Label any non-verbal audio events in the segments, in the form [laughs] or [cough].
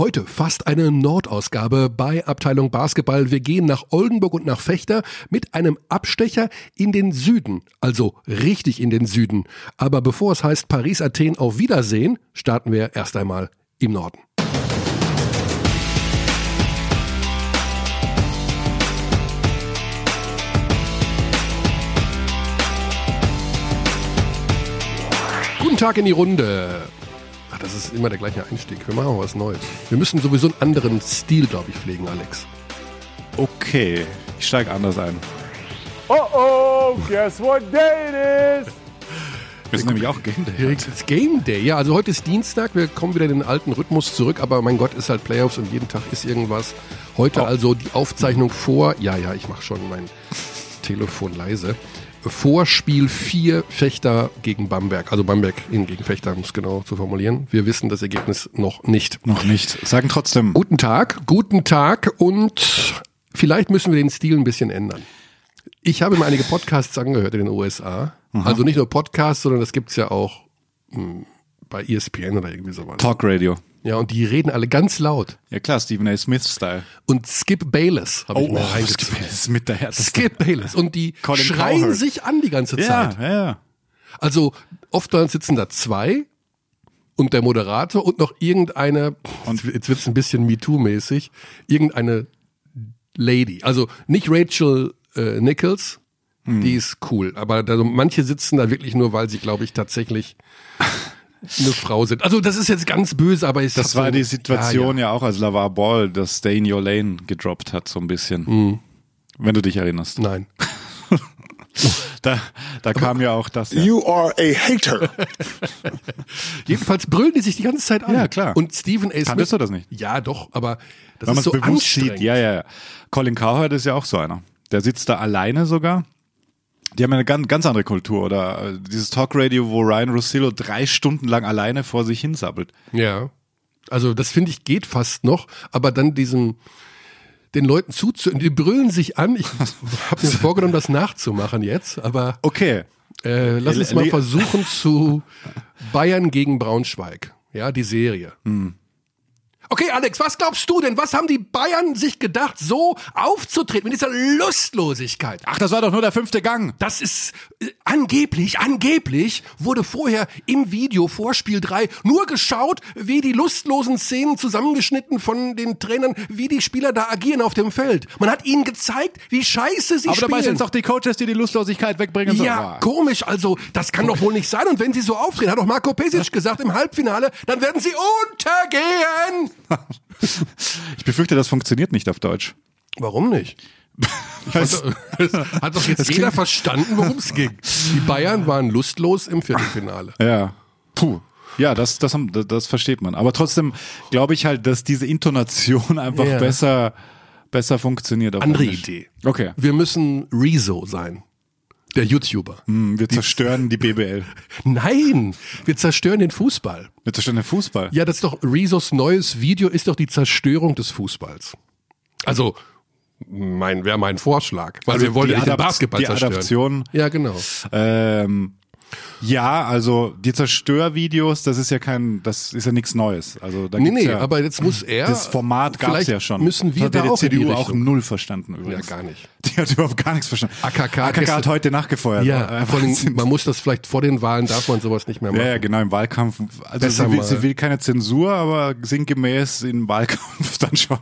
Heute fast eine Nordausgabe bei Abteilung Basketball. Wir gehen nach Oldenburg und nach Fechter mit einem Abstecher in den Süden, also richtig in den Süden. Aber bevor es heißt Paris, Athen auf Wiedersehen, starten wir erst einmal im Norden. Guten Tag in die Runde. Das ist immer der gleiche Einstieg. Wir machen was Neues. Wir müssen sowieso einen anderen Stil, glaube ich, pflegen, Alex. Okay, ich steige anders ein. Oh oh, guess what day it is? Wir sind nämlich auch Game Day. Es ist Game Day, ja. Also heute ist Dienstag, wir kommen wieder in den alten Rhythmus zurück, aber mein Gott, ist halt Playoffs und jeden Tag ist irgendwas. Heute Oh. also die Aufzeichnung vor, ja, ja, ich mache schon mein Telefon leise. Vorspiel 4 Fechter gegen Bamberg. Also Bamberg in gegen Fechter, um es genau zu formulieren. Wir wissen das Ergebnis noch nicht. Noch nicht. Sagen trotzdem. Guten Tag, guten Tag und vielleicht müssen wir den Stil ein bisschen ändern. Ich habe mir einige Podcasts angehört in den USA. Also nicht nur Podcasts, sondern das gibt's ja auch hm, bei ESPN oder irgendwie sowas. Talk Radio. Ja, und die reden alle ganz laut. Ja klar, Stephen A. Smith-Style. Und Skip Bayless habe ich mir reingezogen. das ist mit der härteste. Skip Bayless. Und die Colin schreien Cowherd. sich an die ganze Ja, Zeit. ja, ja. Also oftmals sitzen da zwei und der Moderator und noch irgendeine, Und- jetzt wird's ein bisschen MeToo-mäßig, irgendeine Lady. Also nicht Rachel äh, Nichols, Hm. die ist cool, aber da, manche sitzen da wirklich nur, weil sie, glaube ich, tatsächlich eine Frau sind. Also das ist jetzt ganz böse, aber ich Das war so- die Situation Ja, ja, auch, als LaVar Ball das Stay in Your Lane gedroppt hat, so ein bisschen. Wenn du dich erinnerst. ja. Nein. [laughs] Da, da kam ja auch das. Ja. You are a hater. [laughs] Jedenfalls brüllen die sich die ganze Zeit an. Ja, klar. Und Stephen A. Smith. Kanntest du das nicht? Ja, doch, aber das Wenn man ist es so bewusst sieht. anstrengend. Ja, ja, ja. Colin Cowherd ist ja auch so einer. Der sitzt da alleine sogar. Die haben ja eine ganz, ganz andere Kultur. Oder dieses Talkradio, wo Ryan Rossillo drei Stunden lang alleine vor sich hinsabbelt. Ja. Also das finde ich geht fast noch, aber dann diesem den Leuten zuzuhören, die brüllen sich an. Ich [laughs] habe mir vorgenommen, das nachzumachen jetzt, aber Okay. äh, lass uns mal versuchen zu Bayern gegen Braunschweig. Ja, die Serie. Okay, Alex, was glaubst du denn? Was haben die Bayern sich gedacht, so aufzutreten mit dieser Lustlosigkeit? Ach, das war doch nur der fünfte Gang. Das ist äh, angeblich, angeblich wurde vorher im Video vor Spiel 3 nur geschaut, wie die lustlosen Szenen zusammengeschnitten von den Trainern, wie die Spieler da agieren auf dem Feld. Man hat ihnen gezeigt, wie scheiße sie Aber dabei spielen. sind es doch die Coaches, die die Lustlosigkeit wegbringen. So, ja, ah. komisch, also das kann doch wohl nicht sein. Und wenn sie so auftreten, hat doch Marco Pesic gesagt im Halbfinale, dann werden sie untergehen. [laughs] Ich befürchte, das funktioniert nicht auf Deutsch. Warum nicht? [laughs] Was? Hat doch [laughs] jetzt jeder verstanden, worum es ging. Die Bayern waren lustlos im Viertelfinale. Ja. Puh. Ja, das, das, haben, das, das versteht man. Aber trotzdem glaube ich halt, dass diese Intonation einfach Ja. besser, besser funktioniert. Auf Andere Englisch. Idee. Okay. Wir müssen Rezo sein. Der YouTuber. Hm, Wir zerstören die BBL. [laughs] Nein, wir zerstören den Fußball. Wir zerstören den Fußball. Ja, das ist doch Rezos neues Video ist doch die Zerstörung des Fußballs. Also mein wäre mein Vorschlag, weil Also wir wollen die ja den Basketball die zerstören. Adaption. Ja, genau. Ähm, ja, also die Zerstörvideos, das ist ja kein, das ist ja nichts Neues. Also da Nee, nee, ja, aber jetzt muss er das Format gab's ja schon. Müssen wir da auch die CDU auch null verstanden übrigens. Ja, gar nicht. [laughs] Die hat überhaupt gar nichts verstanden. AKK AKK hat heute nachgefeuert. Ja, Äh, vor Wahnsinn. man muss das vielleicht vor den Wahlen darf man sowas nicht mehr machen. Ja, ja, genau, im Wahlkampf. Also sie will, sie will keine Zensur, aber sinngemäß im Wahlkampf [laughs] dann schon.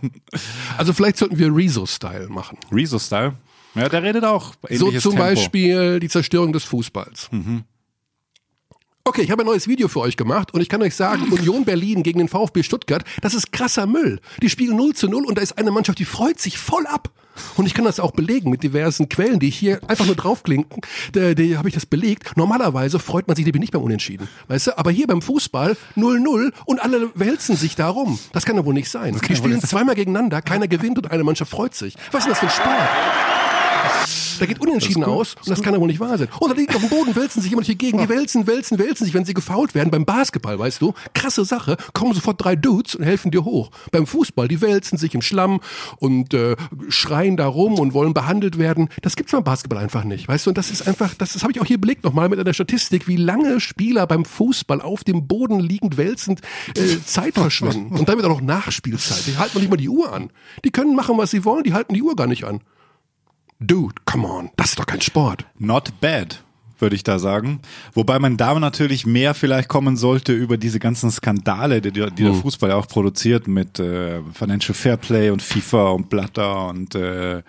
Also vielleicht sollten wir Rezo-Style machen. Rezo-Style. Ja, der redet auch. So zum Tempo. Beispiel die Zerstörung des Fußballs. Mhm. Okay, ich habe ein neues Video für euch gemacht und ich kann euch sagen, Union Berlin gegen den VfB Stuttgart, das ist krasser Müll. Die spielen 0 zu 0 und da ist eine Mannschaft, die freut sich voll ab. Und ich kann das auch belegen mit diversen Quellen, die ich hier einfach nur draufklinken. Da, die habe ich das belegt. Normalerweise freut man sich nämlich nicht beim Unentschieden. Weißt du? Aber hier beim Fußball 0-0 und alle wälzen sich darum. Das kann doch wohl nicht sein. Die spielen zweimal gegeneinander, keiner gewinnt und eine Mannschaft freut sich. Was ist denn das für ein Sport? Da geht unentschieden aus und das kann aber wohl nicht wahr sein. Und da liegen auf dem Boden, wälzen sich immer durch die Gegend, die wälzen, wälzen, wälzen sich, wenn sie gefault werden. Beim Basketball, weißt du, krasse Sache, kommen sofort drei Dudes und helfen dir hoch. Beim Fußball, die wälzen sich im Schlamm und äh, schreien da rum und wollen behandelt werden. Das gibt's beim Basketball einfach nicht, weißt du. Und das ist einfach, das, das habe ich auch hier belegt nochmal mit einer Statistik, wie lange Spieler beim Fußball auf dem Boden liegend wälzend äh, Zeit verschwenden. Und wird auch noch Nachspielzeit. Die halten noch nicht mal die Uhr an. Die können machen, was sie wollen, die halten die Uhr gar nicht an. Dude, come on, das ist doch kein Sport. Not bad, würde ich da sagen. Wobei man da natürlich mehr vielleicht kommen sollte über diese ganzen Skandale, die, die der Fußball ja auch produziert mit äh, Financial Fairplay und FIFA und Blatter und äh,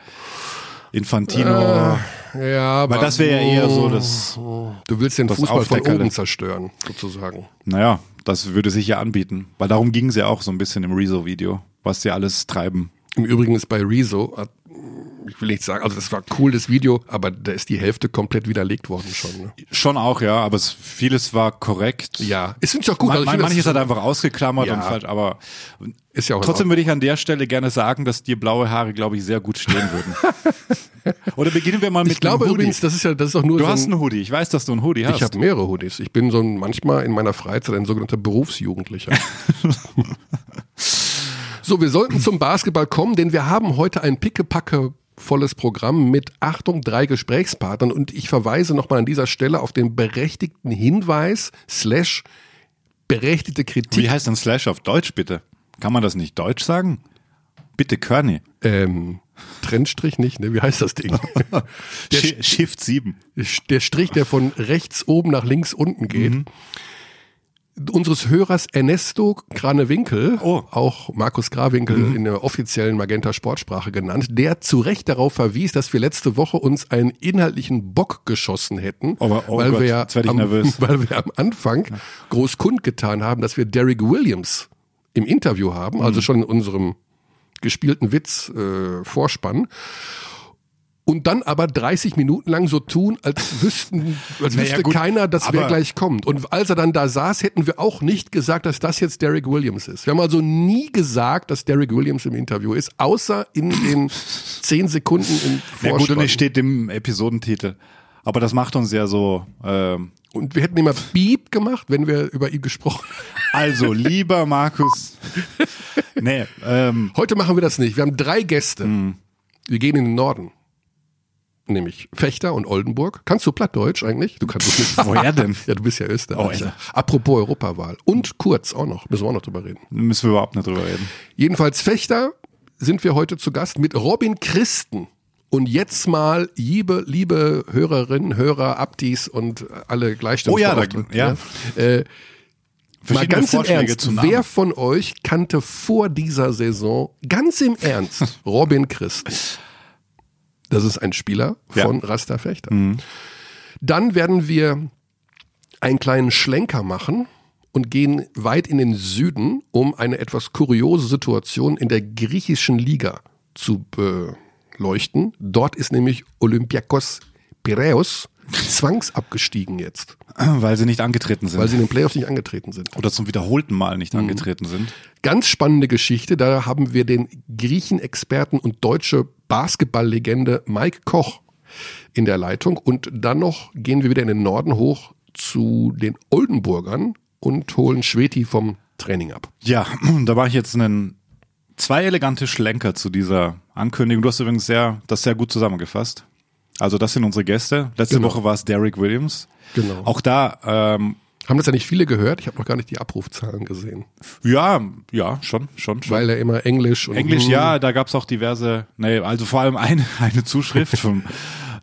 Infantino. Ja, aber Weil das wäre ja eher so das, du willst den Fußball von oben zerstören, sozusagen. naja, das würde sich ja anbieten. Weil darum ging es ja auch so ein bisschen im Rezo-Video, was die alles treiben. Im Übrigen ist bei Rezo, hat- ich will nicht sagen, also das war cool, das Video, aber da ist die Hälfte komplett widerlegt worden schon. Ne? Schon auch, ja, aber es, vieles war korrekt. Ja, es finde ich auch gut. Man, also finde, manches hat einfach ausgeklammert Ja. und falsch, aber ist ja auch trotzdem würde ich an der Stelle gerne sagen, dass dir blaue Haare, glaube ich, sehr gut stehen würden. [laughs] Oder beginnen wir mal mit Ich glaube Hoodie. übrigens, das ist ja, das ist auch nur du so hast ein, einen Hoodie. Ich weiß, dass du einen Hoodie hast. ich habe mehrere Hoodies. Ich bin so ein, manchmal in meiner Freizeit ein sogenannter Berufsjugendlicher. [laughs] so, wir sollten zum Basketball kommen, denn wir haben heute ein pickepacke volles Programm mit Achtung drei Gesprächspartnern und ich verweise nochmal an dieser Stelle auf den berechtigten Hinweis slash berechtigte Kritik Wie heißt denn Slash auf Deutsch, bitte? Kann man das nicht Deutsch sagen? Bitte, Körny. ähm, Trennstrich nicht, ne? Wie heißt das Ding? [laughs] Shift 7. der Strich, der von rechts oben nach links unten geht. Mhm. Unseres Hörers Ernesto Kranewinkel, Oh. auch Markus Grawinkel Mhm. in der offiziellen Magenta Sportsprache genannt, der zu Recht darauf verwies, dass wir letzte Woche uns einen inhaltlichen Bock geschossen hätten, Aber, oh weil, Gott, wir am, [laughs] weil wir am Anfang groß kundgetan haben, dass wir Derrick Williams im Interview haben, Mhm. also schon in unserem gespielten Witz äh, Vorspann. Und dann aber 30 Minuten lang so tun, als wüssten, als Naja, wüsste gut, keiner, dass wer gleich kommt. Und als er dann da saß, hätten wir auch nicht gesagt, dass das jetzt Derrick Williams ist. Wir haben also nie gesagt, dass Derrick Williams im Interview ist, außer in den [laughs] 10 Sekunden im Ja Vorspann. gut, und es steht im Episodentitel. Aber das macht uns ja so. Ähm, und wir hätten immer Beep gemacht, wenn wir über ihn gesprochen haben. also, lieber Markus. [laughs] Nee, ähm, Heute machen wir das nicht. Wir haben drei Gäste. Hm. Wir gehen in den Norden. Nämlich Fechter und Oldenburg. Kannst du Plattdeutsch eigentlich? Du kannst es nicht. [laughs] Woher denn? Ja, du bist ja Österreicher. Oh, ja. Apropos Europawahl. Und kurz auch noch. Müssen wir auch noch drüber reden. müssen wir überhaupt nicht drüber reden. Jedenfalls Fechter sind wir heute zu Gast mit Robin Christen. Und jetzt mal, liebe, liebe Hörerinnen, Hörer, Abdis und alle Gleichstellungsbeauftragten. Oh ja, da- Äh, mal ganz im Vorschläge Ernst, zu Namen. wer von euch kannte vor dieser Saison ganz im Ernst Robin Christen? Das ist ein Spieler Ja. von Rasta Fechter. Dann werden wir einen kleinen Schlenker machen und gehen weit in den Süden, um eine etwas kuriose Situation in der griechischen Liga zu beleuchten. Dort ist nämlich Olympiakos Piraeus zwangsabgestiegen jetzt, [clears throat] Weil sie nicht angetreten sind. weil sie in den Playoffs nicht angetreten sind. oder zum wiederholten Mal nicht angetreten sind. Ganz spannende Geschichte. Da haben wir den Griechen-Experten und deutsche Basketballlegende Mike Koch in der Leitung. Und dann noch gehen wir wieder in den Norden hoch zu den Oldenburgern und holen Schweti vom Training ab. Ja, [clears throat] da war ich jetzt einen zwei elegante Schlenker zu dieser Ankündigung. Du hast übrigens sehr, das sehr gut zusammengefasst. Also das sind unsere Gäste. Letzte Genau. Woche war es Derek Williams. Genau. Auch da, ähm, Haben das ja nicht viele gehört? Ich habe noch gar nicht die Abrufzahlen gesehen. ja, ja, schon, schon, schon. Weil er immer Englisch und Englisch, hm, ja, da gab's auch diverse, nee, also vor allem eine, [laughs] eine Zuschrift vom,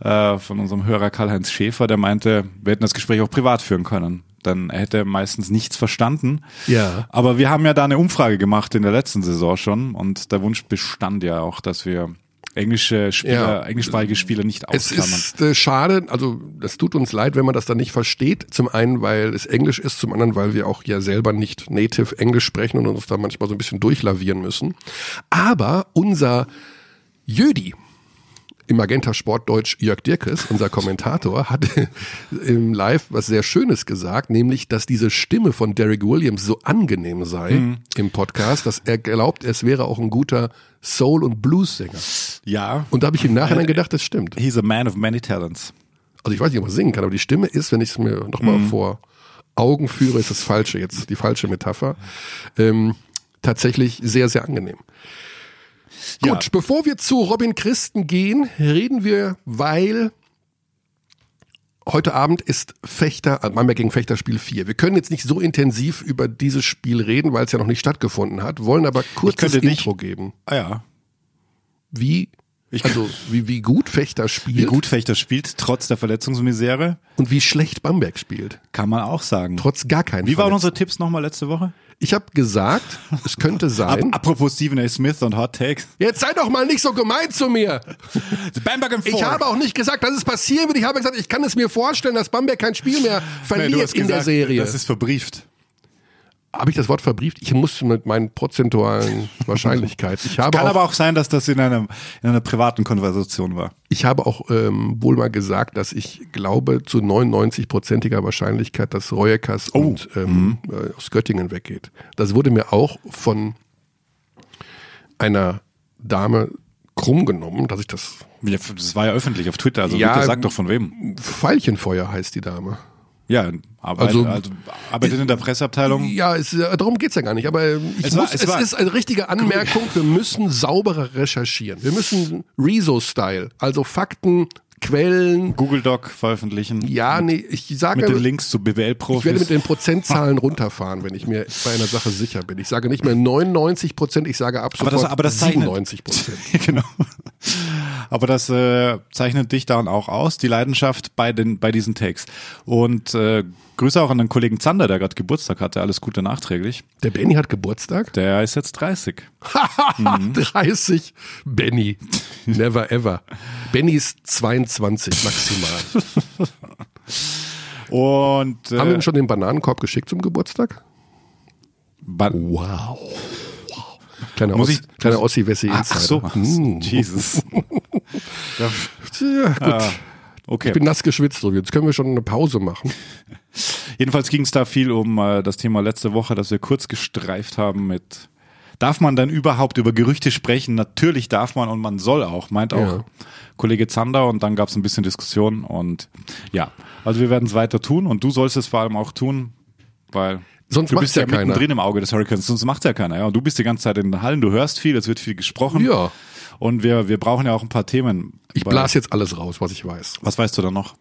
äh, von unserem Hörer Karl-Heinz Schäfer, der meinte, wir hätten das Gespräch auch privat führen können. Dann hätte er meistens nichts verstanden. Ja. Aber wir haben ja da eine Umfrage gemacht in der letzten Saison schon und der Wunsch bestand ja auch, dass wir englische Spieler, Ja. englischsprachige Spieler nicht Es ausklammern. ist äh, schade, also das tut uns leid, wenn man das dann nicht versteht. Zum einen, weil es Englisch ist, zum anderen, weil wir auch ja selber nicht native Englisch sprechen und uns da manchmal so ein bisschen durchlavieren müssen. Aber unser Jödi im Magenta Sportdeutsch Jörg Dirkes, unser Kommentator, hat [laughs] im Live was sehr Schönes gesagt, nämlich, dass diese Stimme von Derek Williams so angenehm sei Mhm. im Podcast, dass er glaubt, es wäre auch ein guter Soul- und Blues-Sänger. Ja. Und da habe ich im Nachhinein gedacht, das stimmt. He's a man of many talents. Also ich weiß nicht, ob man singen kann, aber die Stimme ist, wenn ich es mir nochmal Mhm. vor Augen führe, ist das falsche jetzt, die falsche Metapher, ähm, tatsächlich sehr, sehr angenehm. Ja. Gut, bevor wir zu Robin Christen gehen, reden wir, weil heute Abend ist Fechter, äh, Bamberg gegen Fechter Spiel 4. Wir können jetzt nicht so intensiv über dieses Spiel reden, weil es ja noch nicht stattgefunden hat, wollen aber könnte nicht- Intro geben. Ah ja. Wie, also [laughs] wie, wie gut Fechter spielt Wie gut Fechter spielt, trotz der Verletzungsmisere, und wie schlecht Bamberg spielt. kann man auch sagen. Trotz gar keinen Wie waren unsere Tipps nochmal letzte Woche? Ich habe gesagt, es könnte [laughs] sein. apropos Stephen A. Smith und Hot Takes. Jetzt sei doch mal nicht so gemein zu mir. [laughs] Bamberg im Ich habe auch nicht gesagt, dass es passieren wird. Ich habe gesagt, ich kann es mir vorstellen, dass Bamberg kein Spiel mehr verliert in der Serie. Das ist verbrieft. Habe ich das Wort verbrieft? Ich muss mit meinen prozentualen [laughs] Wahrscheinlichkeiten. Ich habe Kann auch, aber auch sein, dass das in, einem, in einer privaten Konversation war. ich habe auch ähm, wohl mal gesagt, dass ich glaube zu 99-prozentiger Wahrscheinlichkeit, dass Reueckers Oh. und ähm, Mhm. äh, aus Göttingen weggeht. Das wurde mir auch von einer Dame krumm genommen, dass ich das Ja, Das war ja öffentlich auf Twitter, also Ja, bitte sag doch von wem. Veilchenfeuer heißt die Dame. Ja, aber Also- also, arbeitet in der Presseabteilung. Ja, es, äh, darum geht's ja gar nicht. Aber ähm, ich Es war- muss, es es, war- ist eine richtige Anmerkung. Wir müssen sauberer recherchieren. Wir müssen Rezo-Style, also Fakten, Quellen. Google Doc veröffentlichen. Ja, nee, ich sage, Mit den Links zu ich werde mit BWL-Profis. den Prozentzahlen runterfahren, wenn ich mir bei einer Sache sicher bin. Ich sage nicht mehr 99 Prozent, ich sage ab Aber das- aber das zeichnet- 97 Prozent. [laughs] genau. Aber das äh, zeichnet dich dann auch aus, die Leidenschaft bei den bei diesen Takes. Und äh, Grüße auch an den Kollegen Zander, der gerade Geburtstag hatte. Alles Gute nachträglich. Der Benny hat Geburtstag. Der ist jetzt 30. [laughs] Mhm. 30. Benny. Never ever. Benny ist 22 maximal. [laughs] Und Haben wir äh, ihm schon den Bananenkorb geschickt zum Geburtstag? Ba- Wow. Kleiner, Muss Os, ich- kleiner Ossi-Wessi Ach Insider. so, Hm. [laughs] Jesus. ja, gut. ah, okay. Ich bin nass geschwitzt, so jetzt können wir schon eine Pause machen. [laughs] Jedenfalls ging es da viel um äh, das Thema letzte Woche, das wir kurz gestreift haben mit Darf man dann überhaupt über Gerüchte sprechen? Natürlich darf man und man soll auch, meint auch Ja. Kollege Zander und dann gab es ein bisschen Diskussion und ja, also wir werden es weiter tun und du sollst es vor allem auch tun, weil Sonst du bist ja, ja keiner. mittendrin im Auge des Hurricanes, sonst macht's ja keiner. Ja, und du bist die ganze Zeit in den Hallen, du hörst viel, es wird viel gesprochen Ja. und wir, wir brauchen ja auch ein paar Themen. Ich Weil- blas jetzt alles raus, was ich weiß. Was weißt du da noch?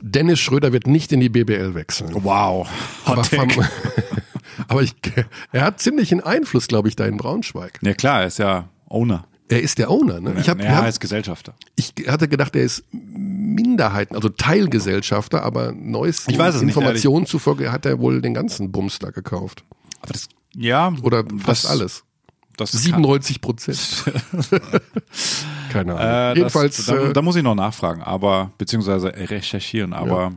Dennis Schröder wird nicht in die BBL wechseln. Wow. Aber, Hot vom, Take. [laughs] aber ich, [laughs] er hat ziemlichen Einfluss, glaube ich, da in Braunschweig. Ja klar, er ist ja Owner. Er ist der Owner. Ne? Ich, hab, wir er ist Gesellschafter. ich hatte gedacht, er ist Minderheiten, also Teilgesellschafter, aber neuesten Informationen zufolge hat er wohl den ganzen Bums da gekauft. Aber das, ja, Oder fast das, alles. Das kann- 97 Prozent. [laughs] Keine Ahnung. Äh, Jedenfalls, das, da, äh, da muss ich noch nachfragen, aber beziehungsweise recherchieren, aber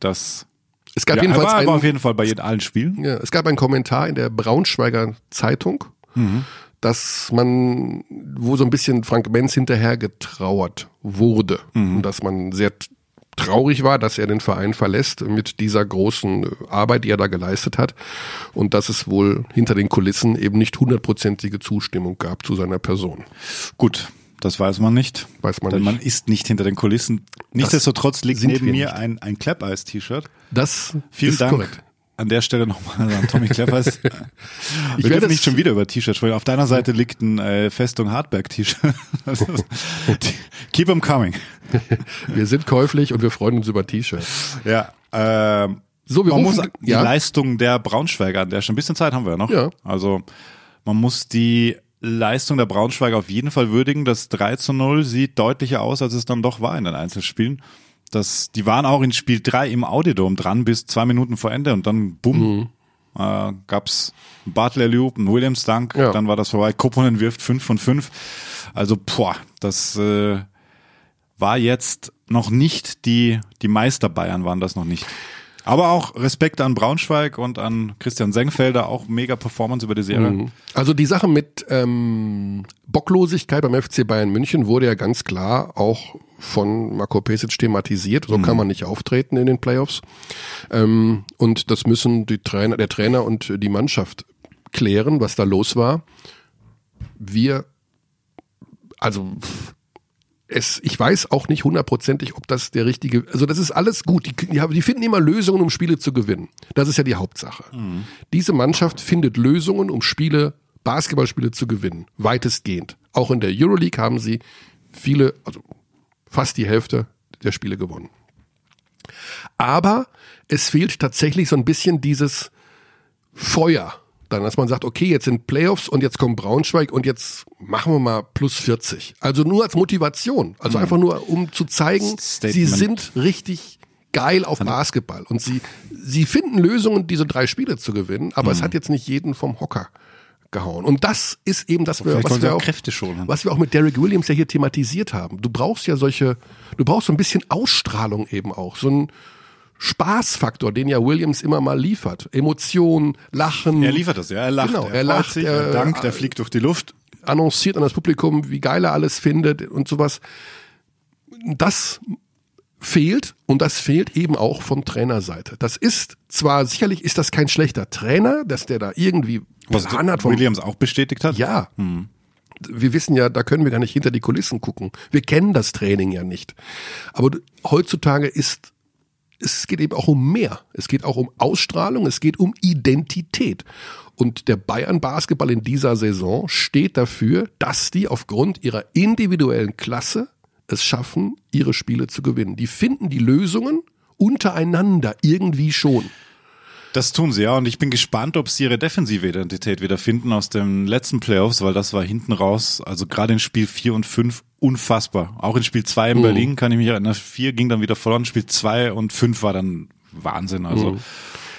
das es gab ja, jedenfalls war, einen, war auf jeden Fall bei allen Spielen. Ja, es gab einen Kommentar in der Braunschweiger Zeitung, Mhm. Dass man, wo so ein bisschen Frank Menz hinterher getrauert wurde Mhm. und dass man sehr traurig war, dass er den Verein verlässt mit dieser großen Arbeit, die er da geleistet hat und dass es wohl hinter den Kulissen eben nicht hundertprozentige Zustimmung gab zu seiner Person. Gut, das weiß man nicht. Weiß man denn nicht. man ist nicht hinter den Kulissen. Nichtsdestotrotz liegt neben mir nicht. ein, ein Clap-Eis-T-Shirt. Das Vielen ist Dank. korrekt. An der Stelle nochmal an Tommy Clappers. Wir werde nicht schon wieder über T-Shirts sprechen. Auf deiner Seite liegt ein äh, Festung Hardback-T-Shirt. [laughs] Das ist- Keep them coming. [laughs] Wir sind käuflich und wir freuen uns über T-Shirts. Ja, ähm, So, wir man rufen, muss die ja, Leistung der Braunschweiger an der Stelle, ein bisschen Zeit haben wir ja noch. Ja. Also man muss die Leistung der Braunschweiger auf jeden Fall würdigen. Das 3 zu 0 sieht deutlicher aus, als es dann doch war in den Einzelspielen. Das, die waren auch in Spiel 3 im Audiodom dran bis zwei Minuten vor Ende und dann bumm, äh, gab's Bartley Loop, einen Williams Dank, Ja. dann war das vorbei. Kupponen wirft 5 von 5. Also, boah, das äh, war jetzt noch nicht die, die Meister Bayern waren das noch nicht. Aber auch Respekt an Braunschweig und an Christian Sengfelder, auch mega Performance über die Serie. Also die Sache mit ähm, Bocklosigkeit beim FC Bayern München wurde ja ganz klar auch von Marco Pesic thematisiert. So kann man nicht auftreten in den Playoffs. Ähm, und das müssen die Trainer, der Trainer und die Mannschaft klären, was da los war. Wir, also es, ich weiß auch nicht hundertprozentig, ob das der richtige, also das ist alles gut. Die, die, die finden immer Lösungen, um Spiele zu gewinnen. Das ist ja die Hauptsache. Diese Mannschaft findet Lösungen, um Spiele, Basketballspiele zu gewinnen. Weitestgehend. Auch in der Euroleague haben sie viele, also fast die Hälfte der Spiele gewonnen. Aber es fehlt tatsächlich so ein bisschen dieses Feuer. Dann, dass man sagt, okay, jetzt sind Playoffs und jetzt kommt Braunschweig und jetzt machen wir mal plus 40. Also nur als Motivation. Also einfach nur, um zu zeigen, Statement. sie sind richtig geil auf Basketball. Und sie, sie finden Lösungen, diese drei Spiele zu gewinnen, aber es hat jetzt nicht jeden vom Hocker gehauen. Und das ist eben das, Vielleicht was wir auch was wir auch mit Derek Williams ja hier thematisiert haben. Du brauchst ja solche, du brauchst so ein bisschen Ausstrahlung eben auch. So ein Spaßfaktor, den ja Williams immer mal liefert. Emotionen, Lachen. Er liefert das, ja. Er lacht. Genau, er, er lacht, Sich, er- dankt, er fliegt durch die Luft. annonciert an das Publikum, wie geil er alles findet und sowas. Das fehlt und das fehlt eben auch von Trainerseite. Das ist zwar sicherlich ist das kein schlechter Trainer, dass der da irgendwie Was hat vom Williams auch bestätigt hat. ja. Wir wissen ja, da können wir gar nicht hinter die Kulissen gucken. Wir kennen das Training ja nicht. Aber heutzutage ist es geht eben auch um mehr. Es geht auch um Ausstrahlung, es geht um Identität. Und der Bayern Basketball in dieser Saison steht dafür, dass die aufgrund ihrer individuellen Klasse es schaffen, ihre Spiele zu gewinnen. Die finden die Lösungen untereinander irgendwie schon. Das tun sie ja und ich bin gespannt, ob sie ihre defensive Identität wiederfinden aus den letzten Playoffs, weil das war hinten raus, also gerade in Spiel 4 und 5 unfassbar. Auch in Spiel 2 in Mhm. Berlin kann ich mich erinnern, 4 ging dann wieder verloren, Spiel 2 und 5 war dann Wahnsinn. Also Mhm.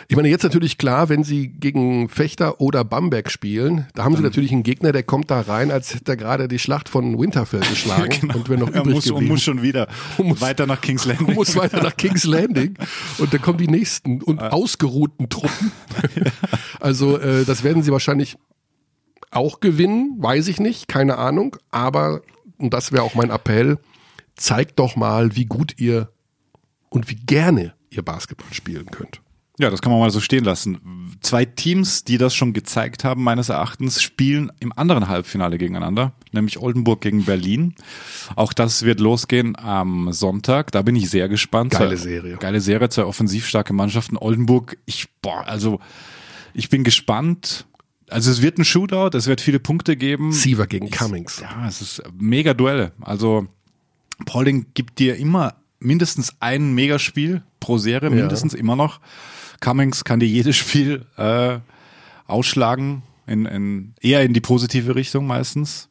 Ich meine, jetzt natürlich klar, wenn sie gegen Fechter oder Bamberg spielen, da haben sie natürlich einen Gegner, der kommt da rein, als hätte er gerade die Schlacht von Winterfell [laughs] geschlagen und wäre noch er übrig muss, und geblieben. muss schon wieder [laughs] muss- weiter nach Kings [laughs] Landing. muss weiter nach King's Landing und dann kommen die nächsten und ausgeruhten Truppen. Also äh, das werden sie wahrscheinlich auch gewinnen, weiß ich nicht, keine Ahnung, aber und das wäre auch mein Appell, zeigt doch mal, wie gut ihr und wie gerne ihr Basketball spielen könnt. Ja, das kann man mal so stehen lassen. Zwei Teams, die das schon gezeigt haben, meines Erachtens, spielen im anderen Halbfinale gegeneinander, nämlich Oldenburg gegen Berlin. Auch das wird losgehen am Sonntag. Da bin ich sehr gespannt. Geile Serie. Geile Serie, zwei offensiv starke Mannschaften. Oldenburg, ich, boah, also, ich bin gespannt. Also es wird ein Shootout, es wird viele Punkte geben. Siever gegen Cummings. Ja, es ist mega Duelle. Also Pauling gibt dir immer mindestens ein Megaspiel pro Serie, mindestens immer noch. Cummings kann dir jedes Spiel äh, ausschlagen, in, in, eher in die positive Richtung meistens.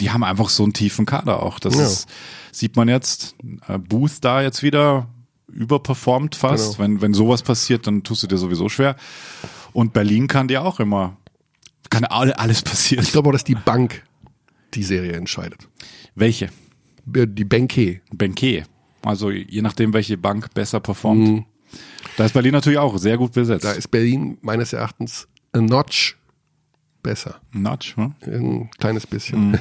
Die haben einfach so einen tiefen Kader auch. Das Ja. ist, sieht man jetzt. Äh, Booth da jetzt wieder überperformt fast. Genau. Wenn, wenn sowas passiert, dann tust du dir sowieso schwer. Und Berlin kann dir auch immer, kann alle- alles passieren. Ich glaube auch, dass die Bank die Serie entscheidet. Welche? Äh, Die Bankier. Bankier. Also je nachdem, welche Bank besser performt. Da ist Berlin natürlich auch sehr gut besetzt. Da ist Berlin meines Erachtens a notch besser. Notch, ne? Ein kleines bisschen.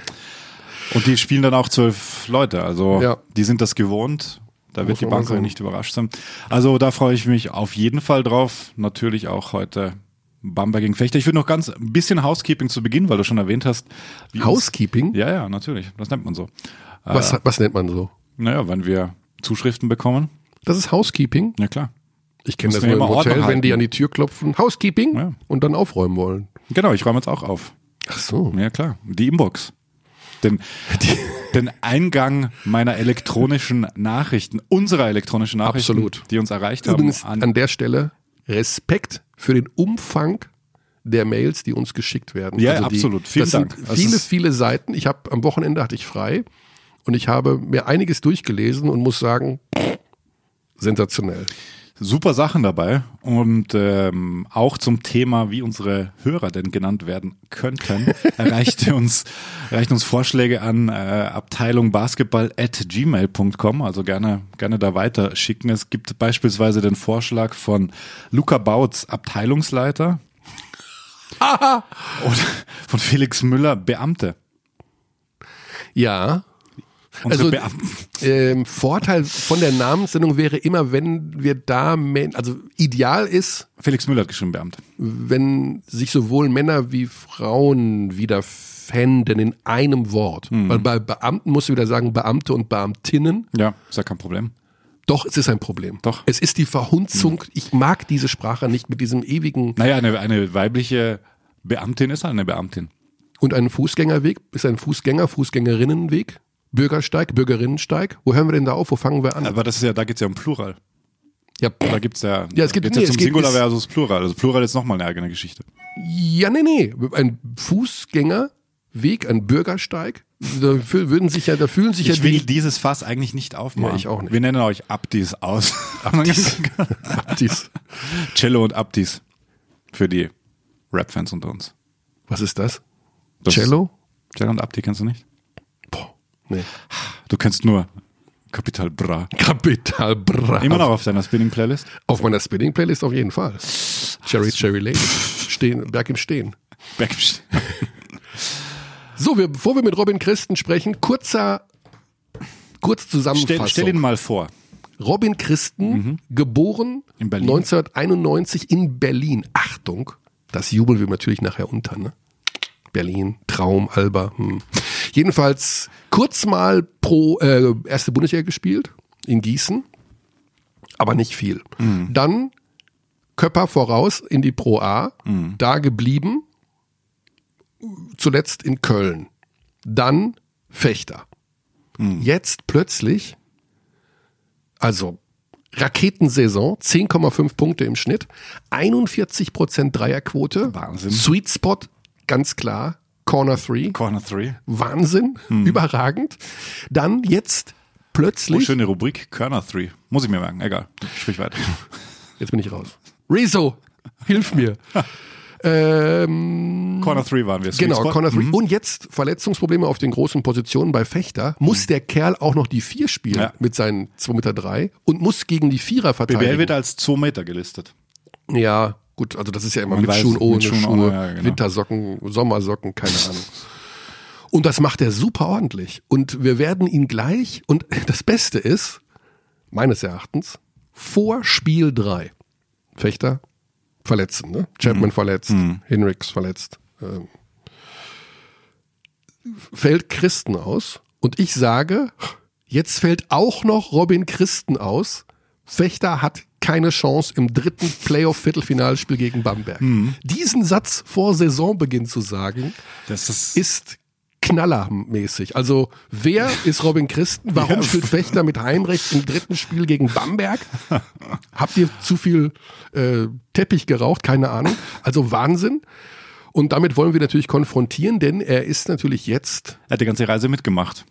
Und die spielen dann auch zwölf Leute. Also Ja. die sind das gewohnt. Da Muss wird die Bank nicht überrascht sein. Also da freue ich mich auf jeden Fall drauf. Natürlich auch heute Bamberg gegen Fechter. Ich würde noch ganz ein bisschen Housekeeping zu Beginn, weil du schon erwähnt hast. wie uns- Housekeeping? Ja, ja, natürlich. Das nennt man so. Was, was nennt man so? Naja, wenn wir Zuschriften bekommen. Das ist Housekeeping. Ja klar. Ich kenne das nur im Hotel, Ordnung wenn die an die Tür klopfen. Housekeeping Ja. und dann aufräumen wollen. Genau, ich räume jetzt auch auf. Ach so. Ja, klar. Die Inbox. Den, [laughs] den Eingang meiner elektronischen Nachrichten, unserer elektronischen Nachrichten, Absolut. die uns erreicht haben. Übrigens an, an der Stelle Respekt für den Umfang der Mails, die uns geschickt werden. Ja, die, absolut. Vielen Dank. Viele, viele Seiten. Ich habe am Wochenende hatte ich frei und ich habe mir einiges durchgelesen und muss sagen, sensationell. Super Sachen dabei und ähm, auch zum Thema, wie unsere Hörer denn genannt werden könnten, [laughs] erreichte uns, erreichten uns Vorschläge an äh, Abteilung Basketball at gmail.com, also gerne, gerne da weiter schicken. Es gibt beispielsweise den Vorschlag von Luca Bautz, Abteilungsleiter. und von Felix Müller, Beamte. Ja. Unsere Also ähm, Vorteil von der Namenssendung wäre immer, wenn wir da, also ideal ist, Felix Müller hat geschrieben, Beamte. wenn sich sowohl Männer wie Frauen wiederfänden in einem Wort. Mhm. Weil bei Beamten musst du wieder sagen Beamte und Beamtinnen. Ja, ist ja kein Problem. Doch, es ist ein Problem. Doch. Mhm. Es ist die Verhunzung. Ich mag diese Sprache nicht mit diesem ewigen Naja, eine, eine weibliche Beamtin ist eine Beamtin. und ein Fußgängerweg ist ein Fußgänger, Fußgängerinnenweg, Bürgersteig, Bürgerinnensteig. Wo hören wir denn da auf? Wo fangen wir an? Aber das ist ja, da geht's ja um Plural. Ja, Da gibt's ja, Ja, es gibt- nee, ja es zum geht- Singular es- versus Plural. Also Plural ist nochmal eine eigene Geschichte. ja, nee, nee. Ein Fußgängerweg, ein Bürgersteig. Da würden sich ja, da fühlen sich Ich ja will die dieses Fass eigentlich nicht aufmachen. Ja, ich auch nicht. Wir nennen euch Abdis aus. [laughs] Abdis. [laughs] Abdis. Cello und Abdis. Für die Rap-Fans unter uns. Was ist das? Das Cello? Cello und Abdi kennst du nicht? Nee. Du kennst nur Kapital Bra. Kapital Bra. Immer noch auf deiner Spinning-Playlist? Auf meiner Spinning-Playlist auf jeden Fall. Cherry Cherry Lane. Stehen, Berg im Stehen. Back- [laughs] So, wir, bevor wir mit Robin Christen sprechen, kurzer, kurz Zusammenfassung. Stell, stell ihn mal vor. Robin Christen, geboren In Berlin. 1991 in Berlin. Achtung, das jubeln wir natürlich nachher unter. Ne? Berlin, Traum, Alba. Hm. Jedenfalls kurz mal pro äh, erste Bundesliga gespielt in Gießen, aber nicht viel. Dann Köpper voraus in die Pro A, da geblieben, zuletzt in Köln. Dann Fechter. Jetzt plötzlich also Raketensaison, 10,5 Punkte im Schnitt, 41 Prozent Dreierquote, Wahnsinn. Sweet Spot, ganz klar, Corner 3, Corner 3. Wahnsinn, überragend. Dann jetzt Oh, plötzlich, schöne Rubrik. Körner 3. Muss ich mir merken. Egal. Sprich weiter. [laughs] jetzt bin ich raus. Rezo, hilf mir. [laughs] ähm, Corner 3 waren wir. Genau, Spot. Corner 3. Mhm. Und jetzt Verletzungsprobleme auf den großen Positionen bei Fechter. Muss der Kerl auch noch die Vier spielen Ja. mit seinen 2,3 Meter drei und muss gegen die Vierer verteidigen. BBL wird als 2 Meter gelistet. Ja, gut, also das ist ja immer Man mit weiß, Schuhen, mit ohne Schuhen, Schuhe, ohne, ja, genau. Wintersocken, Sommersocken, keine Ahnung. Und das macht er super ordentlich. Und wir werden ihn gleich, und [laughs] das Beste ist, meines Erachtens, vor Spiel 3. Fechter verletzen, ne? Chapman verletzt, Hinrichs verletzt. Ähm, fällt Christen aus. Und ich sage, jetzt fällt auch noch Robin Christen aus. Fechter hat keine Chance im dritten Playoff-Viertelfinalspiel gegen Bamberg. Diesen Satz vor Saisonbeginn zu sagen, Das ist, ist knallermäßig. Also wer ist Robin Christen? Warum [laughs] spielt Fechter mit Heinrich im dritten Spiel gegen Bamberg? Habt ihr zu viel äh, Teppich geraucht? Keine Ahnung. Also Wahnsinn. Und damit wollen wir natürlich konfrontieren, denn er ist natürlich jetzt er hat die ganze Reise mitgemacht.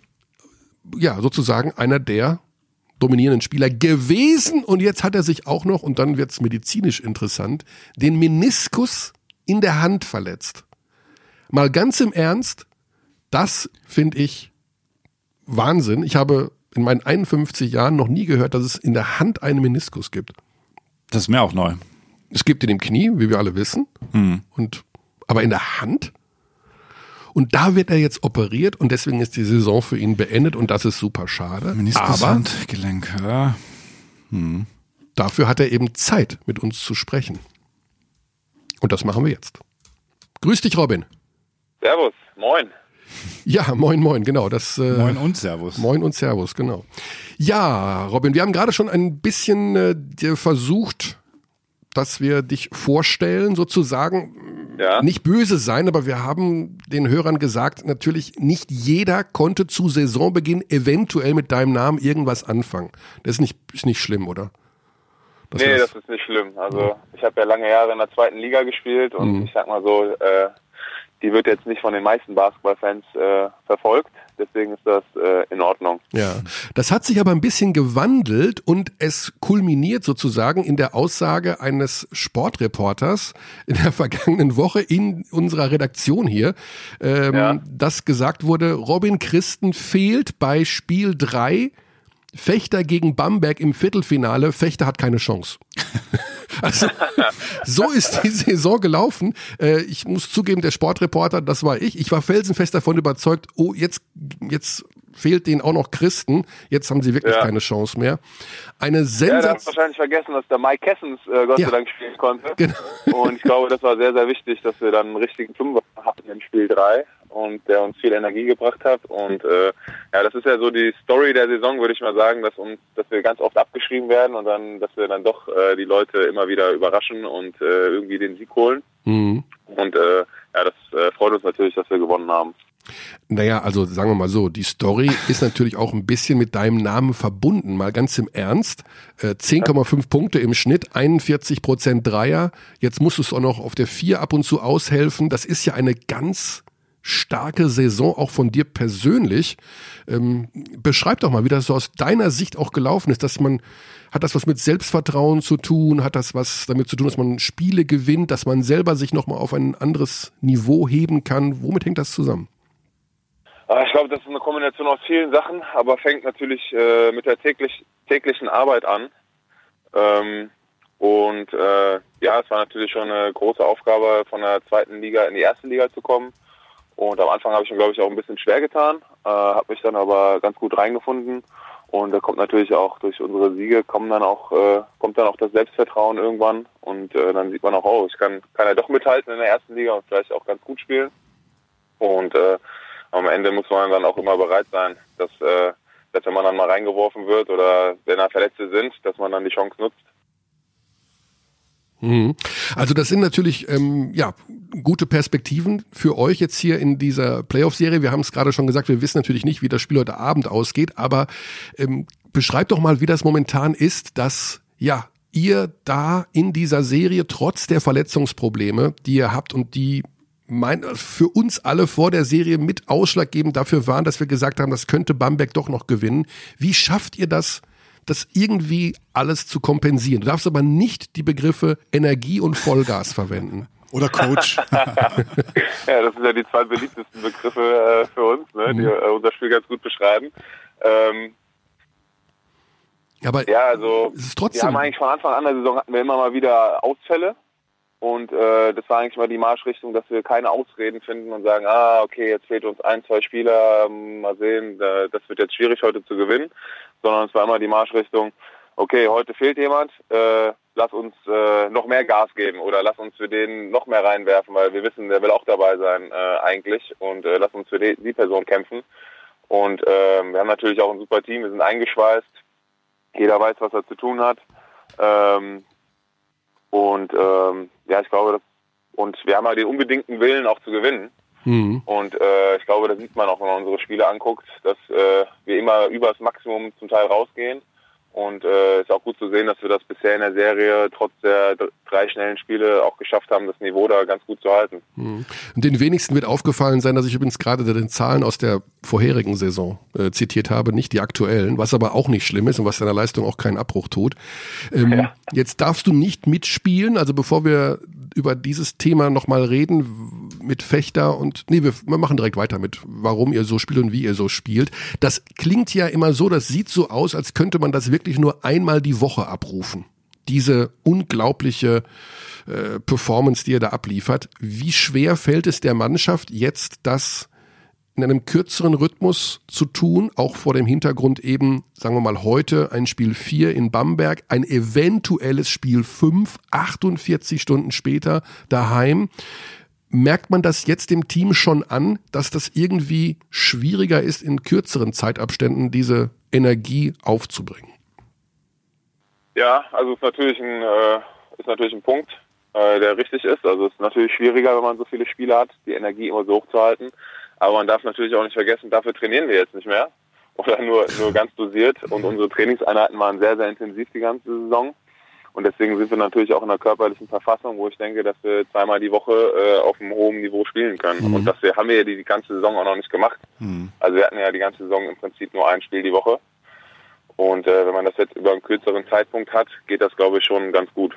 ja sozusagen einer der dominierenden Spieler gewesen und jetzt hat er sich auch noch, und dann wird's medizinisch interessant, den Meniskus in der Hand verletzt. Mal ganz im Ernst, das finde ich Wahnsinn. Ich habe in meinen 51 Jahren noch nie gehört, dass es in der Hand einen Meniskus gibt. Das ist mir auch neu. Es gibt in dem Knie, wie wir alle wissen, und aber in der Hand. Und da wird er jetzt operiert und deswegen ist die Saison für ihn beendet und das ist super schade. Meniskus, aber Handgelenk, ja. dafür hat er eben Zeit, mit uns zu sprechen. Und das machen wir jetzt. Grüß dich, Robin. Servus, moin. Ja, moin, moin, genau. Das, äh, Moin und Servus. Moin und Servus, genau. Ja, Robin, wir haben gerade schon ein bisschen äh, dir versucht, dass wir dich vorstellen, sozusagen. Ja. Nicht böse sein, aber wir haben den Hörern gesagt, natürlich nicht jeder konnte zu Saisonbeginn eventuell mit deinem Namen irgendwas anfangen. Das ist nicht, ist nicht schlimm, oder? Wir nee, das ist nicht schlimm. Also ich habe ja lange Jahre in der zweiten Liga gespielt und Mhm. ich sag mal so, äh, die wird jetzt nicht von den meisten Basketballfans äh, verfolgt. Deswegen ist das äh, in Ordnung. Ja, das hat sich aber ein bisschen gewandelt und es kulminiert sozusagen in der Aussage eines Sportreporters in der [laughs] vergangenen Woche in unserer Redaktion hier, ähm, ja. dass gesagt wurde, Robin Christen fehlt bei Spiel drei Fechter gegen Bamberg im Viertelfinale. Fechter hat keine Chance. [laughs] also so ist die Saison gelaufen. Äh, ich muss zugeben, der Sportreporter, das war ich. Ich war felsenfest davon überzeugt, oh, jetzt, jetzt fehlt denen auch noch Christen. Jetzt haben sie wirklich ja. keine Chance mehr. Eine Sensation. Ja, wahrscheinlich vergessen, dass der Mike Kessens äh, Gott ja. sei Dank spielen konnte. Genau. Und ich glaube, das war sehr, sehr wichtig, dass wir dann einen richtigen Fünfer hatten im Spiel 3 und der uns viel Energie gebracht hat. Und äh, ja, das ist ja so die Story der Saison, würde ich mal sagen, dass uns, dass wir ganz oft abgeschrieben werden und dann, dass wir dann doch äh, die Leute immer wieder überraschen und äh, irgendwie den Sieg holen. Mhm. Und äh, ja, das äh, freut uns natürlich, dass wir gewonnen haben. Naja, also sagen wir mal so, die Story ist natürlich auch ein bisschen mit deinem Namen verbunden. Mal ganz im Ernst. Äh, 10,5 Punkte im Schnitt, 41 Prozent Dreier. Jetzt musst du es auch noch auf der 4 ab und zu aushelfen. Das ist ja eine ganz starke Saison auch von dir persönlich. Ähm, beschreib doch mal, wie das so aus deiner Sicht auch gelaufen ist, dass man hat das was mit Selbstvertrauen zu tun? Hat das was damit zu tun, dass man Spiele gewinnt, dass man selber sich nochmal auf ein anderes Niveau heben kann? Womit hängt das zusammen? Ah, ich glaube, das ist eine Kombination aus vielen Sachen, aber fängt natürlich äh, mit der täglich, täglichen Arbeit an. Ähm, und äh, ja, es war natürlich schon eine große Aufgabe, von der zweiten Liga in die erste Liga zu kommen. Und am Anfang habe ich mir, glaube ich, auch ein bisschen schwer getan, äh, habe mich dann aber ganz gut reingefunden. Und da kommt natürlich auch durch unsere Siege kommen dann auch äh, kommt dann auch das Selbstvertrauen irgendwann und äh, dann sieht man auch, oh, ich kann kann ja doch mithalten in der ersten Liga und vielleicht auch ganz gut spielen. Und äh, am Ende muss man dann auch immer bereit sein, dass, äh, dass wenn man dann mal reingeworfen wird oder wenn da Verletzte sind, dass man dann die Chance nutzt. Mhm. Also das sind natürlich ähm, ja gute Perspektiven für euch jetzt hier in dieser Playoff-Serie. Wir haben es gerade schon gesagt, wir wissen natürlich nicht, wie das Spiel heute Abend ausgeht, aber ähm, beschreibt doch mal, wie das momentan ist, dass ja ihr da in dieser Serie trotz der Verletzungsprobleme, die ihr habt und die mein, für uns alle vor der Serie mit ausschlaggebend dafür waren, dass wir gesagt haben, das könnte Bamberg doch noch gewinnen. Wie schafft ihr das, das irgendwie alles zu kompensieren? Du darfst aber nicht die Begriffe Energie und Vollgas verwenden. Oder Coach. [laughs] ja, das sind ja die zwei beliebtesten Begriffe äh, für uns, ne, die mhm. äh, unser Spiel ganz gut beschreiben. Ähm, aber ja, also es ist trotzdem. Wir haben eigentlich von Anfang an der Saison hatten wir immer mal wieder Ausfälle und äh, das war eigentlich mal die Marschrichtung, dass wir keine Ausreden finden und sagen, ah, okay, jetzt fehlt uns ein, zwei Spieler, ähm, mal sehen, das wird jetzt schwierig heute zu gewinnen, sondern es war immer die Marschrichtung, okay, heute fehlt jemand, äh, lass uns äh, noch mehr Gas geben oder lass uns für den noch mehr reinwerfen, weil wir wissen, der will auch dabei sein äh, eigentlich und äh, lass uns für die, die Person kämpfen. Und äh, wir haben natürlich auch ein super Team, wir sind eingeschweißt, jeder weiß, was er zu tun hat. Ähm, und ähm, ja, ich glaube, das, und wir haben halt den unbedingten Willen auch zu gewinnen. Mhm. Und äh, ich glaube, da sieht man auch, wenn man unsere Spiele anguckt, dass äh, wir immer über das Maximum zum Teil rausgehen. Und äh, ist auch gut zu sehen, dass wir das bisher in der Serie trotz der drei schnellen Spiele auch geschafft haben, das Niveau da ganz gut zu halten. Mhm. Und den wenigsten wird aufgefallen sein, dass ich übrigens gerade den Zahlen aus der vorherigen Saison äh, zitiert habe, nicht die aktuellen, was aber auch nicht schlimm ist und was deiner Leistung auch keinen Abbruch tut. Ähm, ja. Jetzt darfst du nicht mitspielen, also bevor wir über dieses Thema nochmal reden mit Fechter und nee, wir, wir machen direkt weiter mit, warum ihr so spielt und wie ihr so spielt. Das klingt ja immer so, das sieht so aus, als könnte man das wirklich nur einmal die Woche abrufen. Diese unglaubliche äh, Performance, die ihr da abliefert. Wie schwer fällt es der Mannschaft jetzt, das in einem kürzeren Rhythmus zu tun, auch vor dem Hintergrund eben, sagen wir mal, heute ein Spiel 4 in Bamberg, ein eventuelles Spiel 5, 48 Stunden später daheim. Merkt man das jetzt dem Team schon an, dass das irgendwie schwieriger ist, in kürzeren Zeitabständen diese Energie aufzubringen? Ja, also ist natürlich ein, äh, ist natürlich ein Punkt, äh, der richtig ist. Also es ist natürlich schwieriger, wenn man so viele Spiele hat, die Energie immer so hoch zu halten. Aber man darf natürlich auch nicht vergessen, dafür trainieren wir jetzt nicht mehr. Oder nur, nur ganz dosiert. Und unsere Trainingseinheiten waren sehr, sehr intensiv die ganze Saison. Und deswegen sind wir natürlich auch in einer körperlichen Verfassung, wo ich denke, dass wir zweimal die Woche äh, auf einem hohen Niveau spielen können. Mhm. Und das wir, haben wir ja die, die ganze Saison auch noch nicht gemacht. Mhm. Also wir hatten ja die ganze Saison im Prinzip nur ein Spiel die Woche. Und äh, wenn man das jetzt über einen kürzeren Zeitpunkt hat, geht das, glaube ich, schon ganz gut.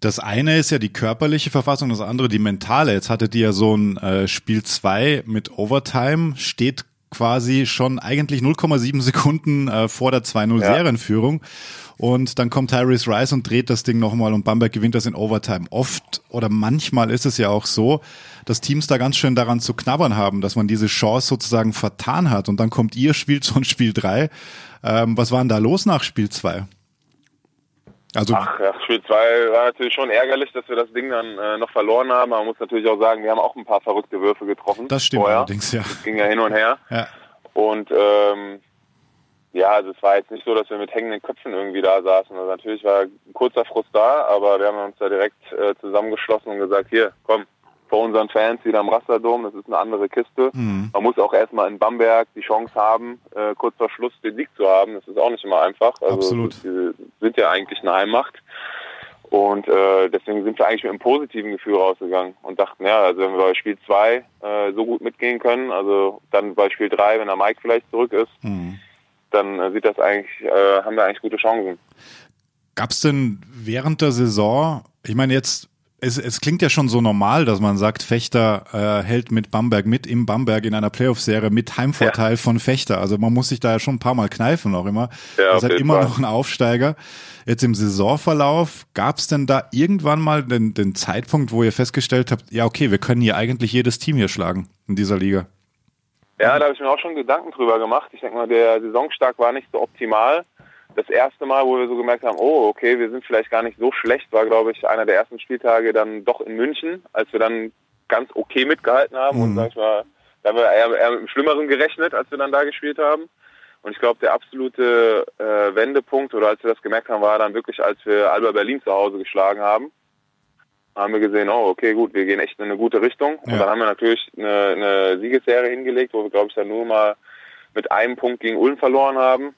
Das eine ist ja die körperliche Verfassung, das andere die mentale. Jetzt hattet ihr ja so ein äh, Spiel 2 mit Overtime, steht quasi schon eigentlich 0,7 Sekunden äh, vor der 2-0 Ja. Serienführung. Und dann kommt Tyrese Rice und dreht das Ding nochmal und Bamberg gewinnt das in Overtime. Oft oder manchmal ist es ja auch so, dass Teams da ganz schön daran zu knabbern haben, dass man diese Chance sozusagen vertan hat. Und dann kommt ihr, spielt so ein Spiel 3. Ähm, was war denn da los nach Spiel 2? Also Ach ja, Spiel 2 war natürlich schon ärgerlich, dass wir das Ding dann äh, noch verloren haben. Man muss natürlich auch sagen, wir haben auch ein paar verrückte Würfe getroffen. das stimmt vorher. allerdings, ja. Das ging ja hin und her. ja. Und ähm, ja, also es war jetzt nicht so, dass wir mit hängenden Köpfen irgendwie da saßen. Also natürlich war ein kurzer Frust da, aber wir haben uns da direkt äh, zusammengeschlossen und gesagt, hier, komm, vor unseren Fans wieder im Rasterdom, das ist eine andere Kiste. Mhm. Man muss auch erstmal in Bamberg die Chance haben, äh, kurz vor Schluss den Sieg zu haben. Das ist auch nicht immer einfach. Also Absolut. Wir sind ja eigentlich eine Heimmacht. Und äh, deswegen sind wir eigentlich mit einem positiven Gefühl rausgegangen und dachten, ja, also wenn wir bei Spiel 2 äh, so gut mitgehen können, also dann bei Spiel 3, wenn der Mike vielleicht zurück ist, Mhm. dann äh, sieht das eigentlich, äh, haben wir eigentlich gute Chancen. Gab's denn während der Saison, ich meine jetzt, es, es klingt ja schon so normal, dass man sagt, Fechter äh, hält mit Bamberg mit im Bamberg in einer Playoff-Serie mit Heimvorteil von Fechter. Also man muss sich da ja schon ein paar Mal kneifen auch immer. Ja, Ihr auf seid jeden immer Fall. noch ein Aufsteiger. Jetzt im Saisonverlauf, gab's denn da irgendwann mal den, den Zeitpunkt, wo ihr festgestellt habt, ja okay, wir können hier eigentlich jedes Team hier schlagen in dieser Liga? Ja, da habe ich mir auch schon Gedanken drüber gemacht. Ich denke mal, der Saisonstart war nicht so optimal. Das erste Mal, wo wir so gemerkt haben, oh, okay, wir sind vielleicht gar nicht so schlecht, war, glaube ich, einer der ersten Spieltage dann doch in München, als wir dann ganz okay mitgehalten haben. Und Mhm. sag ich mal, da haben wir eher, eher mit dem Schlimmeren gerechnet, als wir dann da gespielt haben. Und ich glaube, der absolute äh, Wendepunkt, oder als wir das gemerkt haben, war dann wirklich, als wir Alba Berlin zu Hause geschlagen haben. Da haben wir gesehen, oh, okay, gut, wir gehen echt in eine gute Richtung. Ja. Und dann haben wir natürlich eine, eine Siegesserie hingelegt, wo wir, glaube ich, dann nur mal mit einem Punkt gegen Ulm verloren haben.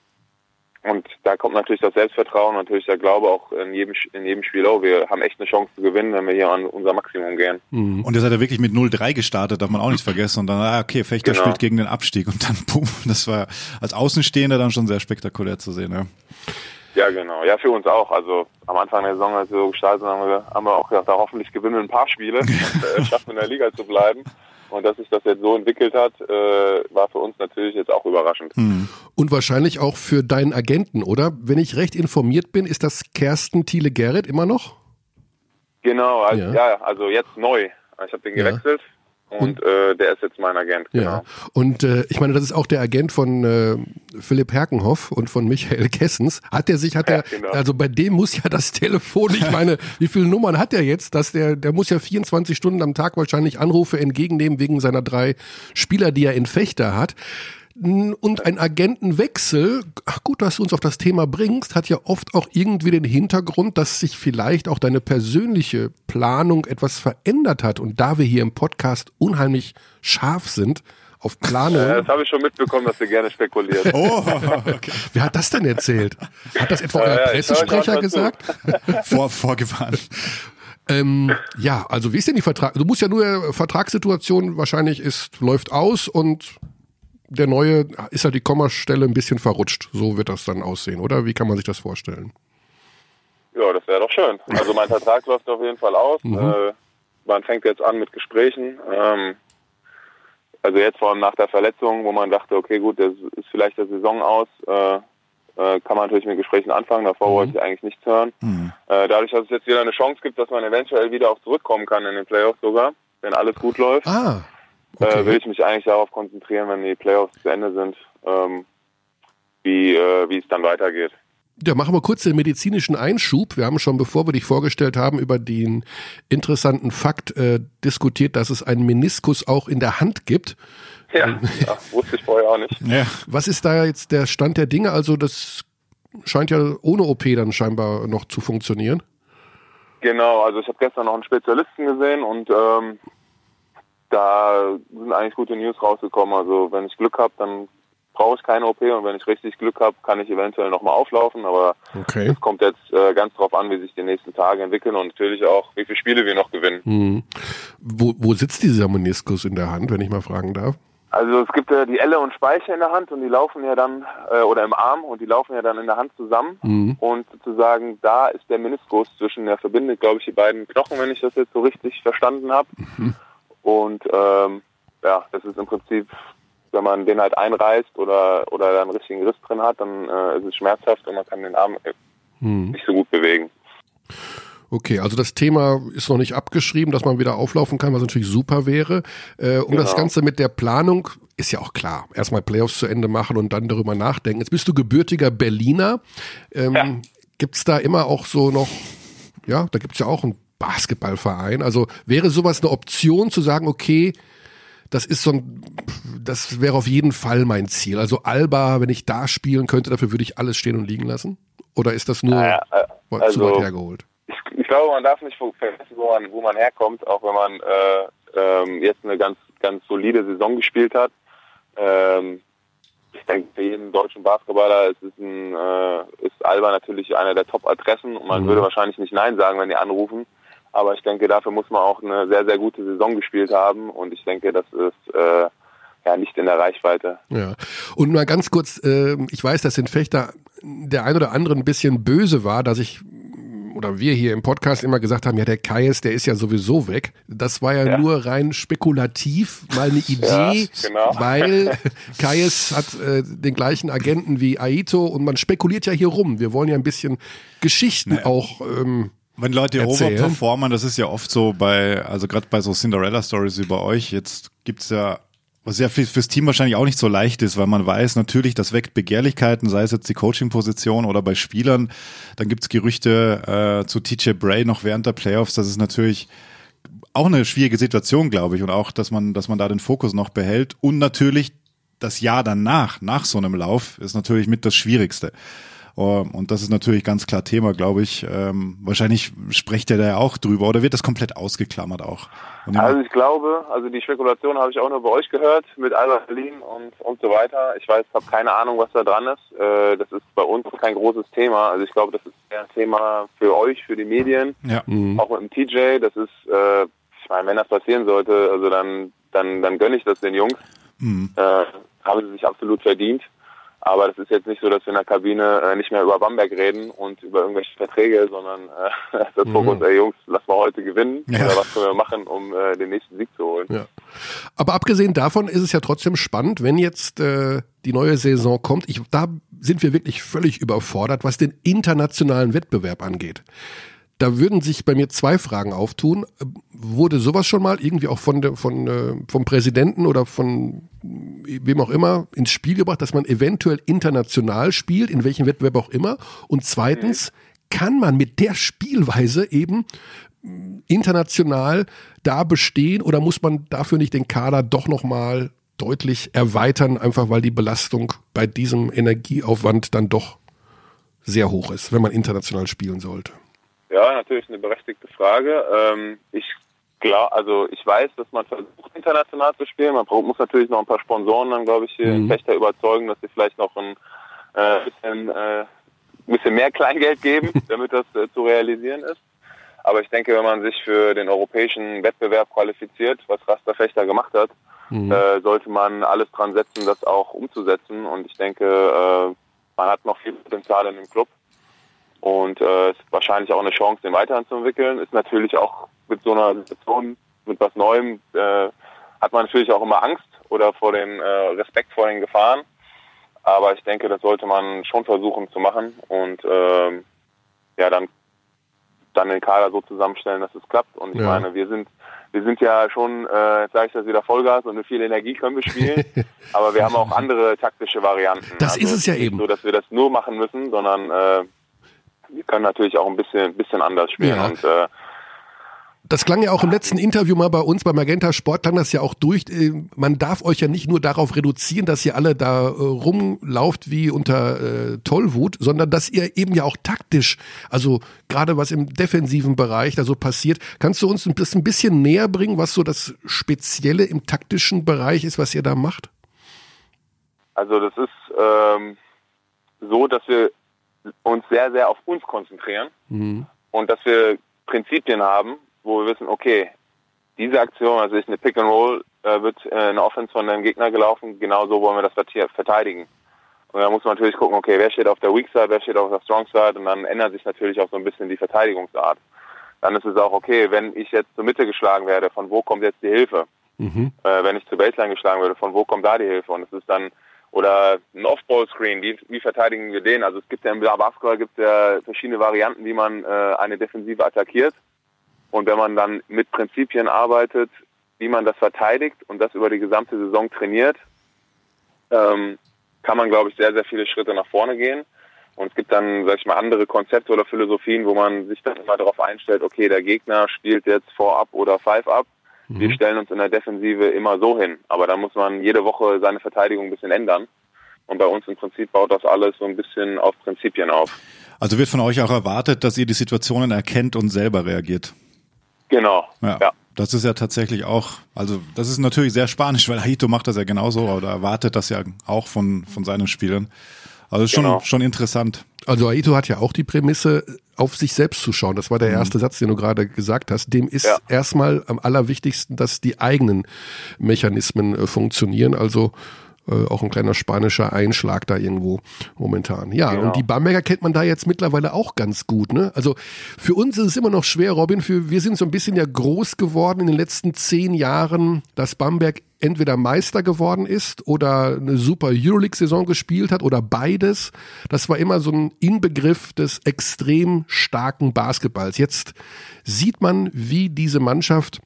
Und da kommt natürlich das Selbstvertrauen, natürlich der Glaube auch in jedem, in jedem Spiel, oh, wir haben echt eine Chance zu gewinnen, wenn wir hier an unser Maximum gehen. Mhm. Und ihr seid ja wirklich mit 0-3 gestartet, darf man auch nicht [laughs] vergessen. Und dann, ah, okay, Fechter Genau. spielt gegen den Abstieg und dann, [laughs] boom, das war als Außenstehender dann schon sehr spektakulär zu sehen. Ja. Ja, genau. Ja, für uns auch. Also am Anfang der Saison, als wir so gestartet sind, haben wir, haben wir auch gedacht, da hoffentlich gewinnen wir ein paar Spiele [laughs] und äh, schaffen in der Liga zu bleiben. Und dass sich das jetzt so entwickelt hat, äh, war für uns natürlich jetzt auch überraschend. Und wahrscheinlich auch für deinen Agenten, oder? Wenn ich recht informiert bin, ist das Kersten Thiele Gerrit immer noch? Genau, also, Ja. ja. also jetzt neu. Ich habe den Ja. Gewechselt und, äh, der ist jetzt mein Agent. Genau. Ja. Und äh, ich meine, das ist auch der Agent von äh, Philipp Herkenhoff und von Michael Kessens. Hat der sich, hat Ja, er, genau. also bei dem muss ja das Telefon, ich meine, [laughs] wie viele Nummern hat er jetzt? Dass der, der muss ja 24 Stunden am Tag wahrscheinlich Anrufe entgegennehmen wegen seiner drei Spieler, die er in Fechter hat. Und ein Agentenwechsel, ach gut, dass du uns auf das Thema bringst, hat ja oft auch irgendwie den Hintergrund, dass sich vielleicht auch deine persönliche Planung etwas verändert hat. Und da wir hier im Podcast unheimlich scharf sind auf Planung, Äh, das habe ich schon mitbekommen, dass ihr gerne spekuliert. Oh, okay. wer hat das denn erzählt? Hat das etwa Ja, euer ja, Pressesprecher gesagt? [laughs] Vor, vorgewarnt. Ähm, ja, also wie ist denn die Vertrag? Du musst ja nur Vertragssituation wahrscheinlich ist läuft aus und der neue ist halt die Kommastelle ein bisschen verrutscht. So wird das dann aussehen, oder? Wie kann man sich das vorstellen? Ja, das wäre doch schön. Also mein Vertrag [laughs] läuft auf jeden Fall aus. Mhm. Äh, man fängt jetzt an mit Gesprächen. Ähm, also jetzt vor allem nach der Verletzung, wo man dachte, okay, gut, das ist vielleicht der Saison aus, äh, äh, kann man natürlich mit Gesprächen anfangen. Davor Mhm. wollte ich eigentlich nichts hören. Äh, dadurch, dass es jetzt wieder eine Chance gibt, dass man eventuell wieder auch zurückkommen kann in den Playoffs sogar, wenn alles gut läuft, Ah, äh, will okay. ich mich eigentlich darauf konzentrieren, wenn die Playoffs zu Ende sind, ähm, wie, äh, wie es dann weitergeht. Ja, machen wir kurz den medizinischen Einschub. Wir haben schon, bevor wir dich vorgestellt haben, über den interessanten Fakt äh, diskutiert, dass es einen Meniskus auch in der Hand gibt. Ja, ja wusste ich vorher auch nicht. Ja, Was ist da jetzt der Stand der Dinge? Also das scheint ja ohne OP dann scheinbar noch zu funktionieren. Genau, also ich habe gestern noch einen Spezialisten gesehen und ähm, da sind eigentlich gute News rausgekommen. Also wenn ich Glück habe, dann brauche ich keine OP und wenn ich richtig Glück habe, kann ich eventuell nochmal auflaufen. Aber Okay. es kommt jetzt äh, ganz drauf an, wie sich die nächsten Tage entwickeln und natürlich auch, wie viele Spiele wir noch gewinnen. Hm. Wo, wo sitzt dieser Meniskus in der Hand, wenn ich mal fragen darf? Also es gibt ja die Elle und Speiche in der Hand und die laufen ja dann, äh, oder im Arm und die laufen ja dann in der Hand zusammen. Mhm. Und sozusagen da ist der Meniskus zwischen, der verbindet, glaube ich, die beiden Knochen, wenn ich das jetzt so richtig verstanden habe. Und ähm, ja, das ist im Prinzip, wenn man den halt einreißt oder, oder da einen richtigen Riss drin hat, dann äh, ist es schmerzhaft und man kann den Arm äh, Hm. nicht so gut bewegen. Okay, also das Thema ist noch nicht abgeschrieben, dass man wieder auflaufen kann, was natürlich super wäre. Äh, um das Genau. Ganze mit der Planung ist ja auch klar. Erstmal Playoffs zu Ende machen und dann darüber nachdenken. Jetzt bist du gebürtiger Berliner. Ähm, Ja. Gibt's da immer auch so noch, ja, da gibt's ja auch einen Basketballverein. Also wäre sowas eine Option zu sagen, okay, das ist so ein, das wäre auf jeden Fall mein Ziel. Also Alba, wenn ich da spielen könnte, dafür würde ich alles stehen und liegen lassen? Oder ist das nur Naja, äh, zu also- weit hergeholt? ich, ich glaube, man darf nicht vergessen, wo man, wo man herkommt, auch wenn man äh, ähm, jetzt eine ganz, ganz solide Saison gespielt hat. Ähm, ich denke, für jeden deutschen Basketballer ist, es ein, äh, ist Alba natürlich einer der Top-Adressen und man Mhm. würde wahrscheinlich nicht Nein sagen, wenn die anrufen. Aber ich denke, dafür muss man auch eine sehr, sehr gute Saison gespielt haben und ich denke, das ist äh, ja nicht in der Reichweite. Ja. Und mal ganz kurz, äh, ich weiß, dass in Fechter der ein oder andere ein bisschen böse war, dass ich oder wir hier im Podcast immer gesagt haben, ja, der Kais, der ist ja sowieso weg. Das war ja, Ja. nur rein spekulativ, mal eine [laughs] Idee, genau. [laughs] weil Kais hat äh, den gleichen Agenten wie Aito und man spekuliert ja hier rum. Wir wollen ja ein bisschen Geschichten auch ähm, Wenn Leute Erzählen. overperformen, das ist ja oft so bei, also gerade bei so Cinderella-Stories wie bei euch, jetzt gibt's ja, was ja für, fürs Team wahrscheinlich auch nicht so leicht ist, weil man weiß natürlich, das weckt Begehrlichkeiten, sei es jetzt die Coaching-Position oder bei Spielern. Dann gibt's Gerüchte äh, zu TJ Bray noch während der Playoffs. Das ist natürlich auch eine schwierige Situation, glaube ich, und auch, dass man, dass man da den Fokus noch behält. Und natürlich das Jahr danach, nach so einem Lauf, ist natürlich mit das Schwierigste. Oh, Und das ist natürlich ganz klar Thema, glaube ich. Ähm, wahrscheinlich spricht er da ja auch drüber oder wird das komplett ausgeklammert auch? Und Also ich glaube, also die Spekulation habe ich auch nur bei euch gehört mit Alba Berlin und, und so weiter. Ich weiß, habe keine Ahnung, was da dran ist. Äh, das ist bei uns kein großes Thema. Also ich glaube, das ist eher ein Thema für euch, für die Medien, ja. auch mit dem TJ. Das ist, äh, ich meine, wenn das passieren sollte, also dann, dann, dann gönne ich das den Jungs. Mhm. Äh, haben sie sich absolut verdient. Aber das ist jetzt nicht so, dass wir in der Kabine äh, nicht mehr über Bamberg reden und über irgendwelche Verträge, sondern äh, [laughs] das Fokus, ey Jungs, lass mal heute gewinnen. Ja. Oder was können wir machen, um äh, den nächsten Sieg zu holen. Ja. Aber abgesehen davon ist es ja trotzdem spannend, wenn jetzt äh, die neue Saison kommt. Ich, da sind wir wirklich völlig überfordert, was den internationalen Wettbewerb angeht. Da würden sich bei mir zwei Fragen auftun. Äh, Wurde sowas schon mal irgendwie auch von, von äh, vom Präsidenten oder von äh, wem auch immer ins Spiel gebracht, dass man eventuell international spielt, in welchem Wettbewerb auch immer? Und zweitens, kann man mit der Spielweise eben international da bestehen oder muss man dafür nicht den Kader doch nochmal deutlich erweitern, einfach weil die Belastung bei diesem Energieaufwand dann doch sehr hoch ist, wenn man international spielen sollte? Ja, natürlich eine berechtigte Frage. Ähm, ich klar, also ich weiß, dass man versucht, international zu spielen. Man muss natürlich noch ein paar Sponsoren dann, glaube ich, hier Mhm. Fechter überzeugen, dass sie vielleicht noch ein äh, bisschen, äh, bisschen mehr Kleingeld geben, [laughs] damit das äh, zu realisieren ist. Aber ich denke, wenn man sich für den europäischen Wettbewerb qualifiziert, was Rasta Fechter gemacht hat, äh, sollte man alles dran setzen, das auch umzusetzen. Und ich denke, äh, man hat noch viel Potenzial in dem Club. Und äh, ist wahrscheinlich auch eine Chance, den weiterzuentwickeln. Ist natürlich auch mit so einer Situation, mit was Neuem, äh, hat man natürlich auch immer Angst oder vor den äh, Respekt vor den Gefahren. Aber ich denke, das sollte man schon versuchen zu machen und ähm, ja dann dann den Kader so zusammenstellen, dass es klappt. Und ich Ja. meine, wir sind wir sind ja schon, äh, jetzt sage ich das wieder Vollgas und mit viel Energie können wir spielen, [laughs] aber wir haben auch andere taktische Varianten. Also Das ist es ja eben. So, dass wir das nur machen müssen, sondern äh, können natürlich auch ein bisschen, bisschen anders spielen. Ja. Und äh, Das klang ja auch im letzten Interview mal bei uns bei Magenta Sport, klang das ja auch durch. Äh, Man darf euch ja nicht nur darauf reduzieren, dass ihr alle da äh, rumlauft wie unter äh, Tollwut, sondern dass ihr eben ja auch taktisch, also gerade was im defensiven Bereich da so passiert, kannst du uns das ein bisschen näher bringen, was so das Spezielle im taktischen Bereich ist, was ihr da macht? Also das ist ähm, so, dass wir uns sehr, sehr auf uns konzentrieren Mhm. und dass wir Prinzipien haben, wo wir wissen, okay, diese Aktion, also ist eine Pick and Roll, äh, wird äh, eine Offense von dem Gegner gelaufen, genau so wollen wir das verteidigen. Und da muss man natürlich gucken, okay, wer steht auf der Weak Side, wer steht auf der Strong Side und dann ändert sich natürlich auch so ein bisschen die Verteidigungsart. Dann ist es auch okay, wenn ich jetzt zur Mitte geschlagen werde, von wo kommt jetzt die Hilfe? Mhm. Äh, wenn ich zur Baseline geschlagen werde, von wo kommt da die Hilfe? Und es ist dann, oder ein Off-Ball-Screen, wie, wie verteidigen wir den? Also es gibt ja im Basketball gibt es ja verschiedene Varianten, wie man äh, eine Defensive attackiert. Und wenn man dann mit Prinzipien arbeitet, wie man das verteidigt und das über die gesamte Saison trainiert, ähm, kann man, glaube ich, sehr, sehr viele Schritte nach vorne gehen. Und es gibt dann, sag ich mal, andere Konzepte oder Philosophien, wo man sich dann immer darauf einstellt, okay, der Gegner spielt jetzt Four-Up oder Five-Up. Wir stellen uns in der Defensive immer so hin. Aber da muss man jede Woche seine Verteidigung ein bisschen ändern. Und bei uns im Prinzip baut das alles so ein bisschen auf Prinzipien auf. Also wird von euch auch erwartet, dass ihr die Situationen erkennt und selber reagiert. Genau. Ja. ja. Das ist ja tatsächlich auch, also das ist natürlich sehr spanisch, weil Haito macht das ja genauso oder erwartet das ja auch von, von seinen Spielern. Also schon, Genau. schon interessant. Also Aito hat ja auch die Prämisse, auf sich selbst zu schauen. Das war der erste Satz, den du gerade gesagt hast. Dem ist Ja. erstmal am allerwichtigsten, dass die eigenen Mechanismen äh, funktionieren. Also äh, auch ein kleiner spanischer Einschlag da irgendwo momentan. Ja, Genau. und die Bamberger kennt man da jetzt mittlerweile auch ganz gut. Ne? Also für uns ist es immer noch schwer, Robin. Für, wir sind so ein bisschen ja groß geworden in den letzten zehn Jahren, dass Bamberg entweder Meister geworden ist oder eine super Euroleague-Saison gespielt hat oder beides. Das war immer so ein Inbegriff des extrem starken Basketballs. Jetzt sieht man, wie diese Mannschaft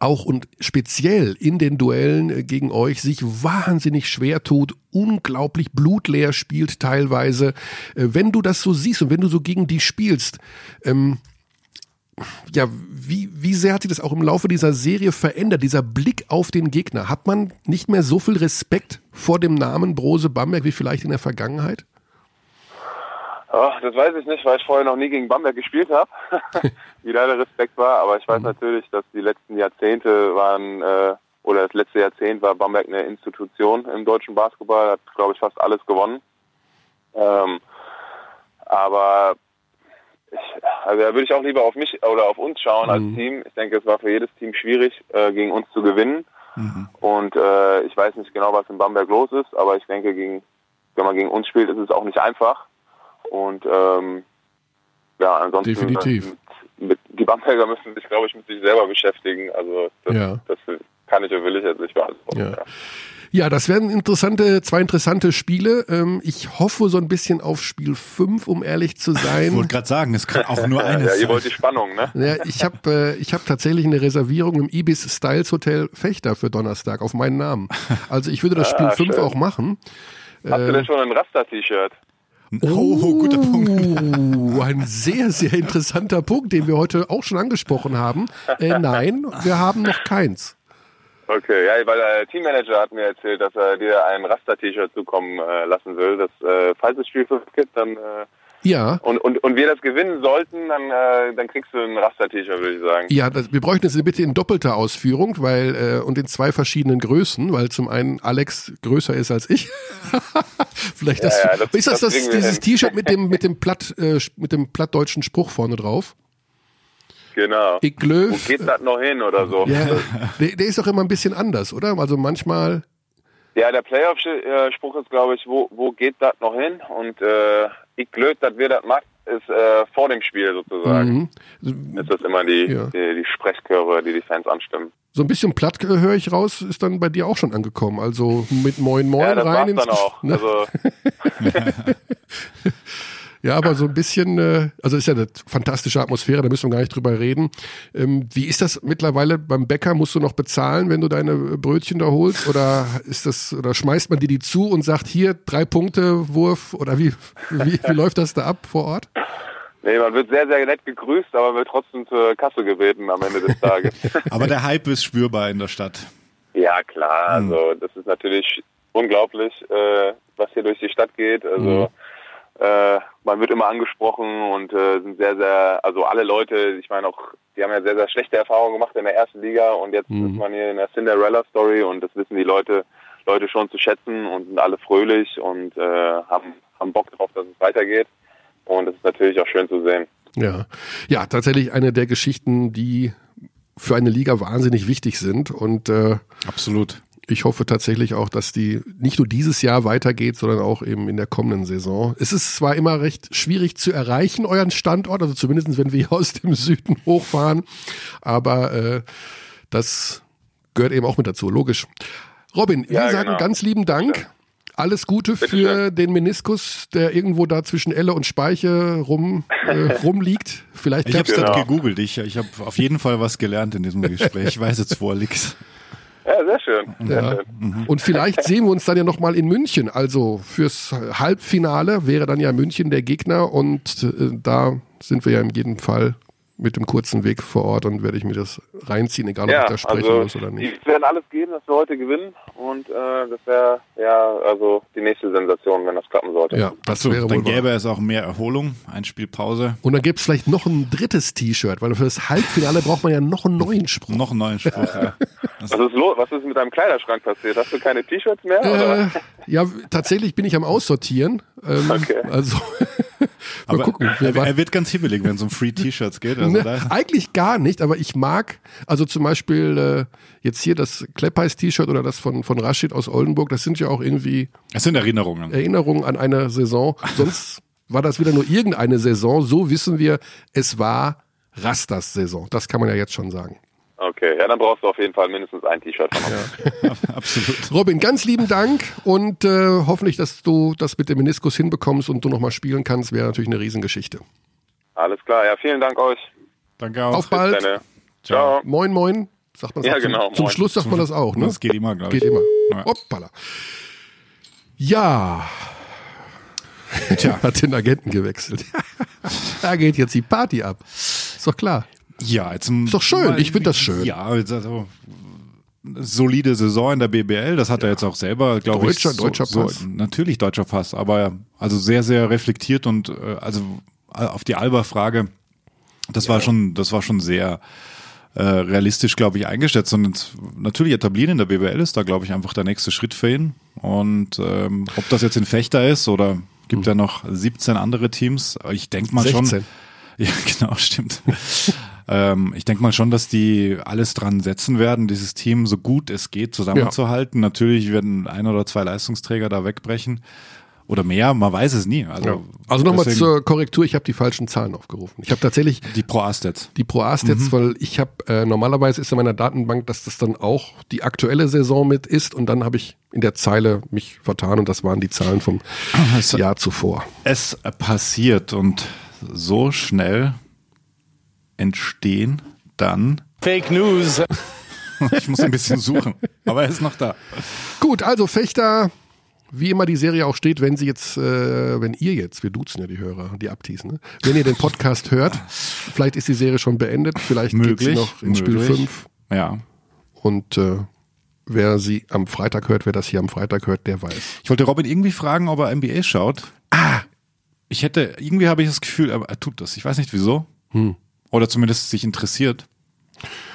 auch und speziell in den Duellen äh, gegen euch sich wahnsinnig schwer tut, unglaublich blutleer spielt teilweise. Äh, Wenn du das so siehst und wenn du so gegen die spielst, ähm, ja, wie, wie sehr hat sich das auch im Laufe dieser Serie verändert, dieser Blick auf den Gegner? Hat man nicht mehr so viel Respekt vor dem Namen Brose Bamberg wie vielleicht in der Vergangenheit? Ach, das weiß ich nicht, weil ich vorher noch nie gegen Bamberg gespielt habe, [laughs] wie da der Respekt war. Aber ich weiß natürlich, dass die letzten Jahrzehnte waren, äh, oder das letzte Jahrzehnt war Bamberg eine Institution im deutschen Basketball, hat, glaube ich, fast alles gewonnen. Ähm, aber ich, also da würde ich auch lieber auf mich oder auf uns schauen als Team. Ich denke, es war für jedes Team schwierig, äh, gegen uns zu gewinnen. Und äh, ich weiß nicht genau, was in Bamberg los ist, aber ich denke, gegen, wenn man gegen uns spielt, ist es auch nicht einfach. Und ähm, ja, ansonsten Definitiv. Mit, mit, die Bamberger müssen sich, glaube ich, mit sich selber beschäftigen. Also das, Ja. das kann ich und will ich jetzt nicht beantworten. Ja. Ja. Ja, das werden interessante, zwei interessante Spiele. Ähm, Ich hoffe so ein bisschen auf Spiel 5, um ehrlich zu Ich sein. wollte gerade sagen, es kann auch nur [laughs] Ja, eines ihr sein. wollt die Spannung, ne? Ja, ich habe äh, ich hab tatsächlich eine Reservierung im Ibis Styles Hotel Fechter für Donnerstag auf meinen Namen. Also ich würde das Spiel Ah, 5 schön. auch machen. Habt ihr denn schon ein Rasta-T-Shirt? Oh, guter Punkt. Oh, [laughs] ein sehr, sehr interessanter Punkt, den wir heute auch schon angesprochen haben. Äh, nein, wir haben noch keins. Okay, ja, weil der Teammanager hat mir erzählt, dass er dir ein Rasta-T-Shirt zukommen äh, lassen will. Dass, äh, falls es Spiel 5 gibt, dann äh, Ja, und, und, und wir das gewinnen sollten, dann, äh, dann kriegst du ein Rasta-T-Shirt, würde ich sagen. ja, das, wir bräuchten es bitte in doppelter Ausführung, weil äh, und in zwei verschiedenen Größen, weil zum einen Alex größer ist als ich. [laughs] Vielleicht das, Ja, ja, das- ist das, das das dieses. T-Shirt mit dem mit dem platt äh, mit dem plattdeutschen Spruch vorne drauf? Genau. Ich Wo glöw. geht das noch hin oder so? Ja, der, der ist doch immer ein bisschen anders, oder? Also manchmal. Ja, der Playoff-Spruch ist, glaube ich, wo, wo geht das noch hin? Und äh, ich glöd, dass wir das macht, ist äh, vor dem Spiel sozusagen. Mhm. Ist das immer die, Ja. die, die Sprechchöre, die die Fans anstimmen. So ein bisschen platt äh, höre ich raus, ist dann bei dir auch schon angekommen. Also mit Moin Moin Ja, das rein war's ins dann auch. Ne? Also, [laughs] [laughs] Ja, aber so ein bisschen, äh, also ist ja eine fantastische Atmosphäre, da müssen wir gar nicht drüber reden. Ähm, wie ist das mittlerweile beim Bäcker? Musst du noch bezahlen, wenn du deine Brötchen da holst? Oder ist das, oder schmeißt man dir die zu und sagt hier drei Punkte Wurf? Oder wie, wie, wie [laughs] läuft das da ab vor Ort? nee, man wird sehr, sehr nett gegrüßt, aber wird trotzdem zur Kasse gebeten am Ende des Tages. [laughs] Aber der Hype ist spürbar in der Stadt. ja, klar. Also, das ist natürlich unglaublich, äh, was hier durch die Stadt geht. Also, äh, man wird immer angesprochen und äh, sind sehr, sehr, also alle Leute, ich meine auch, die haben ja sehr, sehr schlechte Erfahrungen gemacht in der ersten Liga und jetzt ist man hier in der Cinderella Story und das wissen die Leute Leute schon zu schätzen und sind alle fröhlich und äh, haben, haben Bock drauf, dass es weitergeht. Und das ist natürlich auch schön zu sehen. Ja, ja, tatsächlich eine der Geschichten, die für eine Liga wahnsinnig wichtig sind und äh, Absolut. Ich hoffe tatsächlich auch, dass die nicht nur dieses Jahr weitergeht, sondern auch eben in der kommenden Saison. Es ist zwar immer recht schwierig zu erreichen, euren Standort, also zumindest wenn wir hier aus dem Süden hochfahren, aber äh, das gehört eben auch mit dazu, logisch. Robin, wir Ja, sagen genau. ganz lieben Dank. Alles Gute für schön. den Meniskus, der irgendwo da zwischen Elle und Speiche rum, äh, rumliegt. Vielleicht Ich habe es Genau. gegoogelt. Ich, ich habe auf jeden Fall was gelernt in diesem Gespräch. Ich weiß jetzt, wo er liegt. Ja, sehr schön. Sehr Ja. schön. Und vielleicht sehen wir uns dann ja nochmal in München. Also fürs Halbfinale wäre dann ja München der Gegner und äh, da sind wir ja in jedem Fall mit dem kurzen Weg vor Ort und werde ich mir das reinziehen, egal ob Ja, ich da sprechen also muss oder nicht. die werden alles geben, dass wir heute gewinnen und äh, das wäre ja also die nächste Sensation, wenn das klappen sollte. Ja, das So, wäre dann wohl wahr. gäbe es auch mehr Erholung, ein Spielpause, Und dann gäbe es vielleicht noch ein drittes T-Shirt, weil für das Halbfinale braucht man ja noch einen neuen Spruch. noch einen neuen Spruch. ja. [laughs] Was ist los? Was ist mit deinem Kleiderschrank passiert? Hast du keine T-Shirts mehr? oder? Äh, ja, tatsächlich bin ich am Aussortieren. Ähm, Okay. Also [laughs] mal Aber gucken. er, er wird ganz hibbelig, wenn es um Free T-Shirts geht. Also Ne, eigentlich gar nicht, aber ich mag, also zum Beispiel äh, jetzt hier das Kleppeis-T-Shirt oder das von, von Rashid aus Oldenburg, das sind ja auch irgendwie es sind Erinnerungen. Erinnerungen an eine Saison. Sonst war das wieder nur irgendeine Saison. So wissen wir, es war Rastas Saison. Das kann man ja jetzt schon sagen. Okay, ja, dann brauchst du auf jeden Fall mindestens ein T-Shirt von uns. Absolut. [laughs] Robin, ganz lieben Dank und äh, hoffentlich, dass du das mit dem Meniskus hinbekommst und du nochmal spielen kannst, wäre natürlich eine Riesengeschichte. Alles klar, ja, vielen Dank euch. Danke auch. Auf bald. Ciao. Moin, moin. Sagt man das Ja, auch zum, genau, Zum moin. Schluss sagt man das auch, ne? Das geht immer, glaube ich. Geht immer. Ja. Hoppala. Ja. Tja, [laughs] hat den Agenten gewechselt. [laughs] da geht jetzt die Party ab. Ist doch klar. Ja, jetzt Ist doch schön. Ich finde das schön. Ja, also solide Saison in der BBL, das hat er jetzt auch selber, glaube ich. Deutscher- deutscher Pass. natürlich deutscher Pass, aber also sehr, sehr reflektiert und äh, also auf die Alba-Frage, das war schon, das war schon sehr äh, realistisch, glaube ich, eingeschätzt. Und natürlich etablieren in der BBL ist da, glaube ich, einfach der nächste Schritt für ihn. Und ähm, ob das jetzt in Fechter ist oder gibt ja noch 17 andere Teams, ich denke mal 16. schon. [laughs] Ja, genau, stimmt. Ähm, ich denke mal schon, dass die alles dran setzen werden, dieses Team so gut es geht zusammenzuhalten. Natürlich werden ein oder zwei Leistungsträger da wegbrechen. Oder mehr, man weiß es nie. Also, Ja. Also nochmal zur Korrektur, ich habe die falschen Zahlen aufgerufen. Ich habe tatsächlich Die Pro Astats. die Pro Astats, weil ich habe äh, normalerweise ist in meiner Datenbank, dass das dann auch die aktuelle Saison mit ist und dann habe ich in der Zeile mich vertan und das waren die Zahlen vom Also- Jahr zuvor. Es passiert und so schnell entstehen dann. Fake News. [laughs] Ich muss ein bisschen suchen, aber er ist noch da. Gut, also Fechter, wie immer die Serie auch steht, wenn sie jetzt, äh, wenn ihr jetzt, wir duzen ja die Hörer, die Abtis, ne? wenn ihr den Podcast hört, vielleicht ist die Serie schon beendet, vielleicht geht sie Möglich, noch in Spiel möglich. 5 Ja. und äh, wer sie am Freitag hört, wer das hier am Freitag hört, der weiß. Ich wollte Robin irgendwie fragen, ob er NBA schaut. Ah. Ich hätte, irgendwie habe ich das Gefühl, aber er tut das. Ich weiß nicht wieso. Hm. Oder zumindest sich interessiert.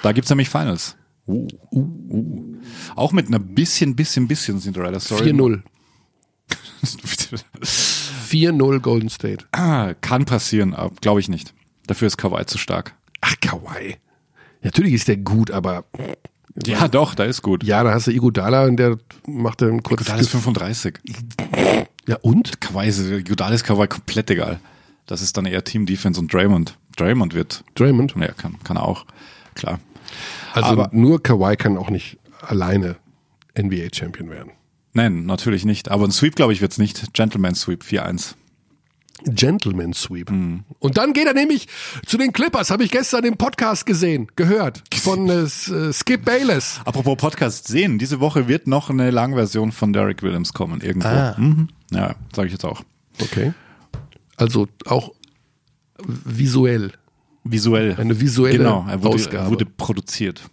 Da gibt's nämlich Finals. Uh, uh, uh. Auch mit einer bisschen, bisschen, bisschen Cinderella Story. 4-0. 4-0 [laughs] Golden State. ah, kann passieren, aber glaube ich nicht. Dafür ist Kawhi zu stark. Ach, Kawhi. Natürlich ist der gut, aber Ja, doch, da ist gut. ja, da hast du Iguodala und der macht dann kurz. Iguodala ist 35. Ja, und? Kawhi ist, Iguodala ist Kawhi komplett egal. Das ist dann eher Team Defense und Draymond. Draymond wird, Draymond. ja, kann, kann er auch. Klar. Also Aber- nur Kawhi kann auch nicht alleine NBA-Champion werden. Nein, natürlich nicht. Aber ein Sweep, glaube ich, wird's nicht. Gentleman Sweep 4-1. Gentleman Sweep. Mhm. Und dann geht er nämlich zu den Clippers, habe ich gestern im Podcast gesehen, gehört, von äh, äh, Skip Bayless. Apropos Podcast sehen, diese Woche wird noch eine Langversion von Derek Williams kommen irgendwo. Ah. Mhm. Ja, sage ich jetzt auch. Okay. Also auch visuell. Visuell. Eine visuelle genau, er wurde, Ausgabe. wurde produziert.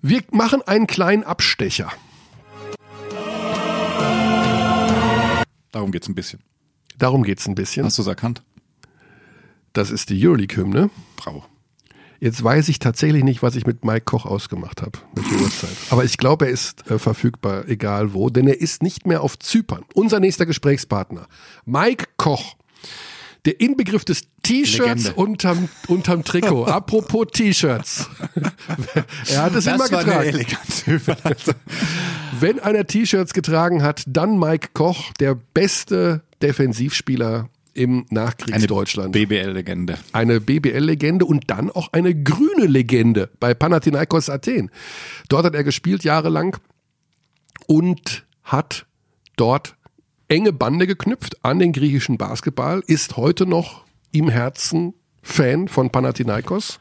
Wir machen einen kleinen Abstecher. Darum geht's ein bisschen. Darum geht's ein bisschen. Hast du es erkannt? Das ist die Euroleague-Hymne. Bravo. Jetzt weiß ich tatsächlich nicht, was ich mit Mike Koch ausgemacht habe, welche Uhrzeit. Aber ich glaube, er ist äh, verfügbar, egal wo, denn er ist nicht mehr auf Zypern. Unser nächster Gesprächspartner, Mike Koch. Der Inbegriff des T-Shirts unterm, unterm Trikot. [laughs] Apropos T-Shirts. er hat es immer Das eine getragen. elegante Überleitung. [laughs] Wenn einer T-Shirts getragen hat, dann Mike Koch, der beste Defensivspieler im Eine Nachkriegsdeutschland. BBL-Legende. eine BBL-Legende und dann auch eine grüne Legende bei Panathinaikos Athen. Dort hat er gespielt jahrelang und hat dort enge Bande geknüpft an den griechischen Basketball, ist heute noch im Herzen Fan von Panathinaikos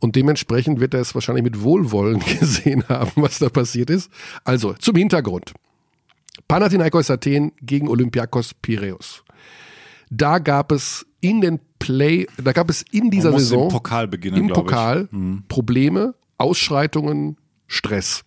und dementsprechend wird er es wahrscheinlich mit Wohlwollen [laughs] gesehen haben, was da passiert ist. Also zum Hintergrund. Panathinaikos Athen gegen Olympiakos Piräus. Da gab es in den Play, da gab es in dieser Man muss Saison im Pokal beginnen, im. Pokal Probleme, Ausschreitungen, Stress.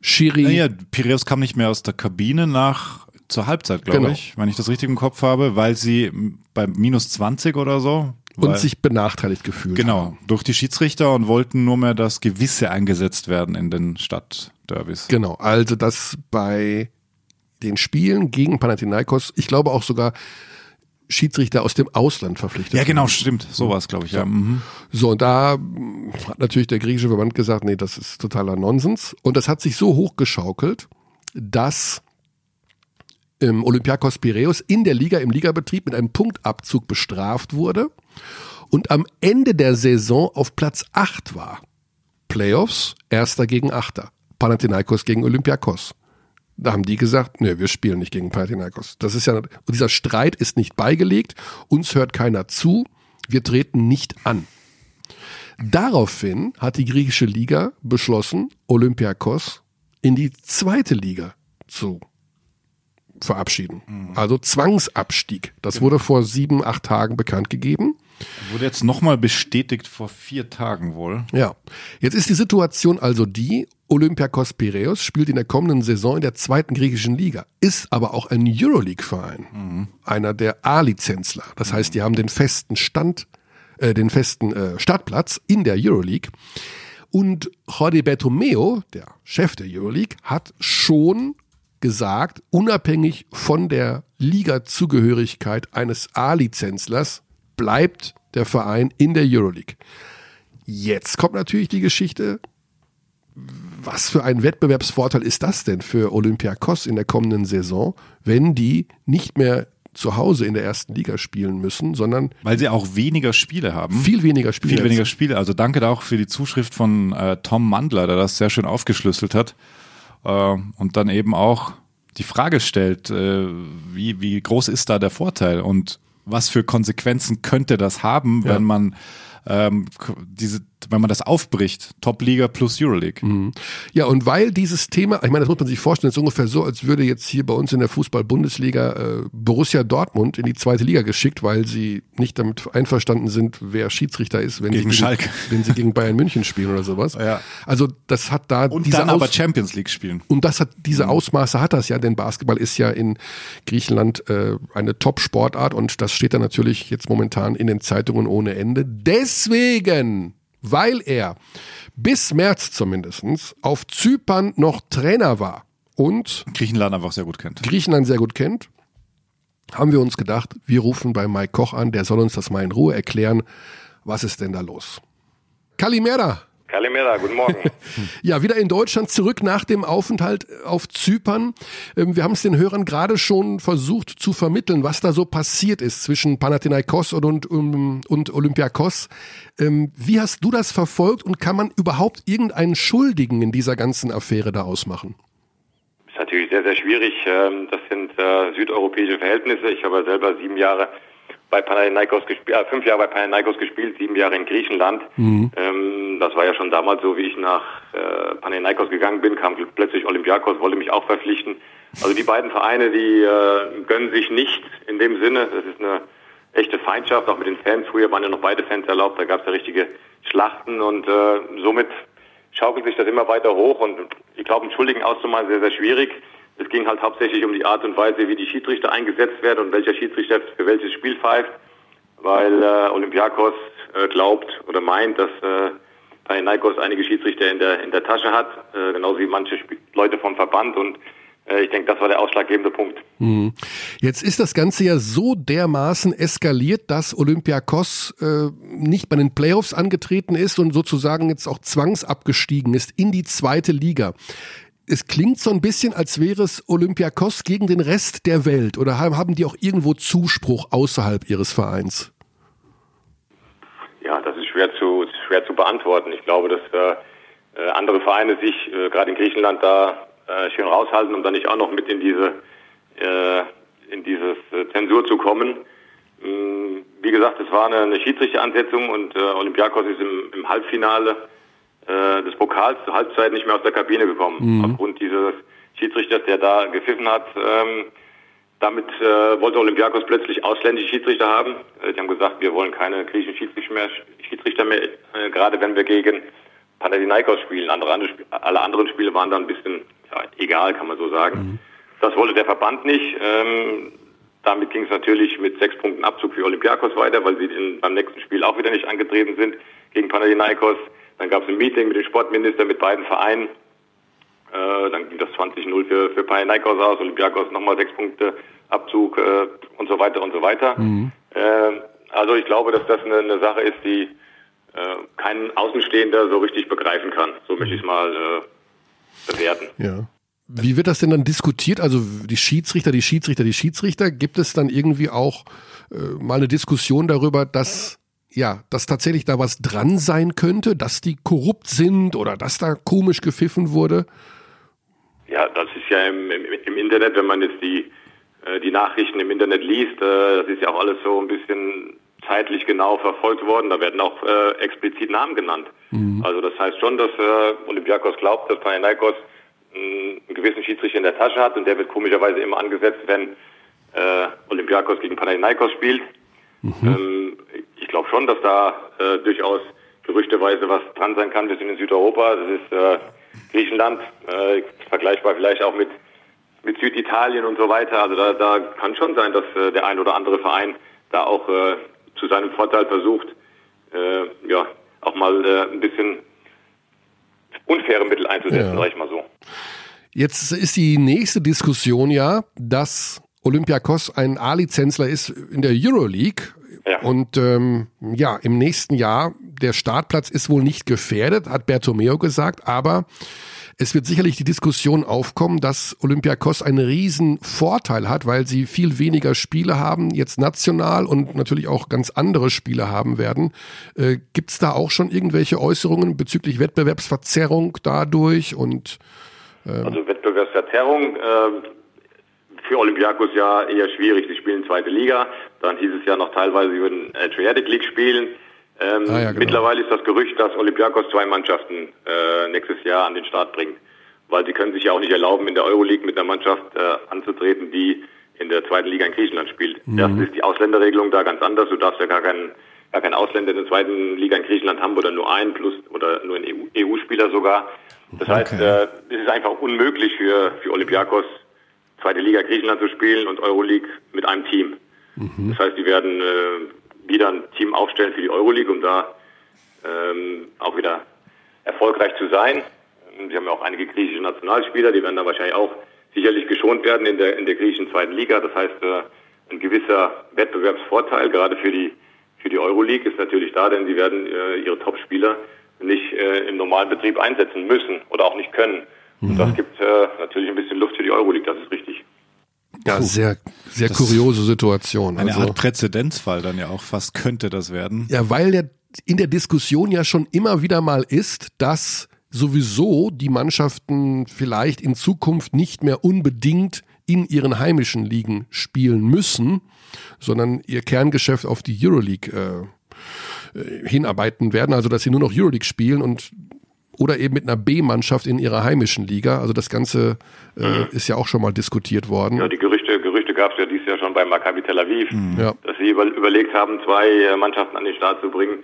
Schiri, Naja, Piraeus kam nicht mehr aus der Kabine nach zur Halbzeit, glaube Genau. ich, wenn ich das richtig im Kopf habe, weil sie bei minus 20 oder so und sich benachteiligt gefühlt. genau haben. durch die Schiedsrichter und wollten nur mehr das Gewisse eingesetzt werden in den Stadtderbys. Genau, also dass bei den Spielen gegen Panathinaikos, ich glaube auch sogar Schiedsrichter aus dem Ausland verpflichtet. Ja, genau, stimmt. Sowas, glaube ich. Ja. Mhm. So, und da hat natürlich der griechische Verband gesagt, nee, das ist totaler Nonsens. Und das hat sich so hochgeschaukelt, dass ähm, Olympiakos Piräus in der Liga, im Ligabetrieb mit einem Punktabzug bestraft wurde und am Ende der Saison auf Platz 8 war. Playoffs, Erster gegen Achter. Panathinaikos gegen Olympiakos. Da haben die gesagt, nee, wir spielen nicht gegen Panathinaikos. Das ist ja, und dieser Streit ist nicht beigelegt, uns hört keiner zu, wir treten nicht an. Daraufhin hat die griechische Liga beschlossen, Olympiakos in die zweite Liga zu verabschieden. Also Zwangsabstieg. Das wurde vor sieben, acht Tagen bekannt gegeben. Wurde jetzt nochmal bestätigt vor vier Tagen wohl. Ja, jetzt ist die Situation also die, Olympiakos Piraeus spielt in der kommenden Saison in der zweiten griechischen Liga, ist aber auch ein Euroleague-Verein, einer der A-Lizenzler. Das heißt, die haben den festen Stand, äh, den festen äh, Startplatz in der Euroleague. Und Jorge Bertomeo, der Chef der Euroleague, hat schon gesagt, unabhängig von der Liga-Zugehörigkeit eines A-Lizenzlers, bleibt der Verein in der Euroleague. Jetzt kommt natürlich die Geschichte, was für ein Wettbewerbsvorteil ist das denn für Olympiakos in der kommenden Saison, wenn die nicht mehr zu Hause in der ersten Liga spielen müssen, sondern Weil sie auch weniger Spiele haben. viel weniger Spiele. Viel weniger Spiele. Also danke da auch für die Zuschrift von äh, Tom Mandler, der das sehr schön aufgeschlüsselt hat. Äh, und dann eben auch die Frage stellt, äh, wie, wie groß ist da der Vorteil und was für Konsequenzen könnte das haben, Ja. wenn man ähm, diese, wenn man das aufbricht, Top-Liga plus Euroleague. Ja, und weil dieses Thema, ich meine, das muss man sich vorstellen, das ist ungefähr so, als würde jetzt hier bei uns in der Fußball-Bundesliga äh, Borussia Dortmund in die zweite Liga geschickt, weil sie nicht damit einverstanden sind, wer Schiedsrichter ist, wenn, Gegen sie, gegen, [laughs] wenn sie gegen Bayern München spielen oder sowas. Ja. Also das hat da Und diese dann Aus aber Champions League spielen. Und das hat diese Ausmaße hat das ja, denn Basketball ist ja in Griechenland äh, eine Top-Sportart und das steht da natürlich jetzt momentan in den Zeitungen ohne Ende. Deswegen, weil er bis März zumindestens auf Zypern noch Trainer war und Griechenland einfach sehr gut kennt. Griechenland sehr gut kennt, haben wir uns gedacht, wir rufen bei Mike Koch an, der soll uns das mal in Ruhe erklären. Was ist denn da los? Kalimera. Kalimera, guten Morgen. [laughs] Ja, wieder in Deutschland zurück nach dem Aufenthalt auf Zypern. Ähm, Wir haben es den Hörern gerade schon versucht zu vermitteln, was da so passiert ist zwischen Panathinaikos und, und, und Olympiakos. Ähm, Wie hast du das verfolgt und kann man überhaupt irgendeinen Schuldigen in dieser ganzen Affäre da ausmachen? ist natürlich sehr, sehr schwierig. Ähm, Das sind äh, südeuropäische Verhältnisse. Ich habe selber sieben Jahre bei Panathinaikos gespielt, äh, fünf Jahre bei Panathinaikos gespielt, sieben Jahre in Griechenland. Ähm, das war ja schon damals so, wie ich nach äh, Panathinaikos gegangen bin, kam plötzlich Olympiakos, wollte mich auch verpflichten. Also die beiden Vereine, die äh, gönnen sich nicht in dem Sinne. Das ist eine echte Feindschaft, auch mit den Fans. Früher waren ja noch beide Fans erlaubt, da gab es ja richtige Schlachten und äh, somit schaukelt sich das immer weiter hoch und ich glaube, einen Schuldigen auszumalen sehr, sehr schwierig. Es ging halt hauptsächlich um die Art und Weise, wie die Schiedsrichter eingesetzt werden und welcher Schiedsrichter für welches Spiel pfeift, weil äh, Olympiakos äh, glaubt oder meint, dass äh, Panathinaikos einige Schiedsrichter in der in der Tasche hat, äh, genauso wie manche Sp Leute vom Verband und äh, ich denke, das war der ausschlaggebende Punkt. Mhm. Jetzt ist das Ganze ja so dermaßen eskaliert, dass Olympiakos äh, nicht bei den Playoffs angetreten ist und sozusagen jetzt auch zwangsabgestiegen ist in die zweite Liga. Es klingt so ein bisschen, als wäre es Olympiakos gegen den Rest der Welt oder haben die auch irgendwo Zuspruch außerhalb ihres Vereins? Ja, das ist schwer zu, schwer zu beantworten. Ich glaube, dass äh, andere Vereine sich äh, gerade in Griechenland da äh, schön raushalten, um dann nicht auch noch mit in diese äh, in dieses äh, Zensur zu kommen. Ähm, wie gesagt, es war eine, eine Schiedsrichteransetzung und äh, Olympiakos ist im, im Halbfinale äh, des Pokals zur Halbzeit nicht mehr aus der Kabine gekommen. Mhm. Aufgrund dieses Schiedsrichters, der da gepfiffen hat. Ähm, damit äh, wollte Olympiakos plötzlich ausländische Schiedsrichter haben. Äh, die haben gesagt, wir wollen keine griechischen Schiedsrichter mehr, Schiedsrichter mehr äh, gerade wenn wir gegen Panathinaikos spielen. Andere, alle anderen Spiele waren dann ein bisschen ja, egal, kann man so sagen. Mhm. Das wollte der Verband nicht. Ähm, damit ging es natürlich mit sechs Punkten Abzug für Olympiakos weiter, weil sie in, beim nächsten Spiel auch wieder nicht angetreten sind gegen Panathinaikos. Dann gab es ein Meeting mit dem Sportminister mit beiden Vereinen. Äh, dann ging das 20-0 für, für Panathinaikos aus, Olympiakos nochmal sechs Punkte Abzug äh, und so weiter und so weiter. Mhm. Äh, also ich glaube, dass das eine, eine Sache ist, die äh, kein Außenstehender so richtig begreifen kann. So möchte ich es mal äh, bewerten. Ja. Wie wird das denn dann diskutiert? Also die Schiedsrichter, die Schiedsrichter, die Schiedsrichter, gibt es dann irgendwie auch äh, mal eine Diskussion darüber, dass ja, dass tatsächlich da was dran sein könnte, dass die korrupt sind oder dass da komisch gepfiffen wurde? Ja, das ist ja im, im, im Internet, wenn man jetzt die, äh, die Nachrichten im Internet liest, äh, das ist ja auch alles so ein bisschen zeitlich genau verfolgt worden. Da werden auch äh, explizit Namen genannt. Mhm. Also das heißt schon, dass äh, Olympiakos glaubt, dass Panathinaikos einen gewissen Schiedsrichter in der Tasche hat und der wird komischerweise immer angesetzt, wenn äh, Olympiakos gegen Panathinaikos spielt. Mhm. Ähm, glaube schon, dass da äh, durchaus gerüchteweise was dran sein kann. Wir sind in Südeuropa, das ist äh, Griechenland, äh, vergleichbar vielleicht auch mit mit Süditalien und so weiter. Also da, da kann schon sein, dass äh, der ein oder andere Verein da auch äh, zu seinem Vorteil versucht, äh, ja, auch mal äh, ein bisschen unfaire Mittel einzusetzen, ja. sag ich mal so. Jetzt ist die nächste Diskussion ja, dass Olympiakos ein A-Lizenzler ist in der Euroleague. Ja. Und ähm, ja, im nächsten Jahr, der Startplatz ist wohl nicht gefährdet, hat Bertomeo gesagt, aber es wird sicherlich die Diskussion aufkommen, dass Olympiakos einen riesen Vorteil hat, weil sie viel weniger Spiele haben, jetzt national und natürlich auch ganz andere Spiele haben werden. Äh, Gibt es da auch schon irgendwelche Äußerungen bezüglich Wettbewerbsverzerrung dadurch und ähm also Wettbewerbsverzerrung äh, für Olympiakos ja eher schwierig. Sie spielen zweite Liga, dann hieß es ja noch teilweise über den Adriatic League spielen. Ähm, ah, ja, genau. Mittlerweile ist das Gerücht, dass Olympiakos zwei Mannschaften äh, nächstes Jahr an den Start bringt. Weil sie können sich ja auch nicht erlauben, in der Euroleague mit einer Mannschaft äh, anzutreten, die in der zweiten Liga in Griechenland spielt. Mhm. Erstens ist die Ausländerregelung da ganz anders. Du darfst ja gar keinen, gar keinen Ausländer in der zweiten Liga in Griechenland haben oder nur einen plus oder nur einen EU-Spieler EU sogar. Das okay. heißt, äh, es ist einfach unmöglich für, für Olympiakos zweite Liga Griechenland zu spielen und Euroleague mit einem Team. Mhm. Das heißt, die werden äh, wieder ein Team aufstellen für die Euroleague, um da ähm, auch wieder erfolgreich zu sein. Sie haben ja auch einige griechische Nationalspieler, die werden da wahrscheinlich auch sicherlich geschont werden in der, in der griechischen zweiten Liga. Das heißt, äh, ein gewisser Wettbewerbsvorteil gerade für die, für die Euroleague ist natürlich da, denn sie werden äh, ihre Topspieler nicht äh, im normalen Betrieb einsetzen müssen oder auch nicht können. Und das mhm. gibt äh, natürlich ein bisschen Luft für die Euroleague, das ist richtig. Ja, Puh. sehr, sehr das kuriose Situation. Eine also, Art Präzedenzfall dann ja auch fast könnte das werden. Ja, weil der in der Diskussion ja schon immer wieder mal ist, dass sowieso die Mannschaften vielleicht in Zukunft nicht mehr unbedingt in ihren heimischen Ligen spielen müssen, sondern ihr Kerngeschäft auf die Euroleague äh, äh hinarbeiten werden, also dass sie nur noch Euroleague spielen und oder eben mit einer B-Mannschaft in ihrer heimischen Liga. Also das Ganze äh, mhm. ist ja auch schon mal diskutiert worden. Ja, die Gerüchte, Gerüchte gab es ja dieses Jahr schon bei Maccabi Tel Aviv, mhm. ja. dass sie über, überlegt haben, zwei äh, Mannschaften an den Start zu bringen.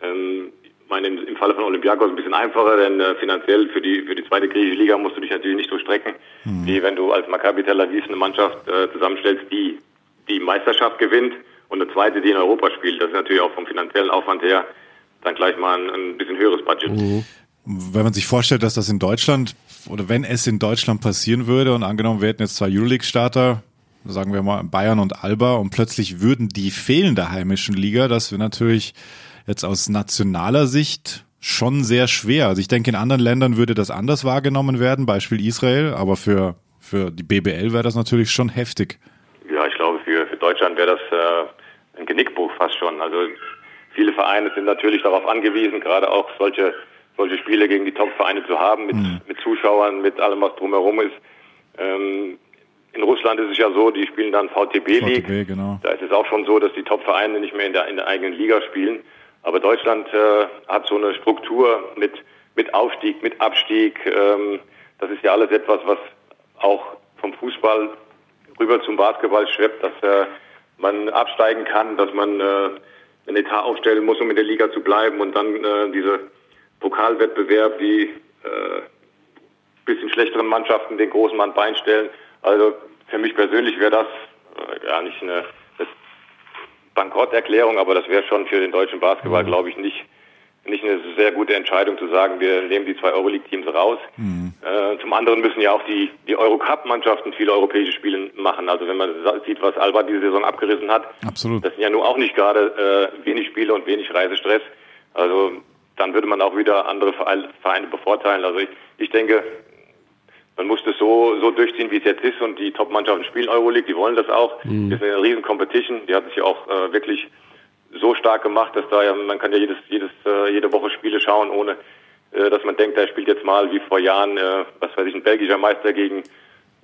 Ähm, meine, im Falle von Olympiakos ein bisschen einfacher, denn äh, finanziell für die für die zweite griechische Liga musst du dich natürlich nicht so strecken, mhm. wie wenn du als Maccabi Tel Aviv eine Mannschaft äh, zusammenstellst, die die Meisterschaft gewinnt und eine zweite, die in Europa spielt. Das ist natürlich auch vom finanziellen Aufwand her dann gleich mal ein, ein bisschen höheres Budget. Mhm. Wenn man sich vorstellt, dass das in Deutschland oder wenn es in Deutschland passieren würde und angenommen wir hätten jetzt zwei Euroleague-Starter, sagen wir mal Bayern und Alba und plötzlich würden die fehlen der heimischen Liga, das wäre natürlich jetzt aus nationaler Sicht schon sehr schwer. Also ich denke, in anderen Ländern würde das anders wahrgenommen werden, Beispiel Israel, aber für, für die BBL wäre das natürlich schon heftig. Ja, ich glaube, für, für Deutschland wäre das äh, ein Genickbruch fast schon. Also viele Vereine sind natürlich darauf angewiesen, gerade auch solche, solche Spiele gegen die Top-Vereine zu haben, mit, mhm. mit Zuschauern, mit allem, was drumherum ist. Ähm, in Russland ist es ja so, die spielen dann VTB League. VTB, genau. Da ist es auch schon so, dass die Top-Vereine nicht mehr in der, in der eigenen Liga spielen. Aber Deutschland äh, hat so eine Struktur mit, mit Aufstieg, mit Abstieg. Ähm, das ist ja alles etwas, was auch vom Fußball rüber zum Basketball schwebt, dass äh, man absteigen kann, dass man äh, einen Etat aufstellen muss, um in der Liga zu bleiben und dann äh, diese Pokalwettbewerb wie äh, bisschen schlechteren Mannschaften den großen Mann Bein stellen. Also für mich persönlich wäre das äh, ja nicht eine, Bankrotterklärung, aber das wäre schon für den deutschen Basketball, mhm. glaube ich, nicht nicht eine sehr gute Entscheidung zu sagen, wir nehmen die zwei Euroleague-Teams raus. Mhm. Äh, zum anderen müssen ja auch die, die Eurocup-Mannschaften viele europäische Spiele machen. Also wenn man sieht, was Alba diese Saison abgerissen hat, Absolut. das sind ja nun auch nicht gerade äh, wenig Spiele und wenig Reisestress. Also dann würde man auch wieder andere Vereine bevorteilen. Also ich, ich denke, man muss das so, so durchziehen, wie es jetzt ist. Und die Top-Mannschaften spielen Euroleague, die wollen das auch. Mhm. Das ist eine riesen Competition. Die hat sich ja auch äh, wirklich so stark gemacht, dass da ja, man kann ja jedes, jedes, äh, jede Woche Spiele schauen, ohne äh, dass man denkt, er spielt jetzt mal wie vor Jahren, äh, was weiß ich, ein belgischer Meister gegen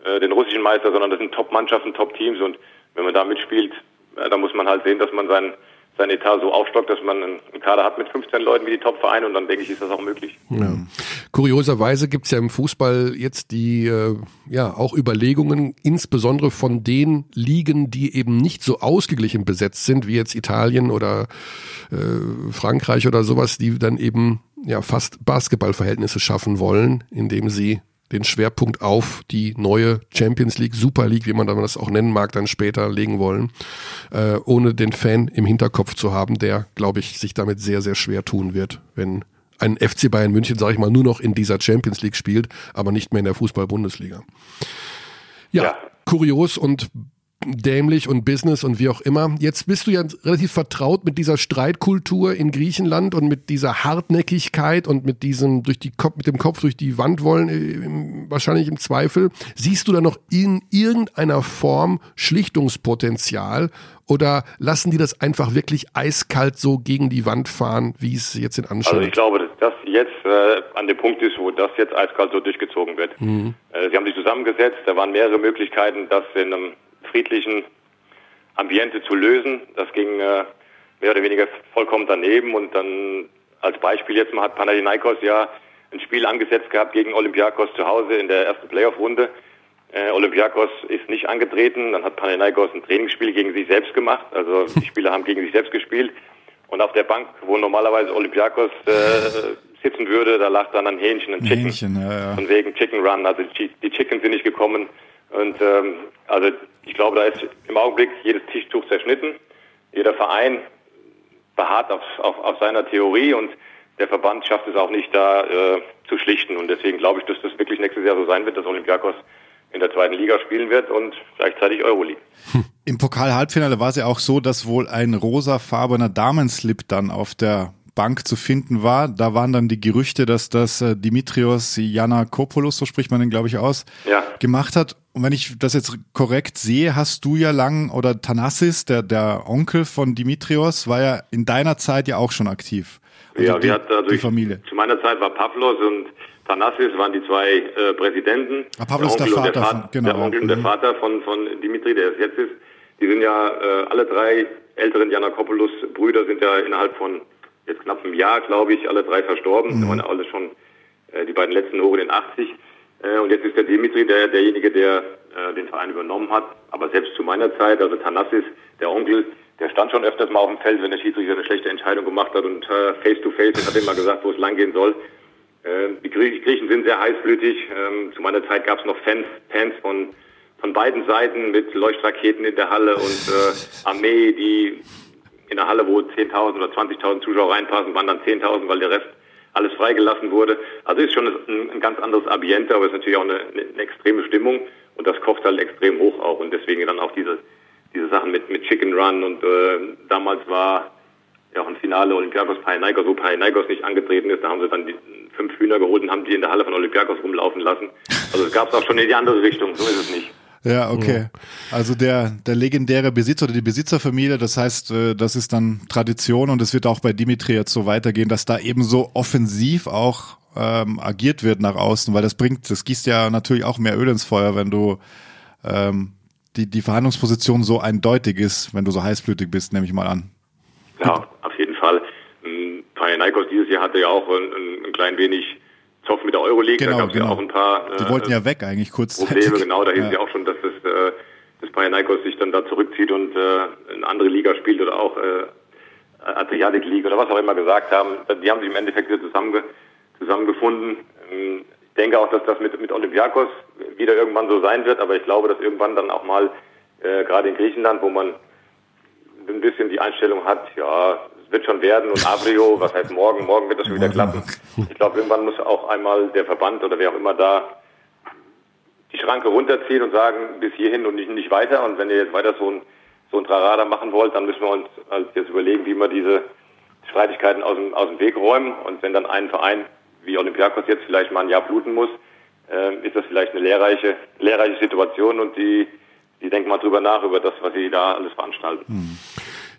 äh, den russischen Meister, sondern das sind Top-Mannschaften, Top-Teams. Und wenn man da mitspielt, äh, dann muss man halt sehen, dass man seinen sein Etat so aufstockt, dass man einen Kader hat mit 15 Leuten wie die Top-Vereine und dann denke ich, ist das auch möglich. Ja. Kurioserweise gibt's ja im Fußball jetzt die äh, ja auch Überlegungen, insbesondere von den Ligen, die eben nicht so ausgeglichen besetzt sind, wie jetzt Italien oder äh, Frankreich oder sowas, die dann eben ja fast Basketballverhältnisse schaffen wollen, indem sie den Schwerpunkt auf die neue Champions League, Super League, wie man das auch nennen mag, dann später legen wollen, äh, ohne den Fan im Hinterkopf zu haben, der, glaube ich, sich damit sehr, sehr schwer tun wird, wenn ein FC Bayern München, sage ich mal, nur noch in dieser Champions League spielt, aber nicht mehr in der Fußball-Bundesliga. Ja, ja, kurios und dämlich und Business und wie auch immer. Jetzt bist du ja relativ vertraut mit dieser Streitkultur in Griechenland und mit dieser Hartnäckigkeit und mit diesem durch die Kopf, mit dem Kopf durch die Wand wollen, äh, wahrscheinlich im Zweifel. Siehst du da noch in irgendeiner Form Schlichtungspotenzial oder lassen die das einfach wirklich eiskalt so gegen die Wand fahren, wie es jetzt in Anschein? Also ich glaube, dass das jetzt äh, an dem Punkt ist, wo das jetzt eiskalt so durchgezogen wird. Mhm. Äh, sie haben sich zusammengesetzt, da waren mehrere Möglichkeiten, das in einem friedlichen Ambiente zu lösen. Das ging äh, mehr oder weniger vollkommen daneben. Und dann als Beispiel jetzt mal hat Panathinaikos ja ein Spiel angesetzt gehabt gegen Olympiakos zu Hause in der ersten Playoff-Runde. Äh, Olympiakos ist nicht angetreten. Dann hat Panathinaikos ein Trainingsspiel gegen sich selbst gemacht. Also die Spieler haben gegen sich selbst gespielt. Und auf der Bank, wo normalerweise Olympiakos äh, sitzen würde, da lag dann ein Hähnchen, ein Chicken. Hähnchen, ja, ja. Von wegen Chicken Run. Also die, die Chicken sind nicht gekommen. Und ähm, also ich glaube, da ist im Augenblick jedes Tischtuch zerschnitten. Jeder Verein beharrt auf, auf, auf seiner Theorie und der Verband schafft es auch nicht, da äh, zu schlichten. Und deswegen glaube ich, dass das wirklich nächstes Jahr so sein wird, dass Olympiakos in der zweiten Liga spielen wird und gleichzeitig Euroleague. Im Pokal-Halbfinale war es ja auch so, dass wohl ein rosafarbener Damenslip dann auf der Bank zu finden war. Da waren dann die Gerüchte, dass das äh, Dimitrios Janakopoulos, so spricht man den glaube ich aus, ja. gemacht hat. Und wenn ich das jetzt korrekt sehe, hast du ja lang, oder Thanassis, der, der Onkel von Dimitrios, war ja in deiner Zeit ja auch schon aktiv. Also ja, die, wir hatten also die Familie. Ich, zu meiner Zeit war Pavlos und Thanassis waren die zwei äh, Präsidenten. Ah, Pavlos der, der Vater, der, von, genau. der Onkel und der mhm. Vater von, von Dimitri, der es jetzt ist. Die sind ja äh, alle drei älteren Janakopoulos-Brüder sind ja innerhalb von jetzt knapp einem Jahr, glaube ich, alle drei verstorben. Mhm. waren alle schon äh, die beiden letzten hoch in den 80. Äh, und jetzt ist der Dimitri der, derjenige, der äh, den Verein übernommen hat. Aber selbst zu meiner Zeit, also Thanassis, der Onkel, der stand schon öfters mal auf dem Feld, wenn der Schiedsrichter eine schlechte Entscheidung gemacht hat und äh, face to face hat immer gesagt, wo es langgehen soll. Äh, die Griechen sind sehr heißblütig. Ähm, zu meiner Zeit gab es noch Fans, Fans von von beiden Seiten mit Leuchtraketen in der Halle und äh, Armee, die in der Halle, wo 10.000 oder 20.000 Zuschauer reinpassen, waren dann 10.000, weil der Rest alles freigelassen wurde. Also ist schon ein, ein ganz anderes Ambiente, aber es ist natürlich auch eine, eine, extreme Stimmung und das kocht halt extrem hoch auch und deswegen dann auch diese, diese Sachen mit, mit Chicken Run und äh, damals war ja auch ein Finale Olympiakos Panathinaikos, wo Panathinaikos nicht angetreten ist, da haben sie dann die fünf Hühner geholt und haben die in der Halle von Olympiakos rumlaufen lassen. Also es gab es auch schon in die andere Richtung, so ist es nicht. Ja, okay. Also der, der legendäre Besitzer oder die Besitzerfamilie, das heißt, äh, das ist dann Tradition und es wird auch bei Dimitri jetzt so weitergehen, dass da eben so offensiv auch ähm, agiert wird nach außen, weil das bringt, das gießt ja natürlich auch mehr Öl ins Feuer, wenn du ähm, die, die Verhandlungsposition so eindeutig ist, wenn du so heißblütig bist, nehme ich mal an. Ja, auf jeden Fall. Ähm, Panathinaikos dieses Jahr hatte ja auch ein, ein klein wenig Zoff mit der Euroleague, genau, da gab es genau. ja auch ein paar Die äh, wollten ja weg eigentlich kurz. Probleme, genau, da hieß ja. ja auch schon, dass das, äh, das Panathinaikos sich dann da zurückzieht und äh, eine andere Liga spielt oder auch äh, Adriatic League oder was auch immer gesagt haben. Die haben sich im Endeffekt wieder zusammenge zusammengefunden. Ähm, Ich denke auch, dass das mit, mit Olympiakos wieder irgendwann so sein wird, aber ich glaube, dass irgendwann dann auch mal, äh, gerade in Griechenland, wo man ein bisschen die Einstellung hat, ja, wird schon werden und Avrio, was heißt morgen, morgen wird das schon wieder klappen. Ich glaube, irgendwann muss auch einmal der Verband oder wer auch immer da die Schranke runterziehen und sagen, bis hierhin und nicht, nicht weiter. Und wenn ihr jetzt weiter so ein, so ein Trarada machen wollt, dann müssen wir uns halt jetzt überlegen, wie wir diese Streitigkeiten aus dem, aus dem Weg räumen. Und wenn dann ein Verein wie Olympiakos jetzt vielleicht mal ein Jahr bluten muss, äh, ist das vielleicht eine lehrreiche, lehrreiche Situation und die, die denken mal drüber nach, über das, was sie da alles veranstalten.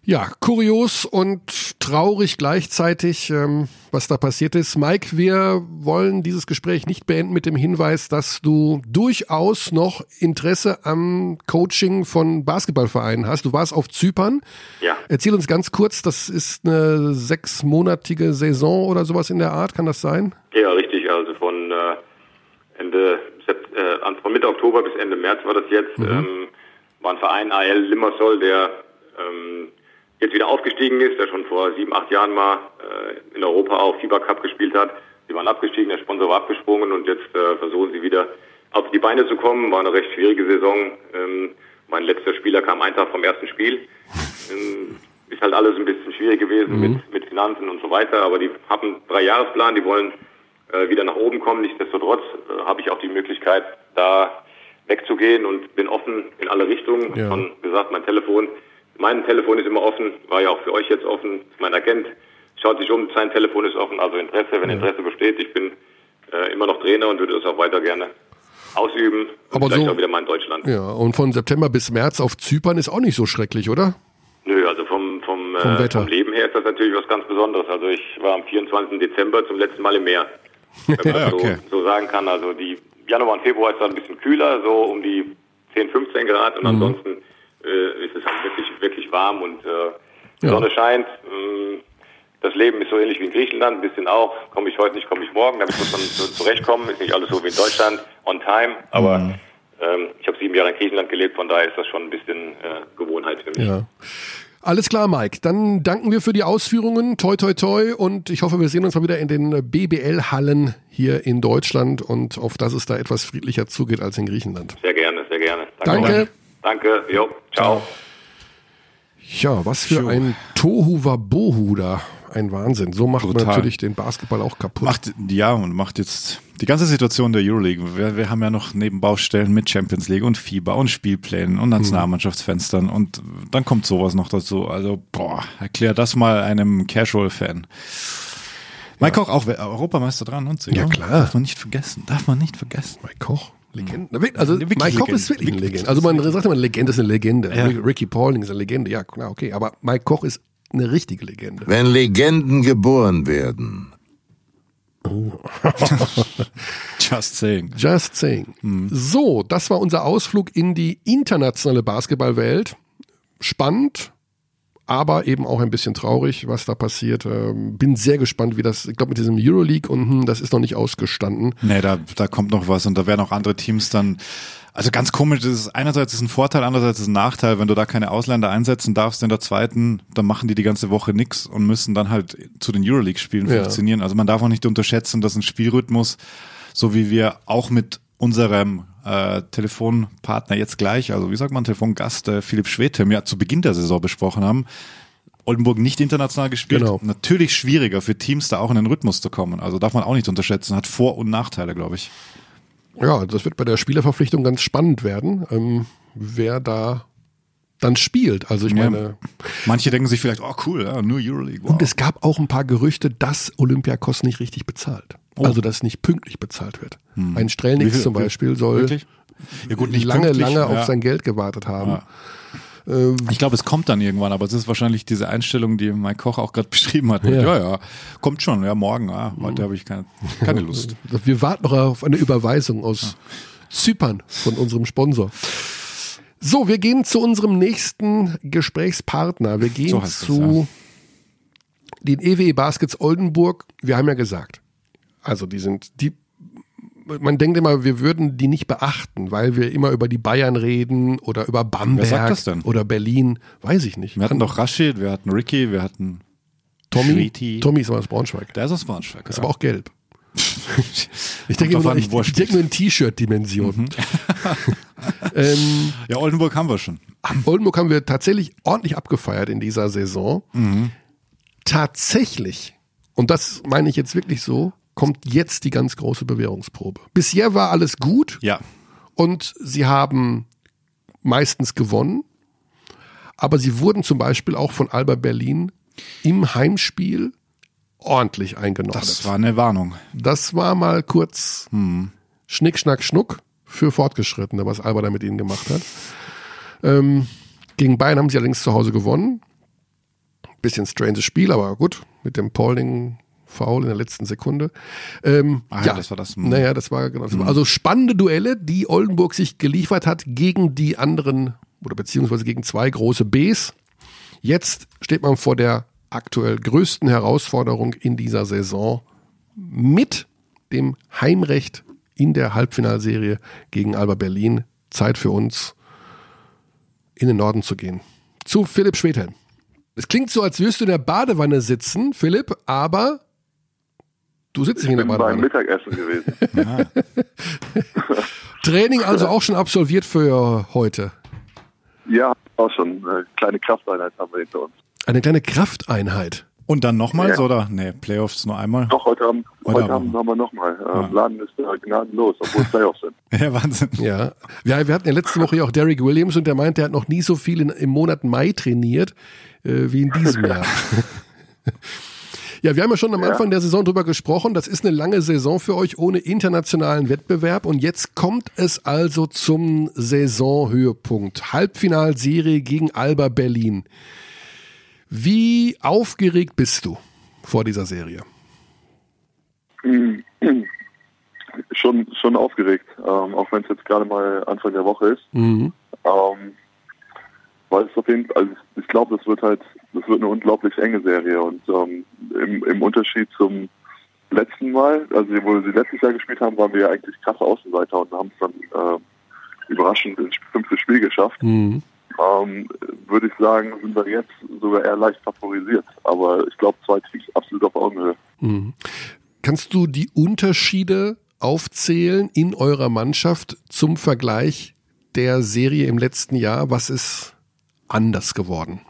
Ja, kurios und traurig gleichzeitig, ähm, was da passiert ist. Mike, wir wollen dieses Gespräch nicht beenden mit dem Hinweis, dass du durchaus noch Interesse am Coaching von Basketballvereinen hast. Du warst auf Zypern. Ja. Erzähl uns ganz kurz, das ist eine sechsmonatige Saison oder sowas in der Art, kann das sein? Ja, richtig. Also von äh, Ende äh, von Mitte Oktober bis Ende März war das jetzt. Ähm, war ein Verein AL Limassol, der ähm, jetzt wieder aufgestiegen ist, der schon vor sieben, acht Jahren mal äh, in Europa auch FIBA Cup gespielt hat. Sie waren abgestiegen, der Sponsor war abgesprungen und jetzt äh, versuchen sie wieder auf die Beine zu kommen. War eine recht schwierige Saison. Ähm, mein letzter Spieler kam einen Tag vom ersten Spiel. Ähm, ist halt alles ein bisschen schwierig gewesen mit, mit Finanzen und so weiter, aber die haben einen Dreijahresplan, die wollen äh, wieder nach oben kommen. Nichtsdestotrotz äh, habe ich auch die Möglichkeit, da wegzugehen und bin offen in alle Richtungen. Ja. Schon gesagt, mein Telefon, mein Telefon ist immer offen, war ja auch für euch jetzt offen. Mein Agent schaut sich um, sein Telefon ist offen, also Interesse, wenn Interesse besteht. Ich bin äh, immer noch Trainer und würde das auch weiter gerne ausüben. Und Aber vielleicht so- auch wieder mal in Deutschland. Ja, und von September bis März auf Zypern ist auch nicht so schrecklich, oder? Nö, also vom, vom, Vom äh, vom Leben her ist das natürlich was ganz Besonderes. Also ich war am 24. Dezember zum letzten Mal im Meer. [laughs] Wenn man okay. so, so sagen kann. Also die Januar und Februar ist dann ein bisschen kühler, so um die 10, 15 Grad und ansonsten äh, ist es warm und äh, die Ja. Sonne scheint. Ähm, das Leben ist so ähnlich wie in Griechenland, ein bisschen auch. Komme ich heute nicht, komme ich morgen. Damit muss man zurechtkommen. Ist nicht alles so wie in Deutschland, on time. Aber ähm, ich habe sieben Jahre in Griechenland gelebt, von daher ist das schon ein bisschen äh, Gewohnheit für mich. Ja. Alles klar, Mike. Dann danken wir für die Ausführungen. Toi, toi, toi. Und ich hoffe, wir sehen uns mal wieder in den BBL-Hallen hier in Deutschland und auf dass es da etwas friedlicher zugeht als in Griechenland. Sehr gerne, sehr gerne. Danke. Danke, jo, ciao. Ja, was für ein Tohu Wabohu da. Ein Wahnsinn. So macht man Brutal. natürlich den Basketball auch kaputt. Macht, ja, und macht jetzt die ganze Situation der Euroleague. Wir, wir haben ja noch Nebenbaustellen mit Champions League und FIBA und Spielplänen und Nationalmannschaftsfenstern und dann kommt sowas noch dazu. Also, boah, erklär das mal einem Casual-Fan. Mike Koch auch Europameister dran und so. Ja, klar. Darf man nicht vergessen. Darf man nicht vergessen. Mike Koch. Legende. Also Wirklich Mike Koch ist wirklich eine. Legende. Also man sagt immer, eine Legende ist eine Legende. Ja. Rick- Ricky Paulding ist eine Legende. Ja, klar, okay. Aber Mike Koch ist eine richtige Legende. Wenn Legenden geboren werden, [laughs] Just saying. Just saying. So, das war unser Ausflug in die internationale Basketballwelt. Spannend, aber eben auch ein bisschen traurig, was da passiert. Ähm, bin sehr gespannt, wie das, ich glaube, mit diesem Euroleague und hm, das ist noch nicht ausgestanden. Nee, da, da kommt noch was und da werden auch andere Teams dann. Also ganz komisch, das ist einerseits ist ein Vorteil, andererseits ist ein Nachteil, wenn du da keine Ausländer einsetzen darfst in der zweiten, dann machen die die ganze Woche nix und müssen dann halt zu den Euroleague-Spielen Ja. funktionieren. Also man darf auch nicht unterschätzen, dass ein Spielrhythmus, so wie wir auch mit unserem äh, Telefonpartner jetzt gleich, also wie sagt man, Telefongast äh, Philipp Schwedhem ja zu Beginn der Saison besprochen haben. Oldenburg nicht international gespielt. Genau. Natürlich schwieriger für Teams, da auch in den Rhythmus zu kommen. Also darf man auch nicht unterschätzen. Hat Vor- und Nachteile, glaube ich. Ja, das wird bei der Spielerverpflichtung ganz spannend werden, ähm, wer da dann spielt. Also ich Ja. meine, Manche denken sich vielleicht, oh cool, ja, nur Euroleague. Wow. und es gab auch ein paar Gerüchte, dass Olympiakos nicht richtig bezahlt. Also dass nicht pünktlich bezahlt wird. Ein Oh. Hm. Wie Strelnix zum Beispiel soll? Ja gut, nicht lange, lange ja. auf sein Geld gewartet haben. Ja. Ich glaube, es kommt dann irgendwann, aber es ist wahrscheinlich diese Einstellung, die Mike Koch auch gerade [laughs] beschrieben hat. Ja. Ja. ja, kommt schon, ja, morgen, ah, heute habe ich keine, keine Lust. [laughs] Wir warten noch auf eine Überweisung aus Zypern von unserem Sponsor. So, wir gehen zu unserem nächsten Gesprächspartner. Wir gehen So heißt es, zu den EWE Baskets Oldenburg. Wir haben ja gesagt, also die sind, die, man denkt immer, wir würden die nicht beachten, weil wir immer über die Bayern reden oder über Bamberg sagt das denn? oder Berlin. Weiß ich nicht. Wir hatten doch Rashid, wir hatten Ricky, wir hatten Tommy. Schweti. Tommy ist aber aus Braunschweig. Der ist aus Braunschweig. Ist ja. aber auch gelb. [laughs] Ich denke nur- ich, ich denke nur in T-Shirt-Dimension. [laughs] [laughs] ähm, ja, Oldenburg haben wir schon. Oldenburg haben wir tatsächlich ordentlich abgefeiert in dieser Saison. Tatsächlich, und das meine ich jetzt wirklich so, kommt jetzt die ganz große Bewährungsprobe. Bisher war alles gut Ja. und sie haben meistens gewonnen, aber sie wurden zum Beispiel auch von Alba Berlin im Heimspiel ordentlich eingenommen. Das war eine Warnung. Das war mal kurz Schnick, Schnack, Schnuck für Fortgeschrittene, was Alba da mit ihnen gemacht hat. Ähm, gegen Bayern haben sie allerdings zu Hause gewonnen. Bisschen stranges Spiel, aber gut, mit dem Pauling Foul in der letzten Sekunde. Ähm, Ah, ja, das war das. Naja, das war genau. Das war, also spannende Duelle, die Oldenburg sich geliefert hat gegen die anderen oder beziehungsweise gegen zwei große Bs. Jetzt steht man vor der aktuell größten Herausforderung in dieser Saison mit dem Heimrecht in der Halbfinalserie gegen Alba Berlin. Zeit für uns, in den Norden zu gehen. Zu Philipp Schwedhelm. Es klingt so, als würdest du in der Badewanne sitzen, Philipp, aber du sitzt nicht in der bin beim Badewanne. Mittagessen gewesen. [laughs] Training also auch schon absolviert für heute. ja, auch schon. Eine kleine Krafteinheit haben wir hinter uns. Eine kleine Krafteinheit. Und dann nochmals, Ja. oder? Nee, Playoffs nur einmal. Doch, heute Abend, Heute heute Abend. Abend haben wir nochmal. Ja. Ähm, Laden ist äh, gnadenlos, obwohl es Playoffs sind. [laughs] Ja, Wahnsinn. Ja. ja, wir hatten ja letzte Woche ja auch Derek Williams und der meinte, er hat noch nie so viel in, im Monat Mai trainiert äh, wie in diesem [laughs] Jahr. Ja, wir haben ja schon am Ja. Anfang der Saison drüber gesprochen. Das ist eine lange Saison für euch ohne internationalen Wettbewerb und jetzt kommt es also zum Saisonhöhepunkt. Halbfinalserie gegen Alba Berlin. Wie aufgeregt bist du vor dieser Serie? Schon, schon aufgeregt, ähm, auch wenn es jetzt gerade mal Anfang der Woche ist. Mhm. Ähm, weil es auf jeden Fall, also ich glaube, das wird halt, das wird eine unglaublich enge Serie und ähm, im, im Unterschied zum letzten Mal, also wo sie letztes Jahr gespielt haben, waren wir ja eigentlich krasse Außenseiter und haben es dann ähm, überraschend ins fünfte Spiel geschafft. Mhm. Ähm, würde ich sagen, sind wir jetzt sogar eher leicht favorisiert. Aber ich glaube, zwei Teams absolut auf Augenhöhe. Mhm. Kannst du die Unterschiede aufzählen in eurer Mannschaft zum Vergleich der Serie im letzten Jahr? Was ist anders geworden?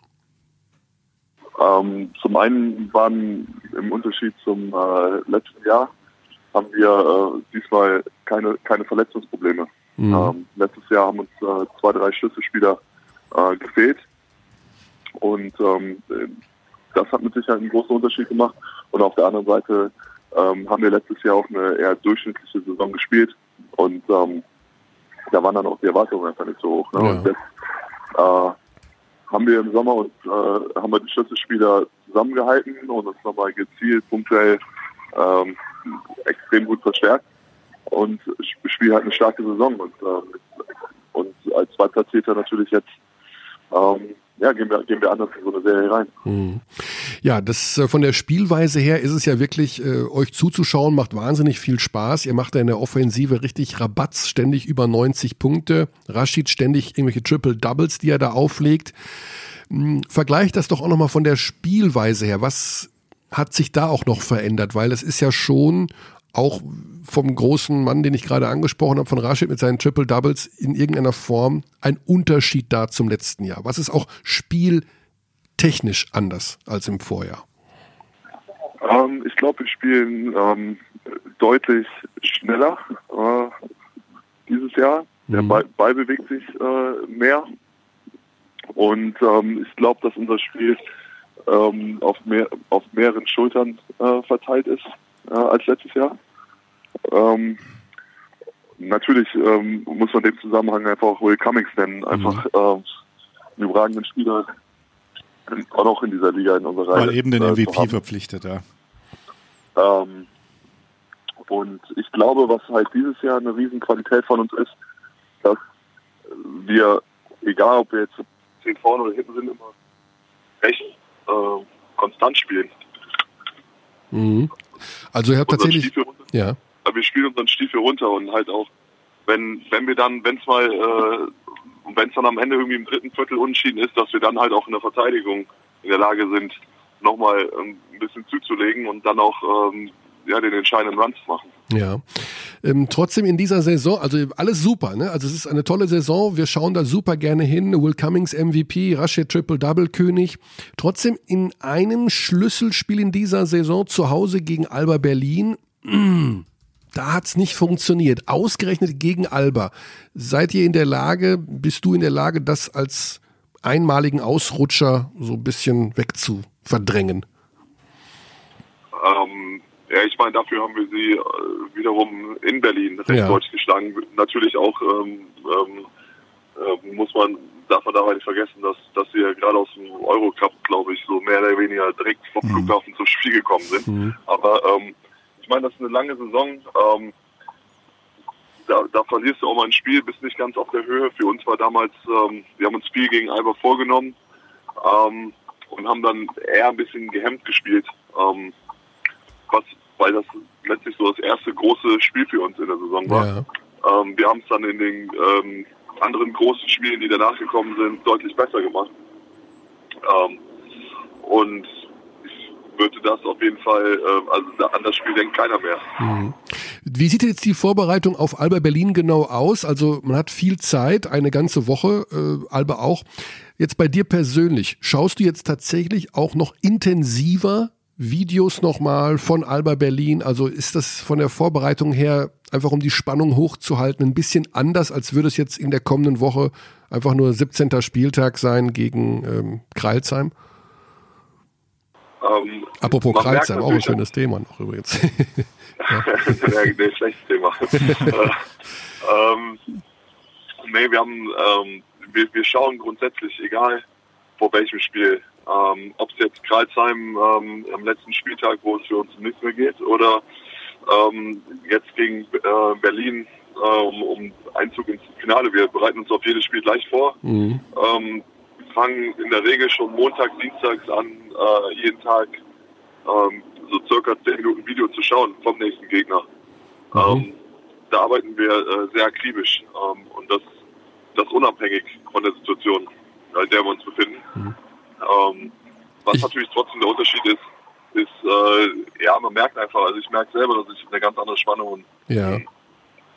Ähm, zum einen waren im Unterschied zum äh, letzten Jahr haben wir äh, diesmal keine, keine Verletzungsprobleme. Mhm. Ähm, letztes Jahr haben uns äh, zwei, drei Schlüsselspieler äh, gefehlt. Und ähm, das hat mit Sicherheit einen großen Unterschied gemacht. Und auf der anderen Seite ähm, haben wir letztes Jahr auch eine eher durchschnittliche Saison gespielt. Und ähm, da waren dann auch die Erwartungen einfach nicht so hoch. Ne? Ja. Und jetzt äh, haben wir im Sommer und äh, haben wir die Schlüsselspieler zusammengehalten und uns nochmal gezielt punktuell ähm, extrem gut verstärkt. Und sp- spielen halt eine starke Saison und, ähm, und als Zweitplatzierter natürlich jetzt ähm, ja, gehen wir, gehen wir anders in so eine Serie rein. Mhm. Ja, das äh, von der Spielweise her ist es ja wirklich, äh, euch zuzuschauen, macht wahnsinnig viel Spaß. Ihr macht da in der Offensive richtig Rabatz, ständig über 90 Punkte. Rashid ständig irgendwelche Triple Doubles, die er da auflegt. Hm, Vergleicht das doch auch nochmal von der Spielweise her. Was hat sich da auch noch verändert? Weil es ist ja schon auch vom großen Mann, den ich gerade angesprochen habe, von Rashid mit seinen Triple Doubles in irgendeiner Form ein Unterschied da zum letzten Jahr? Was ist auch spieltechnisch anders als im Vorjahr? Ähm, ich glaube, wir spielen ähm, deutlich schneller äh, dieses Jahr. Der Ball, Ball bewegt sich äh, mehr. Und ähm, ich glaube, dass unser Spiel ähm, auf, mehr, auf mehreren Schultern äh, verteilt ist äh, als letztes Jahr. Ähm, natürlich ähm, muss man den Zusammenhang einfach auch Will Cummings nennen. Einfach mhm. ähm, einen überragenden Spieler auch noch in dieser Liga in unserer Reihe. Weil eben den MVP äh, verpflichtet, ja. Ähm, und ich glaube, was halt dieses Jahr eine Riesenqualität von uns ist, dass wir, egal ob wir jetzt zehn vorne oder hinten sind, immer recht äh, konstant spielen. Mhm. Also ihr habt tatsächlich. Ja. Wir spielen unseren Stiefel runter und halt auch, wenn, wenn wir dann, wenn es mal, äh, wenn es dann am Ende irgendwie im dritten Viertel unentschieden ist, dass wir dann halt auch in der Verteidigung in der Lage sind, nochmal ähm, ein bisschen zuzulegen und dann auch ähm, ja, den entscheidenden Run zu machen. Ja. Ähm, trotzdem in dieser Saison, also alles super, ne? Also es ist eine tolle Saison, wir schauen da super gerne hin. Will Cummings MVP, Rashid Triple Double König. Trotzdem in einem Schlüsselspiel in dieser Saison zu Hause gegen Alba Berlin, [clears throat] da hat's nicht funktioniert. Ausgerechnet gegen Alba. Seid ihr in der Lage, bist du in der Lage, das als einmaligen Ausrutscher so ein bisschen wegzuverdrängen? Ähm, ja, ich meine, dafür haben wir sie äh, wiederum in Berlin recht ja. deutlich geschlagen. Natürlich auch ähm, ähm, äh, muss man, darf man dabei nicht vergessen, dass, dass wir gerade aus dem Eurocup, glaube ich, so mehr oder weniger direkt vom mhm. Flughafen zum Spiel gekommen sind. Mhm. Aber ähm, meine, das ist eine lange Saison. Ähm, da, da verlierst du auch mal ein Spiel, bist nicht ganz auf der Höhe. Für uns war damals, ähm, wir haben uns Spiel gegen Alba vorgenommen ähm, und haben dann eher ein bisschen gehemmt gespielt. Ähm, was weil das letztlich so das erste große Spiel für uns in der Saison war. Ja. Ähm, wir haben es dann in den ähm, anderen großen Spielen, die danach gekommen sind, deutlich besser gemacht. Und würde das auf jeden Fall, äh, also an das Spiel denkt keiner mehr. Mhm. Wie sieht jetzt die Vorbereitung auf Alba Berlin genau aus? Also man hat viel Zeit, eine ganze Woche, äh, Alba auch. Jetzt bei dir persönlich, schaust du jetzt tatsächlich auch noch intensiver Videos nochmal von Alba Berlin? Also ist das von der Vorbereitung her einfach um die Spannung hochzuhalten ein bisschen anders, als würde es jetzt in der kommenden Woche einfach nur 17. Spieltag sein gegen ähm, Kreilsheim? Ähm, Apropos Kreilsheim, auch ein schönes Thema noch übrigens. [laughs] ja. nee, schlechtes Thema. [laughs] ähm, nee, wir haben, ähm, wir, wir schauen grundsätzlich, egal vor welchem Spiel, ähm, Ob es jetzt Kreisheim ähm, am letzten Spieltag, wo es für uns nichts mehr geht, oder ähm, jetzt gegen äh, Berlin äh, um, um Einzug ins Finale. Wir bereiten uns auf jedes Spiel gleich vor. Mhm. Ähm, fangen in der Regel schon montags, dienstags an, äh, jeden Tag ähm, so circa 10 Minuten Video zu schauen vom nächsten Gegner. Mhm. Ähm, da arbeiten wir äh, sehr akribisch ähm, und das, das unabhängig von der Situation, in der wir uns befinden. Mhm. Ähm, was ich natürlich trotzdem der Unterschied ist, ist, äh, ja, man merkt einfach, also ich merke selber, dass ich eine ganz andere Spannung und ja.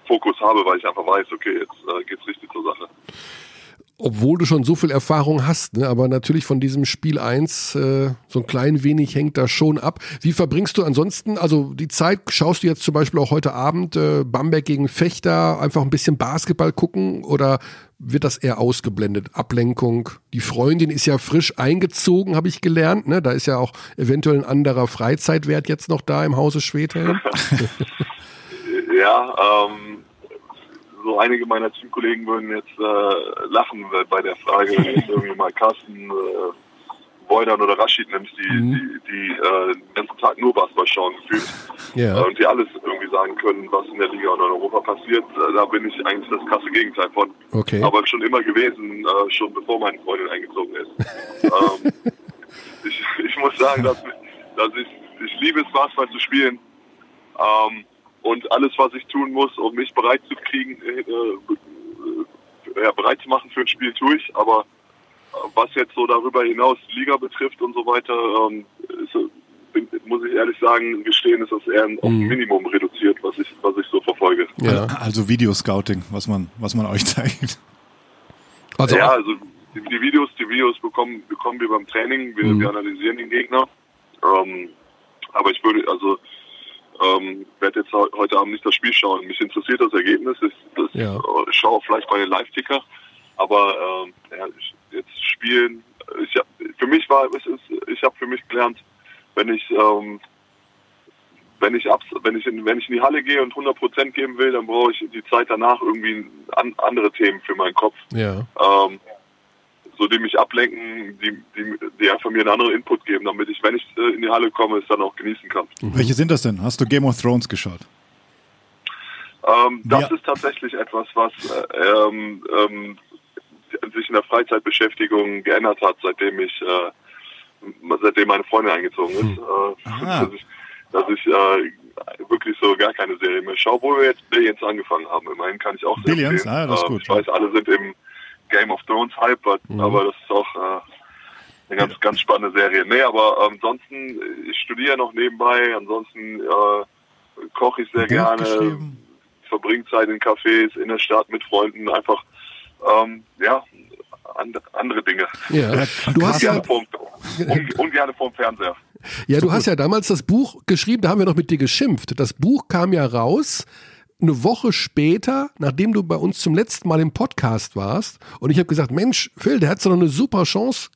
Fokus habe, weil ich einfach weiß, okay, jetzt äh, geht's richtig zur Sache obwohl du schon so viel Erfahrung hast, ne? aber natürlich von diesem Spiel 1 äh, so ein klein wenig hängt da schon ab. Wie verbringst du ansonsten, also die Zeit, schaust du jetzt zum Beispiel auch heute Abend äh, Bamberg gegen Fechter, einfach ein bisschen Basketball gucken oder wird das eher ausgeblendet? Ablenkung. Die Freundin ist ja frisch eingezogen, habe ich gelernt. Ne? Da ist ja auch eventuell ein anderer Freizeitwert jetzt noch da im Hause Schwedhelm. [laughs] [laughs] ja, ähm, so einige meiner Teamkollegen würden jetzt äh, lachen bei der Frage, wenn jetzt irgendwie mal Carsten äh, Boydern oder Rashid nimmst, die, mhm. die, die äh, den ganzen Tag nur Basketball schauen gefühlt ja. äh, und die alles irgendwie sagen können, was in der Liga und in Europa passiert. Äh, da bin ich eigentlich das krasse Gegenteil von. Okay. Aber schon immer gewesen, äh, schon bevor meine Freundin eingezogen ist. [laughs] ähm, ich, ich muss sagen, dass, dass ich, ich liebe es, Basketball zu spielen. Ähm, und alles, was ich tun muss, um mich bereit zu kriegen, äh, äh, ja, bereit zu machen für ein Spiel, tue ich. Aber äh, was jetzt so darüber hinaus Liga betrifft und so weiter, ähm, ist, muss ich ehrlich sagen, gestehen, ist das eher auf ein mhm. Minimum reduziert. was ich so verfolge. Ja. Also Videoscouting, was man, was man [laughs] euch zeigt. Also ja, also die, die, Videos, die Videos bekommen, bekommen wir beim Training. Wir, mhm. wir analysieren den Gegner. Ähm, aber ich würde, also ähm, werde jetzt heute Abend nicht das Spiel schauen. Mich interessiert das Ergebnis. Ich, das, ja. ich schaue vielleicht meine Live-Ticker. Aber ähm, ja, jetzt spielen. Ich hab, für mich war es ist, ich habe für mich gelernt, wenn ich ähm, wenn ich abs wenn ich in, wenn ich in die Halle gehe und 100 Prozent geben will, dann brauche ich die Zeit danach irgendwie an, andere Themen für meinen Kopf. Ja. Ähm, so die mich ablenken, die, die, die einfach mir einen anderen Input geben, damit ich, wenn ich äh, in die Halle komme, es dann auch genießen kann. Welche sind das denn? Hast du Game of Thrones geschaut? Ähm, das ja. ist tatsächlich etwas, was äh, ähm, ähm, sich in der Freizeitbeschäftigung geändert hat, seitdem ich äh, seitdem meine Freundin eingezogen ist. Äh, dass ich, dass ich äh, wirklich so gar keine Serie mehr schaue, wo wir jetzt Billions angefangen haben. Immerhin kann ich auch Billions, ah, das ist gut. Ich weiß, alle sind im Game of Thrones Hype, mhm. aber das ist auch äh, eine ganz, ganz spannende Serie. Nee, aber ansonsten, ich studiere noch nebenbei, ansonsten äh, koche ich sehr gerne, verbringe Zeit in Cafés, in der Stadt mit Freunden, einfach ähm, ja, andere Dinge. Ja, [laughs] du hast ja vorm, ungerne vorm Fernseher. Ja, du hast ja damals das Buch geschrieben, da haben wir noch mit dir geschimpft. Das Buch kam ja raus eine Woche später, nachdem du bei uns zum letzten Mal im Podcast warst. Und ich habe gesagt, Mensch, Phil, der hat so noch eine super Chance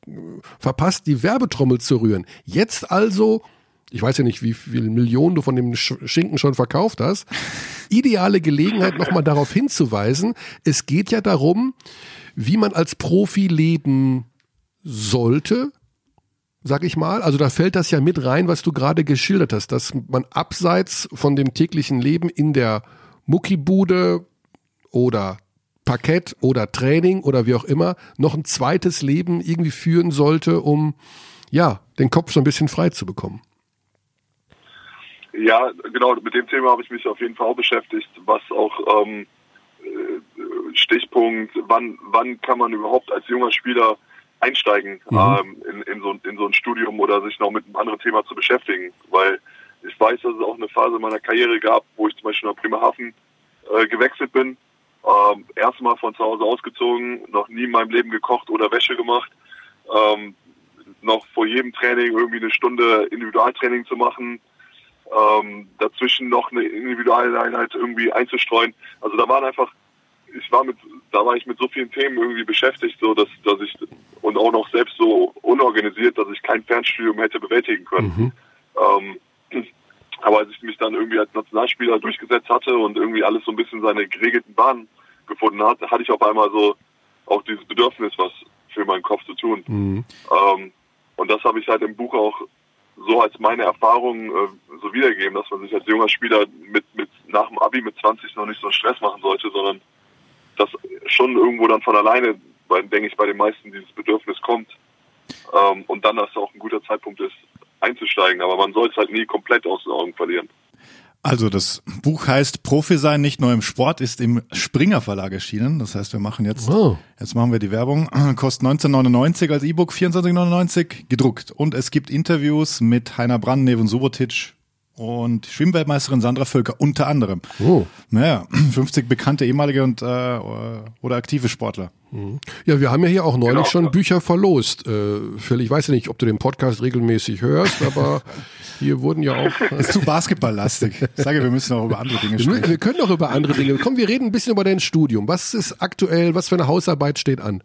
verpasst, die Werbetrommel zu rühren. Jetzt also, ich weiß ja nicht, wie viele Millionen du von dem Schinken schon verkauft hast, ideale Gelegenheit, nochmal darauf hinzuweisen, es geht ja darum, wie man als Profi leben sollte, sag ich mal. Also da fällt das ja mit rein, was du gerade geschildert hast, dass man abseits von dem täglichen Leben in der Muckibude oder Parkett oder Training oder wie auch immer noch ein zweites Leben irgendwie führen sollte, um ja, den Kopf so ein bisschen frei zu bekommen. Ja, genau, mit dem Thema habe ich mich auf jeden Fall auch beschäftigt, was auch ähm, Stichpunkt, wann, wann kann man überhaupt als junger Spieler einsteigen mhm. ähm, in, in, so, in so ein Studium oder sich noch mit einem anderen Thema zu beschäftigen. Weil ich weiß, dass es auch eine Phase meiner Karriere gab, wo ich zum Beispiel nach Bremerhaven äh, gewechselt bin. Ähm, erstmal von zu Hause ausgezogen, noch nie in meinem Leben gekocht oder Wäsche gemacht. Ähm, noch vor jedem Training irgendwie eine Stunde Individualtraining zu machen. Ähm, dazwischen noch eine Individualeinheit irgendwie einzustreuen. Also da waren einfach ich war mit, da war ich mit so vielen Themen irgendwie beschäftigt, so dass, dass ich und auch noch selbst so unorganisiert, dass ich kein Fernstudium hätte bewältigen können. Mhm. Ähm, aber als ich mich dann irgendwie als Nationalspieler durchgesetzt hatte und irgendwie alles so ein bisschen seine geregelten Bahnen gefunden hat, hatte ich auf einmal so auch dieses Bedürfnis, was für meinen Kopf zu tun. Mhm. Ähm, und das habe ich halt im Buch auch so als meine Erfahrung äh, so wiedergegeben, dass man sich als junger Spieler mit, mit nach dem Abi mit 20 noch nicht so einen Stress machen sollte, sondern dass schon irgendwo dann von alleine, denke ich, bei den meisten dieses Bedürfnis kommt. Ähm, und dann, dass es auch ein guter Zeitpunkt ist, einzusteigen. Aber man soll es halt nie komplett aus den Augen verlieren. Also das Buch heißt Profi sein, nicht nur im Sport, ist im Springer Verlag erschienen. Das heißt, wir machen jetzt, oh. jetzt machen wir die Werbung. [clears throat] Kostet 19,99 als E-Book, 24,99 gedruckt. Und es gibt Interviews mit Heiner Brand, Neven Subotic, und Schwimmweltmeisterin Sandra Völker unter anderem. Oh. Naja, [clears throat] 50 bekannte ehemalige und äh, oder aktive Sportler. Mhm. Ja, wir haben ja hier auch neulich genau. schon Bücher verlost. Äh, Phil, ich weiß ja nicht, ob du den Podcast regelmäßig hörst, aber hier wurden ja auch. Das [laughs] ist zu basketballlastig. Ich sage, wir müssen auch über andere Dinge sprechen. Wir, können auch über andere Dinge. Komm, wir reden ein bisschen über dein Studium. Was ist aktuell, was für eine Hausarbeit steht an?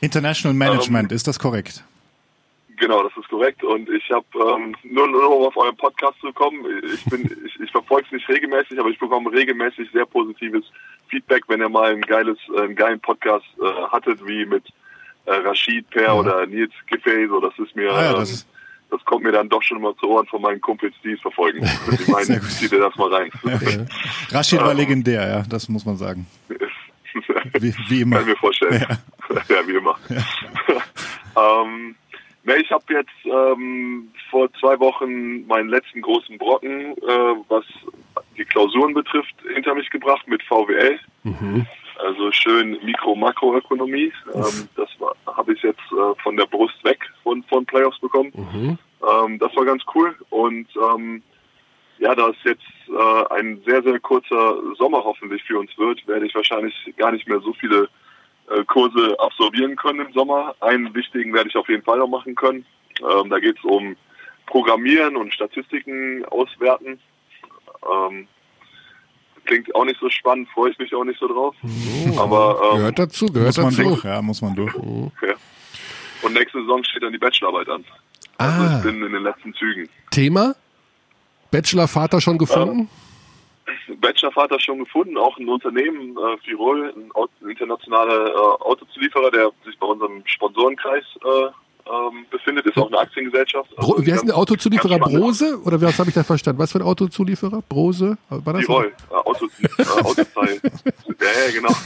International Management, um, ist das korrekt? Genau, das ist korrekt. Und ich habe ähm, nur, nur um auf euren Podcast zu kommen. Ich bin, [laughs] ich, ich verfolge es nicht regelmäßig, aber ich bekomme regelmäßig sehr positives Feedback, wenn ihr mal ein geiles, äh, einen geilen Podcast äh, hattet, wie mit äh, Rashid Per ja. oder Nils Giffey. So, das ist mir, ah ja, das, ähm, das kommt mir dann doch schon mal zu Ohren von meinen Kumpels, die es verfolgen. [laughs] Die meinen, zieh dir das mal rein. Ja. Rashid war ähm, legendär, ja, das muss man sagen. [laughs] Wie, wie immer. Kann ich mir vorstellen. Ja, ja wie immer. ähm, Ne, ich habe jetzt ähm, vor zwei Wochen meinen letzten großen Brocken, äh, was die Klausuren betrifft, hinter mich gebracht mit VWL. Mhm. Also schön Mikro-Makroökonomie. Ähm, das habe ich jetzt äh, von der Brust weg von, von Playoffs bekommen. Mhm. Ähm, das war ganz cool. Und ähm, ja, da ist jetzt äh, ein sehr, sehr kurzer Sommer hoffentlich für uns wird, werde ich wahrscheinlich gar nicht mehr so viele Kurse absolvieren können im Sommer. Einen wichtigen werde ich auf jeden Fall noch machen können. Ähm, da geht es um Programmieren und Statistiken auswerten. Ähm, klingt auch nicht so spannend, freue ich mich auch nicht so drauf. Oh, Aber ähm, gehört dazu, gehört Muss man dazu. durch, ja, muss man durch. ja. Und nächste Saison steht dann die Bachelorarbeit an. Also Ah. ich bin in den letzten Zügen. Thema? Bachelorvater schon gefunden? Bachelorvater schon gefunden, auch ein Unternehmen, äh, Firol, ein, internationaler äh, Autozulieferer, der sich bei unserem Sponsorenkreis äh, ähm, befindet, ist auch eine Aktiengesellschaft. Bro, Also wie heißt denn der Autozulieferer? Brose? Oder was habe ich da verstanden? Was für ein Autozulieferer? Brose? War das? Firol, äh, Auto, äh, [laughs] Autoteil. ja, ja, genau. [laughs]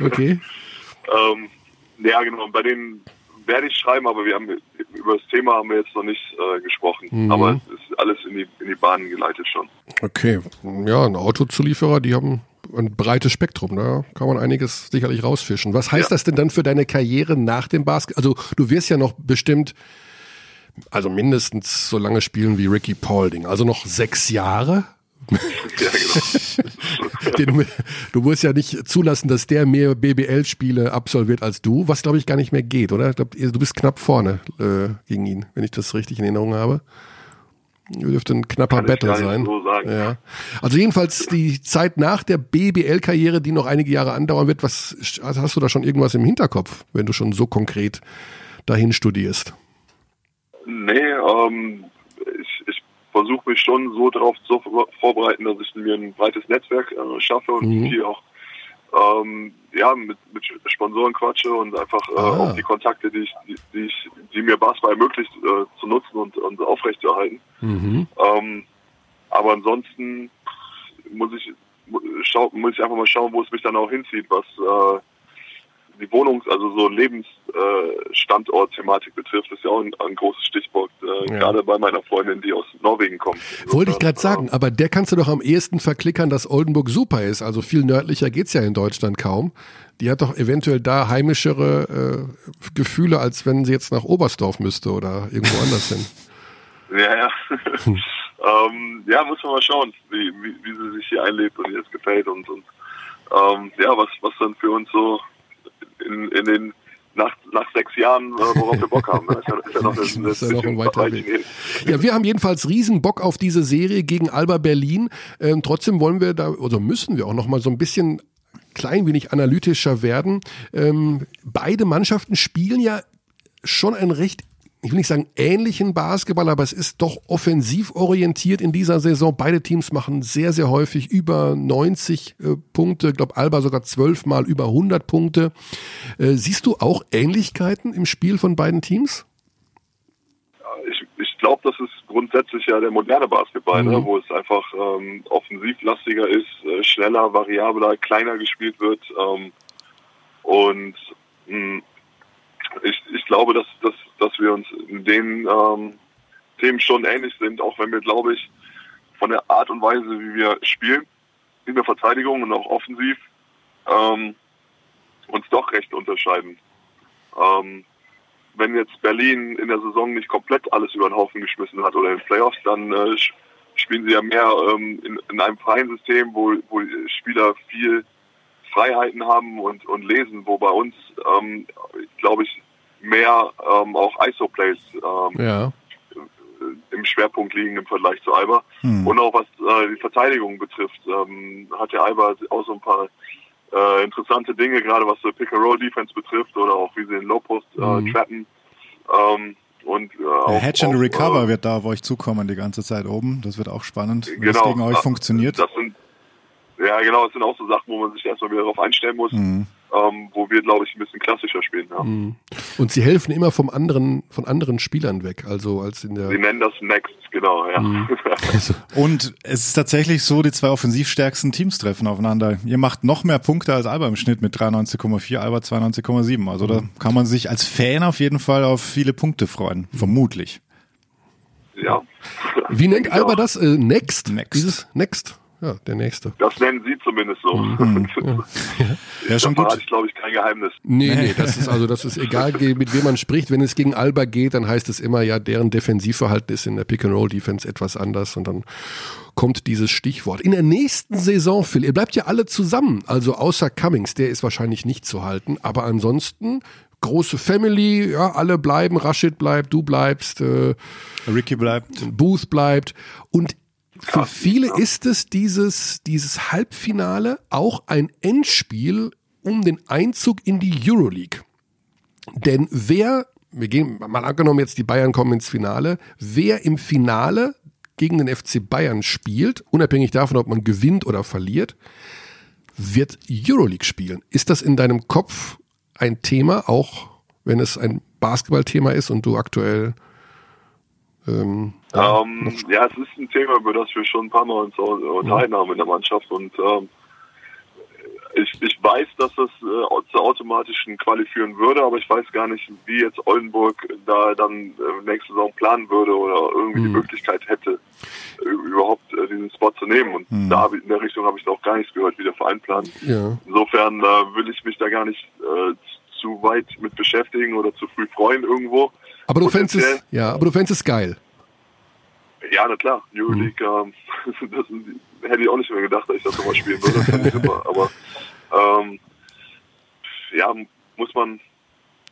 Okay. [laughs] ähm, ja, genau. Bei denen werde ich schreiben, aber wir haben über das Thema haben wir jetzt noch nicht äh, gesprochen. Mhm. Aber es ist alles in die, in die Bahnen geleitet schon. Okay. Ja, ein Autozulieferer, die haben ein breites Spektrum. Da kann man einiges sicherlich rausfischen. Was heißt Ja. das denn dann für deine Karriere nach dem Basketball? Also du wirst ja noch bestimmt, also mindestens so lange spielen wie Ricky Paulding. Also noch sechs Jahre? Ja, genau. [laughs] Du musst ja nicht zulassen, dass der mehr BBL-Spiele absolviert als du, was glaube ich gar nicht mehr geht, oder? Ich glaub, du bist knapp vorne äh, gegen ihn, wenn ich das richtig in Erinnerung habe. Dürfte ein knapper Kann ich Battle sein. so sagen. Ja. Also jedenfalls die Zeit nach der BBL-Karriere, die noch einige Jahre andauern wird, was hast du da schon irgendwas im Hinterkopf, wenn du schon so konkret dahin studierst? Nee, ähm, versuche mich schon so darauf zu vorbereiten, dass ich mir ein breites Netzwerk äh, schaffe und Mhm. hier auch ähm, ja, mit, mit Sponsoren quatsche und einfach äh, Ah. auch die Kontakte, die ich, die, die ich, die mir Basketball ermöglicht, äh, zu nutzen und, und aufrechtzuerhalten. Mhm. Ähm, aber ansonsten muss ich schau, muss ich einfach mal schauen, wo es mich dann auch hinzieht, was äh, die Wohnungs-, also so Lebensstandort-Thematik betrifft, ist ja auch ein, ein großes Stichwort, äh, Ja. gerade bei meiner Freundin, die aus Norwegen kommt. Wollte ich gerade sagen, aber der kannst du doch am ehesten verklickern, dass Oldenburg super ist. Also viel nördlicher geht's ja in Deutschland kaum. Die hat doch eventuell da heimischere äh, Gefühle, als wenn sie jetzt nach Oberstdorf müsste oder irgendwo [laughs] anders hin. Ja, ja. [laughs] ähm, ja, muss man mal schauen, wie, wie, wie sie sich hier einlebt und ihr es gefällt und, und ähm, ja, was, was dann für uns so in, in den nach, nach sechs Jahren, äh, worauf wir Bock haben. ne? Ist ja, ist ja noch, eine [laughs] Ist ja noch ein weiter weit Weg. Ja, wir haben jedenfalls riesen Bock auf diese Serie gegen Alba Berlin. Ähm, trotzdem wollen wir da, oder müssen wir auch noch mal so ein bisschen klein wenig analytischer werden. Ähm, beide Mannschaften spielen ja schon ein recht, ich will nicht sagen ähnlichen Basketball, aber es ist doch offensiv orientiert in dieser Saison. Beide Teams machen sehr, sehr häufig über 90 äh, Punkte. Ich glaube, Alba sogar zwölfmal über 100 Punkte. Äh, siehst du auch Ähnlichkeiten im Spiel von beiden Teams? ich, ich glaube, das ist grundsätzlich ja der moderne Basketball, ne, Mhm. wo es einfach ähm, offensivlastiger ist, äh, schneller, variabler, kleiner gespielt wird. Ähm, und mh, ich, ich glaube, dass, dass, dass wir uns in den ähm, Themen schon ähnlich sind, auch wenn wir, glaube ich, von der Art und Weise, wie wir spielen, in der Verteidigung und auch offensiv, ähm, uns doch recht unterscheiden. Ähm, wenn jetzt Berlin in der Saison nicht komplett alles über den Haufen geschmissen hat oder in den Playoffs, dann äh, spielen sie ja mehr ähm, in, in einem freien System, wo, wo Spieler viel Freiheiten haben und, und lesen, wo bei uns, ähm, glaube ich, mehr ähm, auch ISO-Plays ähm, Ja. im Schwerpunkt liegen im Vergleich zu Alba. Und auch was äh, die Verteidigung betrifft, ähm, hat der Alba auch so ein paar äh, interessante Dinge, gerade was so Pick-and-Roll-Defense betrifft oder auch wie sie den Low-Post äh, Mhm. trappen. Ähm, und, äh, Der auch, Hedge and auch, Recover äh, wird da auf euch zukommen die ganze Zeit oben. Das wird auch spannend, wie genau, das gegen euch äh, funktioniert. Das sind, ja, genau, das sind auch so Sachen, wo man sich erstmal wieder darauf einstellen muss, Mhm. ähm, wo wir, glaube ich, ein bisschen klassischer spielen. Ja. Mhm. Und sie helfen immer vom anderen, von anderen Spielern weg, also als in der. Sie nennen das Next, genau, ja. Mhm. [laughs] Also, Und es ist tatsächlich so, die zwei offensivstärksten Teams treffen aufeinander. Ihr macht noch mehr Punkte als Alba im Schnitt mit 93,4, Alba 92,7. Also da kann man sich als Fan auf jeden Fall auf viele Punkte freuen. Vermutlich. ja. wie nennt [laughs] Alba das? Äh, Next? Next. Dieses Next? Ja, der nächste. Das nennen Sie zumindest so. Mhm. [laughs] Ja. ja, schon gut. ich glaube ich kein Geheimnis. Nee, nee, das ist also das ist egal, mit wem man spricht. Wenn es gegen Alba geht, dann heißt es immer, ja, deren Defensivverhalten ist in der Pick-and-Roll-Defense etwas anders und dann kommt dieses Stichwort. In der nächsten Saison, Phil, ihr bleibt ja alle zusammen, also außer Cummings, der ist wahrscheinlich nicht zu halten, aber ansonsten große Family, ja, alle bleiben, Rashid bleibt, du bleibst, äh, Ricky bleibt, Booth bleibt und für viele ist es dieses, dieses Halbfinale auch ein Endspiel um den Einzug in die Euroleague. Denn wer, wir gehen mal angenommen jetzt die Bayern kommen ins Finale, wer im Finale gegen den FC Bayern spielt, unabhängig davon, ob man gewinnt oder verliert, wird Euroleague spielen. Ist das in deinem Kopf ein Thema, auch wenn es ein Basketballthema ist und du aktuell ähm, ähm, ja, es ist ein Thema, über das wir schon ein paar Mal uns unterhalten haben in der Mannschaft und ähm, ich, ich weiß, dass das äh, zur automatischen Quali führen würde, aber ich weiß gar nicht, wie jetzt Oldenburg da dann äh, nächste Saison planen würde oder irgendwie mhm. die Möglichkeit hätte, äh, überhaupt äh, diesen Spot zu nehmen. Und mhm. da in der Richtung habe ich auch gar nichts gehört, wie der Verein plant. Ja. Insofern äh, will ich mich da gar nicht äh, zu weit mit beschäftigen oder zu früh freuen irgendwo. Aber du fändest es, ja, aber du fändest es geil. Ja, na klar, Euroleague, mhm. ähm, [laughs] das hätte ich auch nicht mehr gedacht, dass ich das nochmal spielen würde. aber ähm, ja, muss man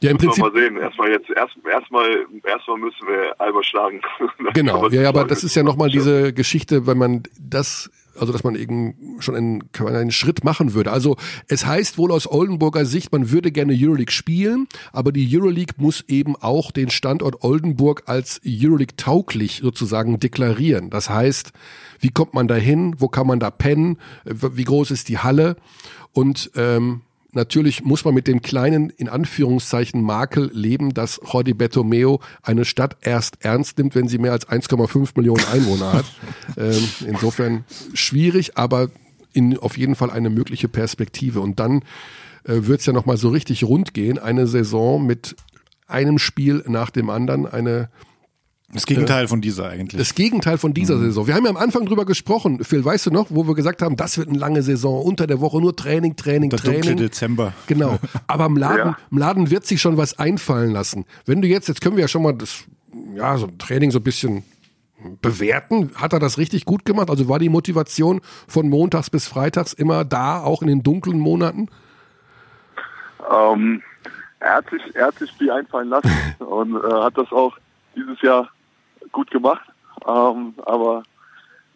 ja, im Prinzip. Mal sehen. Erstmal jetzt, erst, erstmal, erstmal müssen wir Alba schlagen. [laughs] genau. Ja, aber das ist ja nochmal diese Geschichte, wenn man das, also dass man eben schon einen, einen Schritt machen würde. Also es heißt wohl aus Oldenburger Sicht, man würde gerne Euroleague spielen, aber die Euroleague muss eben auch den Standort Oldenburg als Euroleague tauglich sozusagen deklarieren. Das heißt, wie kommt man da hin? Wo kann man da pennen? Wie groß ist die Halle? Und ähm, Natürlich muss man mit dem kleinen, in Anführungszeichen, Makel leben, dass Jordi Bertomeo eine Stadt erst ernst nimmt, wenn sie mehr als 1,5 Millionen Einwohner hat. [laughs] ähm, insofern schwierig, aber in, auf jeden Fall eine mögliche Perspektive. Und dann äh, wird es ja nochmal so richtig rund gehen. Eine Saison mit einem Spiel nach dem anderen, eine das Gegenteil von dieser eigentlich. Das Gegenteil von dieser mhm. Saison. Wir haben ja am Anfang drüber gesprochen, Phil, weißt du noch, wo wir gesagt haben, das wird eine lange Saison, unter der Woche nur Training, Training, der Training. Dunkle Dezember. Genau. [laughs] Aber im Laden, ja. im Laden wird sich schon was einfallen lassen. Wenn du jetzt, jetzt können wir ja schon mal das, ja, so ein Training so ein bisschen bewerten. Hat er das richtig gut gemacht? Also war die Motivation von montags bis freitags immer da, auch in den dunklen Monaten? Ähm, er, hat sich, er hat sich die einfallen lassen [laughs] und äh, hat das auch dieses Jahr gut gemacht. Ähm, aber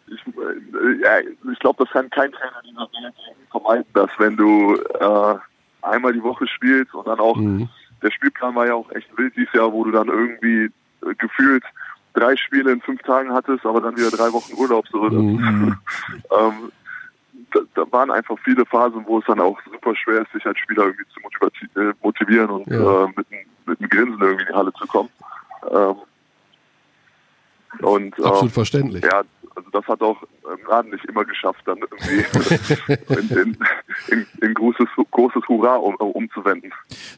ich, äh, ja, ich glaube, das kann kein Trainer dieser Welt vermeiden, dass wenn du äh, einmal die Woche spielst und dann auch, mhm. der Spielplan war ja auch echt wild dieses Jahr, wo du dann irgendwie äh, gefühlt drei Spiele in fünf Tagen hattest, aber dann wieder drei Wochen Urlaub so. Mhm. [laughs] ähm, da, da, waren einfach viele Phasen, wo es dann auch super schwer ist, sich als Spieler irgendwie zu äh, motivieren und ja. äh, mit, mit einem Grinsen irgendwie in die Halle zu kommen. Ähm, und, Absolut äh, verständlich. Ja, also das hat auch ähm, Raden nicht immer geschafft, dann irgendwie [laughs] in, in, in, in, großes, großes Hurra um, umzuwenden.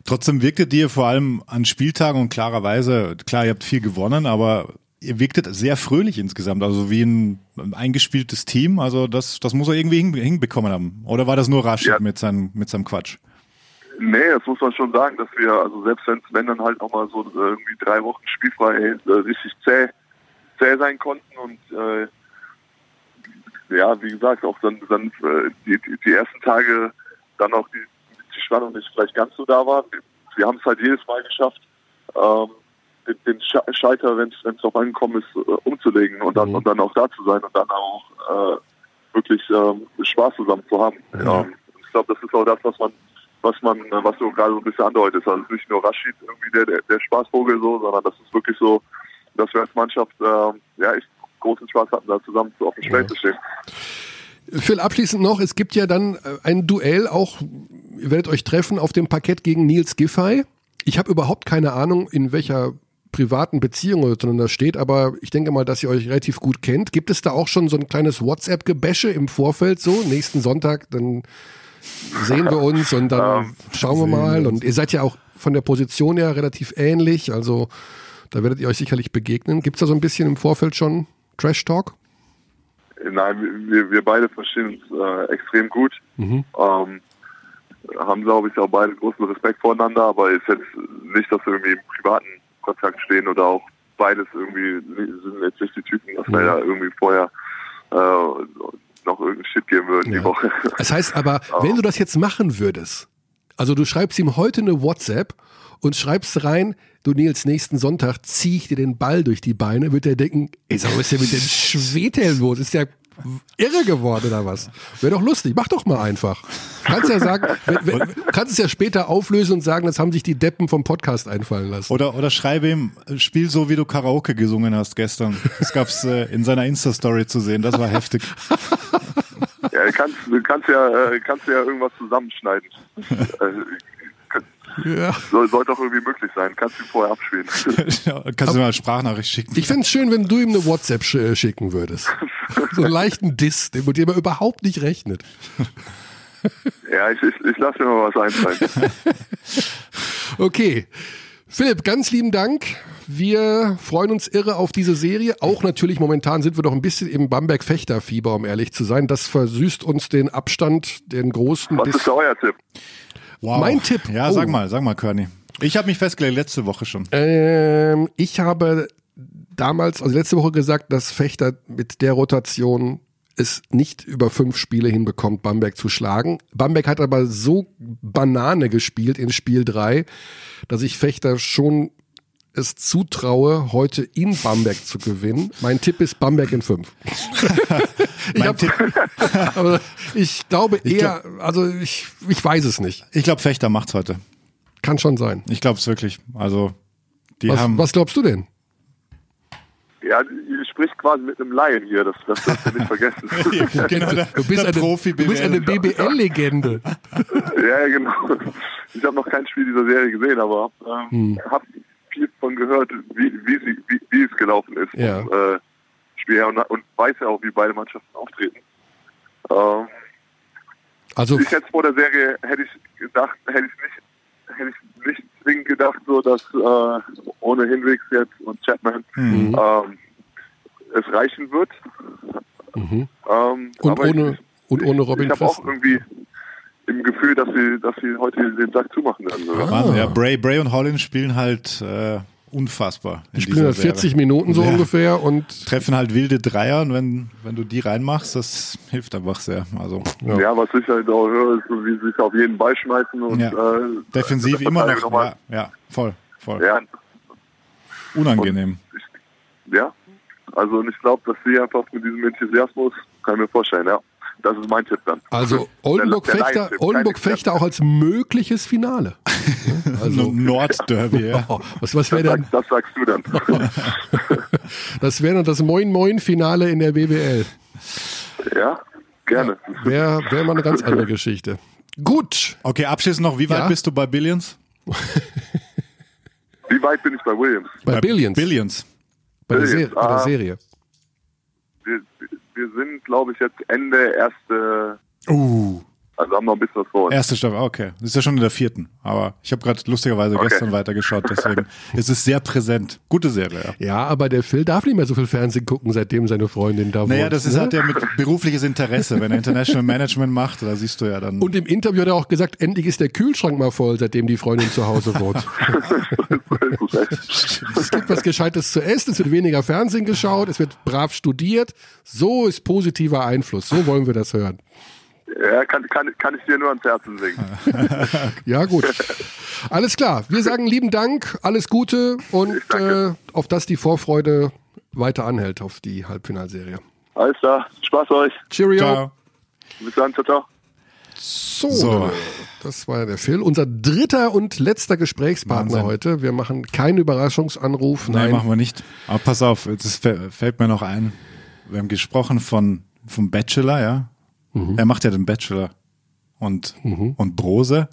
Trotzdem wirkte dir vor allem an Spieltagen und klarerweise, klar, ihr habt viel gewonnen, aber ihr wirktet sehr fröhlich insgesamt, also wie ein, eingespieltes Team. Also das, das muss er irgendwie hinbekommen haben. Oder war das nur Rashid ja. mit, seinem, mit seinem Quatsch? Nee, das muss man schon sagen, dass wir, also selbst wenn dann halt nochmal so irgendwie drei Wochen spielfrei äh, richtig zäh zäh sein konnten und äh, ja, wie gesagt, auch dann, dann äh, die, die, die ersten Tage dann auch die, die Spannung nicht vielleicht ganz so da war. Wir, wir haben es halt jedes Mal geschafft, ähm, den, den Schalter, wenn es drauf angekommen ist, äh, umzulegen und dann, mhm. und dann auch da zu sein und dann auch äh, wirklich ähm, Spaß zusammen zu haben. Ja. Ähm, ich glaube, das ist auch das, was man was man, was du gerade so ein bisschen andeutest. Also nicht nur Rashid irgendwie der, der, der Spaßvogel so, sondern das ist wirklich so dass wir als Mannschaft äh, ja echt großen Spaß hatten, da zusammen auf dem Feld zu stehen. Phil, abschließend noch, es gibt ja dann äh, ein Duell auch, ihr werdet euch treffen auf dem Parkett gegen Nils Giffey. Ich habe überhaupt keine Ahnung, in welcher privaten Beziehung oder das steht, aber ich denke mal, dass ihr euch relativ gut kennt. Gibt es da auch schon so ein kleines WhatsApp-Gebäsche im Vorfeld so? Nächsten Sonntag, dann sehen wir uns und dann ähm, schauen wir mal. Und ihr seid ja auch von der Position her relativ ähnlich, also da werdet ihr euch sicherlich begegnen. Gibt es da so ein bisschen im Vorfeld schon Trash Talk? Nein, wir, wir beide verstehen uns äh, extrem gut. Mhm. Ähm, haben, glaube ich, auch beide großen Respekt voreinander, aber ist jetzt nicht, dass wir irgendwie im privaten Kontakt stehen oder auch beides irgendwie sind jetzt nicht die Typen, dass wir Mhm. ja irgendwie vorher äh, noch irgendeinen Shit geben würden Ja. die Woche. Das heißt aber, wenn du das jetzt machen würdest, also du schreibst ihm heute eine WhatsApp und schreibst rein, du Nils, nächsten Sonntag zieh ich dir den Ball durch die Beine, wird er denken, ey, sag mal, was ist denn mit dem Schwedhelm los? Ist der irre geworden oder was? Wäre doch lustig, mach doch mal einfach. Kannst ja sagen, [laughs] wenn, wenn, kannst es ja später auflösen und sagen, das haben sich die Deppen vom Podcast einfallen lassen. Oder, oder schreibe ihm, spiel so, wie du Karaoke gesungen hast gestern. Das gab's äh, in seiner Insta-Story zu sehen. Das war heftig. [laughs] ja, du kannst, du kannst ja, äh, kannst ja irgendwas zusammenschneiden. [laughs] Ja. soll, soll doch irgendwie möglich sein. Kannst du vorher abspielen. [laughs] ja, kannst du mir eine Sprachnachricht schicken. Ich fände es schön, wenn du ihm eine WhatsApp sch äh, schicken würdest. So einen leichten Diss, den- mit dem er überhaupt nicht rechnet. ja, ich, ich, ich lasse mir mal was einfallen. [laughs] Okay. Philipp, ganz lieben Dank. Wir freuen uns irre auf diese Serie. Auch natürlich momentan sind wir doch ein bisschen im Bamberg-Fechter-Fieber, um ehrlich zu sein. Das versüßt uns den Abstand, den großen. Was ist da euer Tipp? Wow. Mein Tipp. Ja, Oh. sag mal, sag mal, Körny. Ich habe mich festgelegt letzte Woche schon. Ähm, ich habe damals, also letzte Woche gesagt, dass Fechter mit der Rotation es nicht über fünf Spiele hinbekommt, Bamberg zu schlagen. Bamberg hat aber so Banane gespielt in Spiel drei, dass ich Fechter schon es zutraue, heute in Bamberg zu gewinnen. Mein Tipp ist Bamberg in fünf. [laughs] ich, Mein hab, Tipp, [laughs] aber ich glaube eher, also ich, ich weiß es nicht. ich glaube, Fechter macht's heute. Kann schon sein. Ich glaube es wirklich. Also, die Was, haben. was glaubst du denn? Ja, ihr spricht quasi mit einem Laien hier, das, das dürft ihr nicht vergessen. [laughs] genau, der, Du bist eine, Profi du bist eine BBL-Legende. ja, ja, genau. Ich habe noch kein Spiel dieser Serie gesehen, aber ähm, habe viel von gehört, wie, wie, sie, wie, wie es gelaufen ist Ja. vom äh, Spiel und, und weiß ja auch, wie beide Mannschaften auftreten. Ähm, Also ich jetzt vor der Serie hätte ich gedacht, hätte ich nicht, hätte ich nicht zwingend gedacht, so dass äh, ohne Hinwegs jetzt und Chapman Mhm. ähm, es reichen wird. Ähm, Und ohne- ich, und ohne Robin Ich habe auch irgendwie im Gefühl, dass sie, dass sie heute den Sack zumachen werden. Wahnsinn, ja, Bray, Bray und Holland spielen halt äh, unfassbar. Die spielen halt 40 Serie. Minuten so Ja. ungefähr und Treffen halt wilde Dreier und wenn, wenn du die reinmachst, das hilft einfach sehr. Also Ja. Ja. was ich halt auch höre, ist, so, wie sie sich auf jeden Ball schmeißen und Ja. äh, defensiv immer noch. nochmal- Ja, ja, voll, voll. Ja, Unangenehm. ja. Also und ich glaube, dass sie einfach mit diesem Enthusiasmus, kann ich mir vorstellen, ja. Das ist mein Tipp dann. also [laughs] Oldenburg Der- der Fechter, Lions-Tipp, Oldenburg Fechter auch als mögliches Finale. [laughs] Ja, Also Nordderby, ja. [laughs] oh, was, was wäre Das, denn? das sagst du dann. Das wäre dann das Moin Moin Finale in der BBL. ja, gerne. Wäre wär mal eine ganz andere Geschichte. Gut, Okay, abschließend noch, wie weit Ja. bist du bei Billions? Wie weit bin ich bei Williams? bei Billions, Billions. bei, der Billions, Ser bei der ah. Serie. Wir, sind, glaube ich, jetzt Ende erste, Uh. Also haben noch ein bisschen was vor uns. Erste Staffel, ah, okay. Das ist ja schon in der vierten. Aber ich habe gerade lustigerweise Okay. gestern weitergeschaut, deswegen [laughs] ist es sehr präsent. Gute Serie, ja. Ja, aber der Phil darf nicht mehr so viel Fernsehen gucken, seitdem seine Freundin da Naja, wohnt, das ist ne? halt ja mit berufliches Interesse. Wenn er International Management macht, da siehst du ja dann. Und im Interview hat er auch gesagt, endlich ist der Kühlschrank mal voll, seitdem die Freundin zu Hause wohnt. [laughs] Es gibt was Gescheites zu essen, es wird weniger Fernsehen geschaut, es wird brav studiert. So ist positiver Einfluss. So wollen wir das hören. Ja, kann, kann, kann ich dir nur ans Herzen singen. [laughs] Ja, gut. Alles klar. Wir sagen lieben Dank, alles Gute und äh, auf dass die Vorfreude weiter anhält auf die Halbfinalserie. Alles klar, Spaß euch. Cheerio. Ciao. Bis dann, ciao, ciao. So, So. das war der Phil. Unser dritter und letzter Gesprächspartner Wahnsinn. heute. Wir machen keinen Überraschungsanruf. Nein, Nein, machen wir nicht. Aber pass auf, ist- fällt mir noch ein. Wir haben gesprochen von vom Bachelor, ja. Er macht ja den Bachelor und und Brose.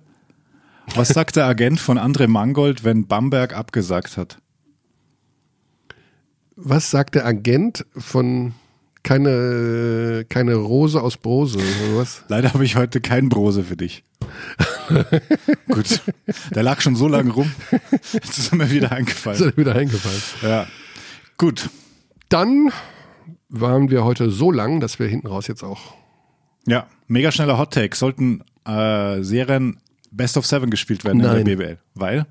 Was sagt der Agent von André Mangold, wenn Bamberg abgesagt hat? Was sagt der Agent von keine, keine Rose aus Brose oder was? Leider habe ich heute keinen Brose für dich. [laughs] Gut, der lag schon so lange rum. Jetzt ist er mir wieder Ist eingefallen. dir wieder eingefallen. Ja, gut. Dann waren wir heute so lang, dass wir hinten raus jetzt auch. Ja, mega schneller Hot Take. Sollten äh, Serien Best of Seven gespielt werden Nein. in der BBL. Weil?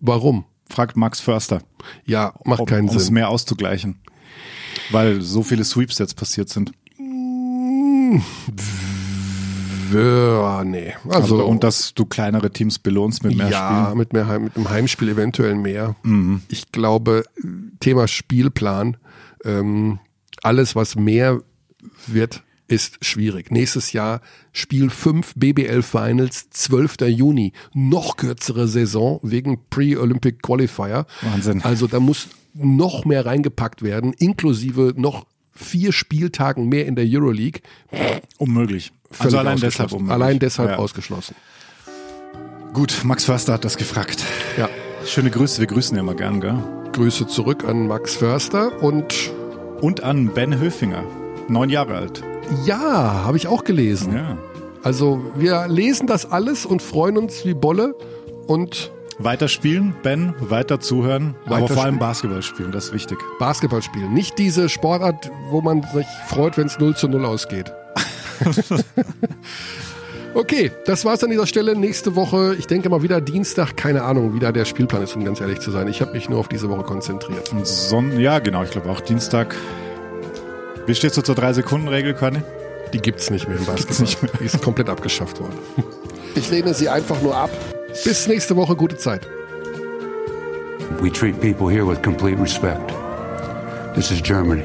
Warum? Fragt Max Förster. Ja, macht Um keinen es Sinn. mehr auszugleichen. Weil so viele Sweeps jetzt passiert sind. Ja, nee. Also, Also, und dass du kleinere Teams belohnst mit mehr ja, Spielen. mit mehr mit einem Heimspiel eventuell mehr. Mhm. Ich glaube, Thema Spielplan, ähm, alles was mehr wird, ist schwierig. Nächstes Jahr Spiel 5 BBL Finals, 12. Juni. Noch kürzere Saison wegen Pre-Olympic Qualifier. Wahnsinn. Also da muss noch mehr reingepackt werden, inklusive noch vier Spieltagen mehr in der Euroleague. Unmöglich. Völlig Also allein deshalb ausgeschlossen. unmöglich. Allein deshalb ja. ausgeschlossen. Gut, Max Förster hat das gefragt. Ja. Schöne Grüße, wir grüßen ja immer gern, gell? Grüße zurück an Max Förster und Und an Ben Höfinger, neun Jahre alt. Ja, habe ich auch gelesen. Ja. Also wir lesen das alles und freuen uns wie Bolle und Weiter spielen, Ben, weiter zuhören, aber Weiter vor allem. Basketball spielen, das ist wichtig. Basketball spielen. Nicht diese Sportart, wo man sich freut, wenn es 0 zu 0 ausgeht. [laughs] okay, das war's an dieser Stelle. Nächste Woche, ich denke mal wieder Dienstag, keine Ahnung, wie da der Spielplan ist, um ganz ehrlich zu sein. Ich habe mich nur auf diese Woche konzentriert. Son ja, genau, ich glaube auch Dienstag. Wie stehst du zur 3-Sekunden-Regel, Conny? Die gibt's nicht mehr im Basketball. Nicht mehr. Die ist komplett abgeschafft worden. [laughs] Ich lehne sie einfach nur ab. Bis nächste Woche, gute Zeit. We treat people here with complete respect. This is Germany.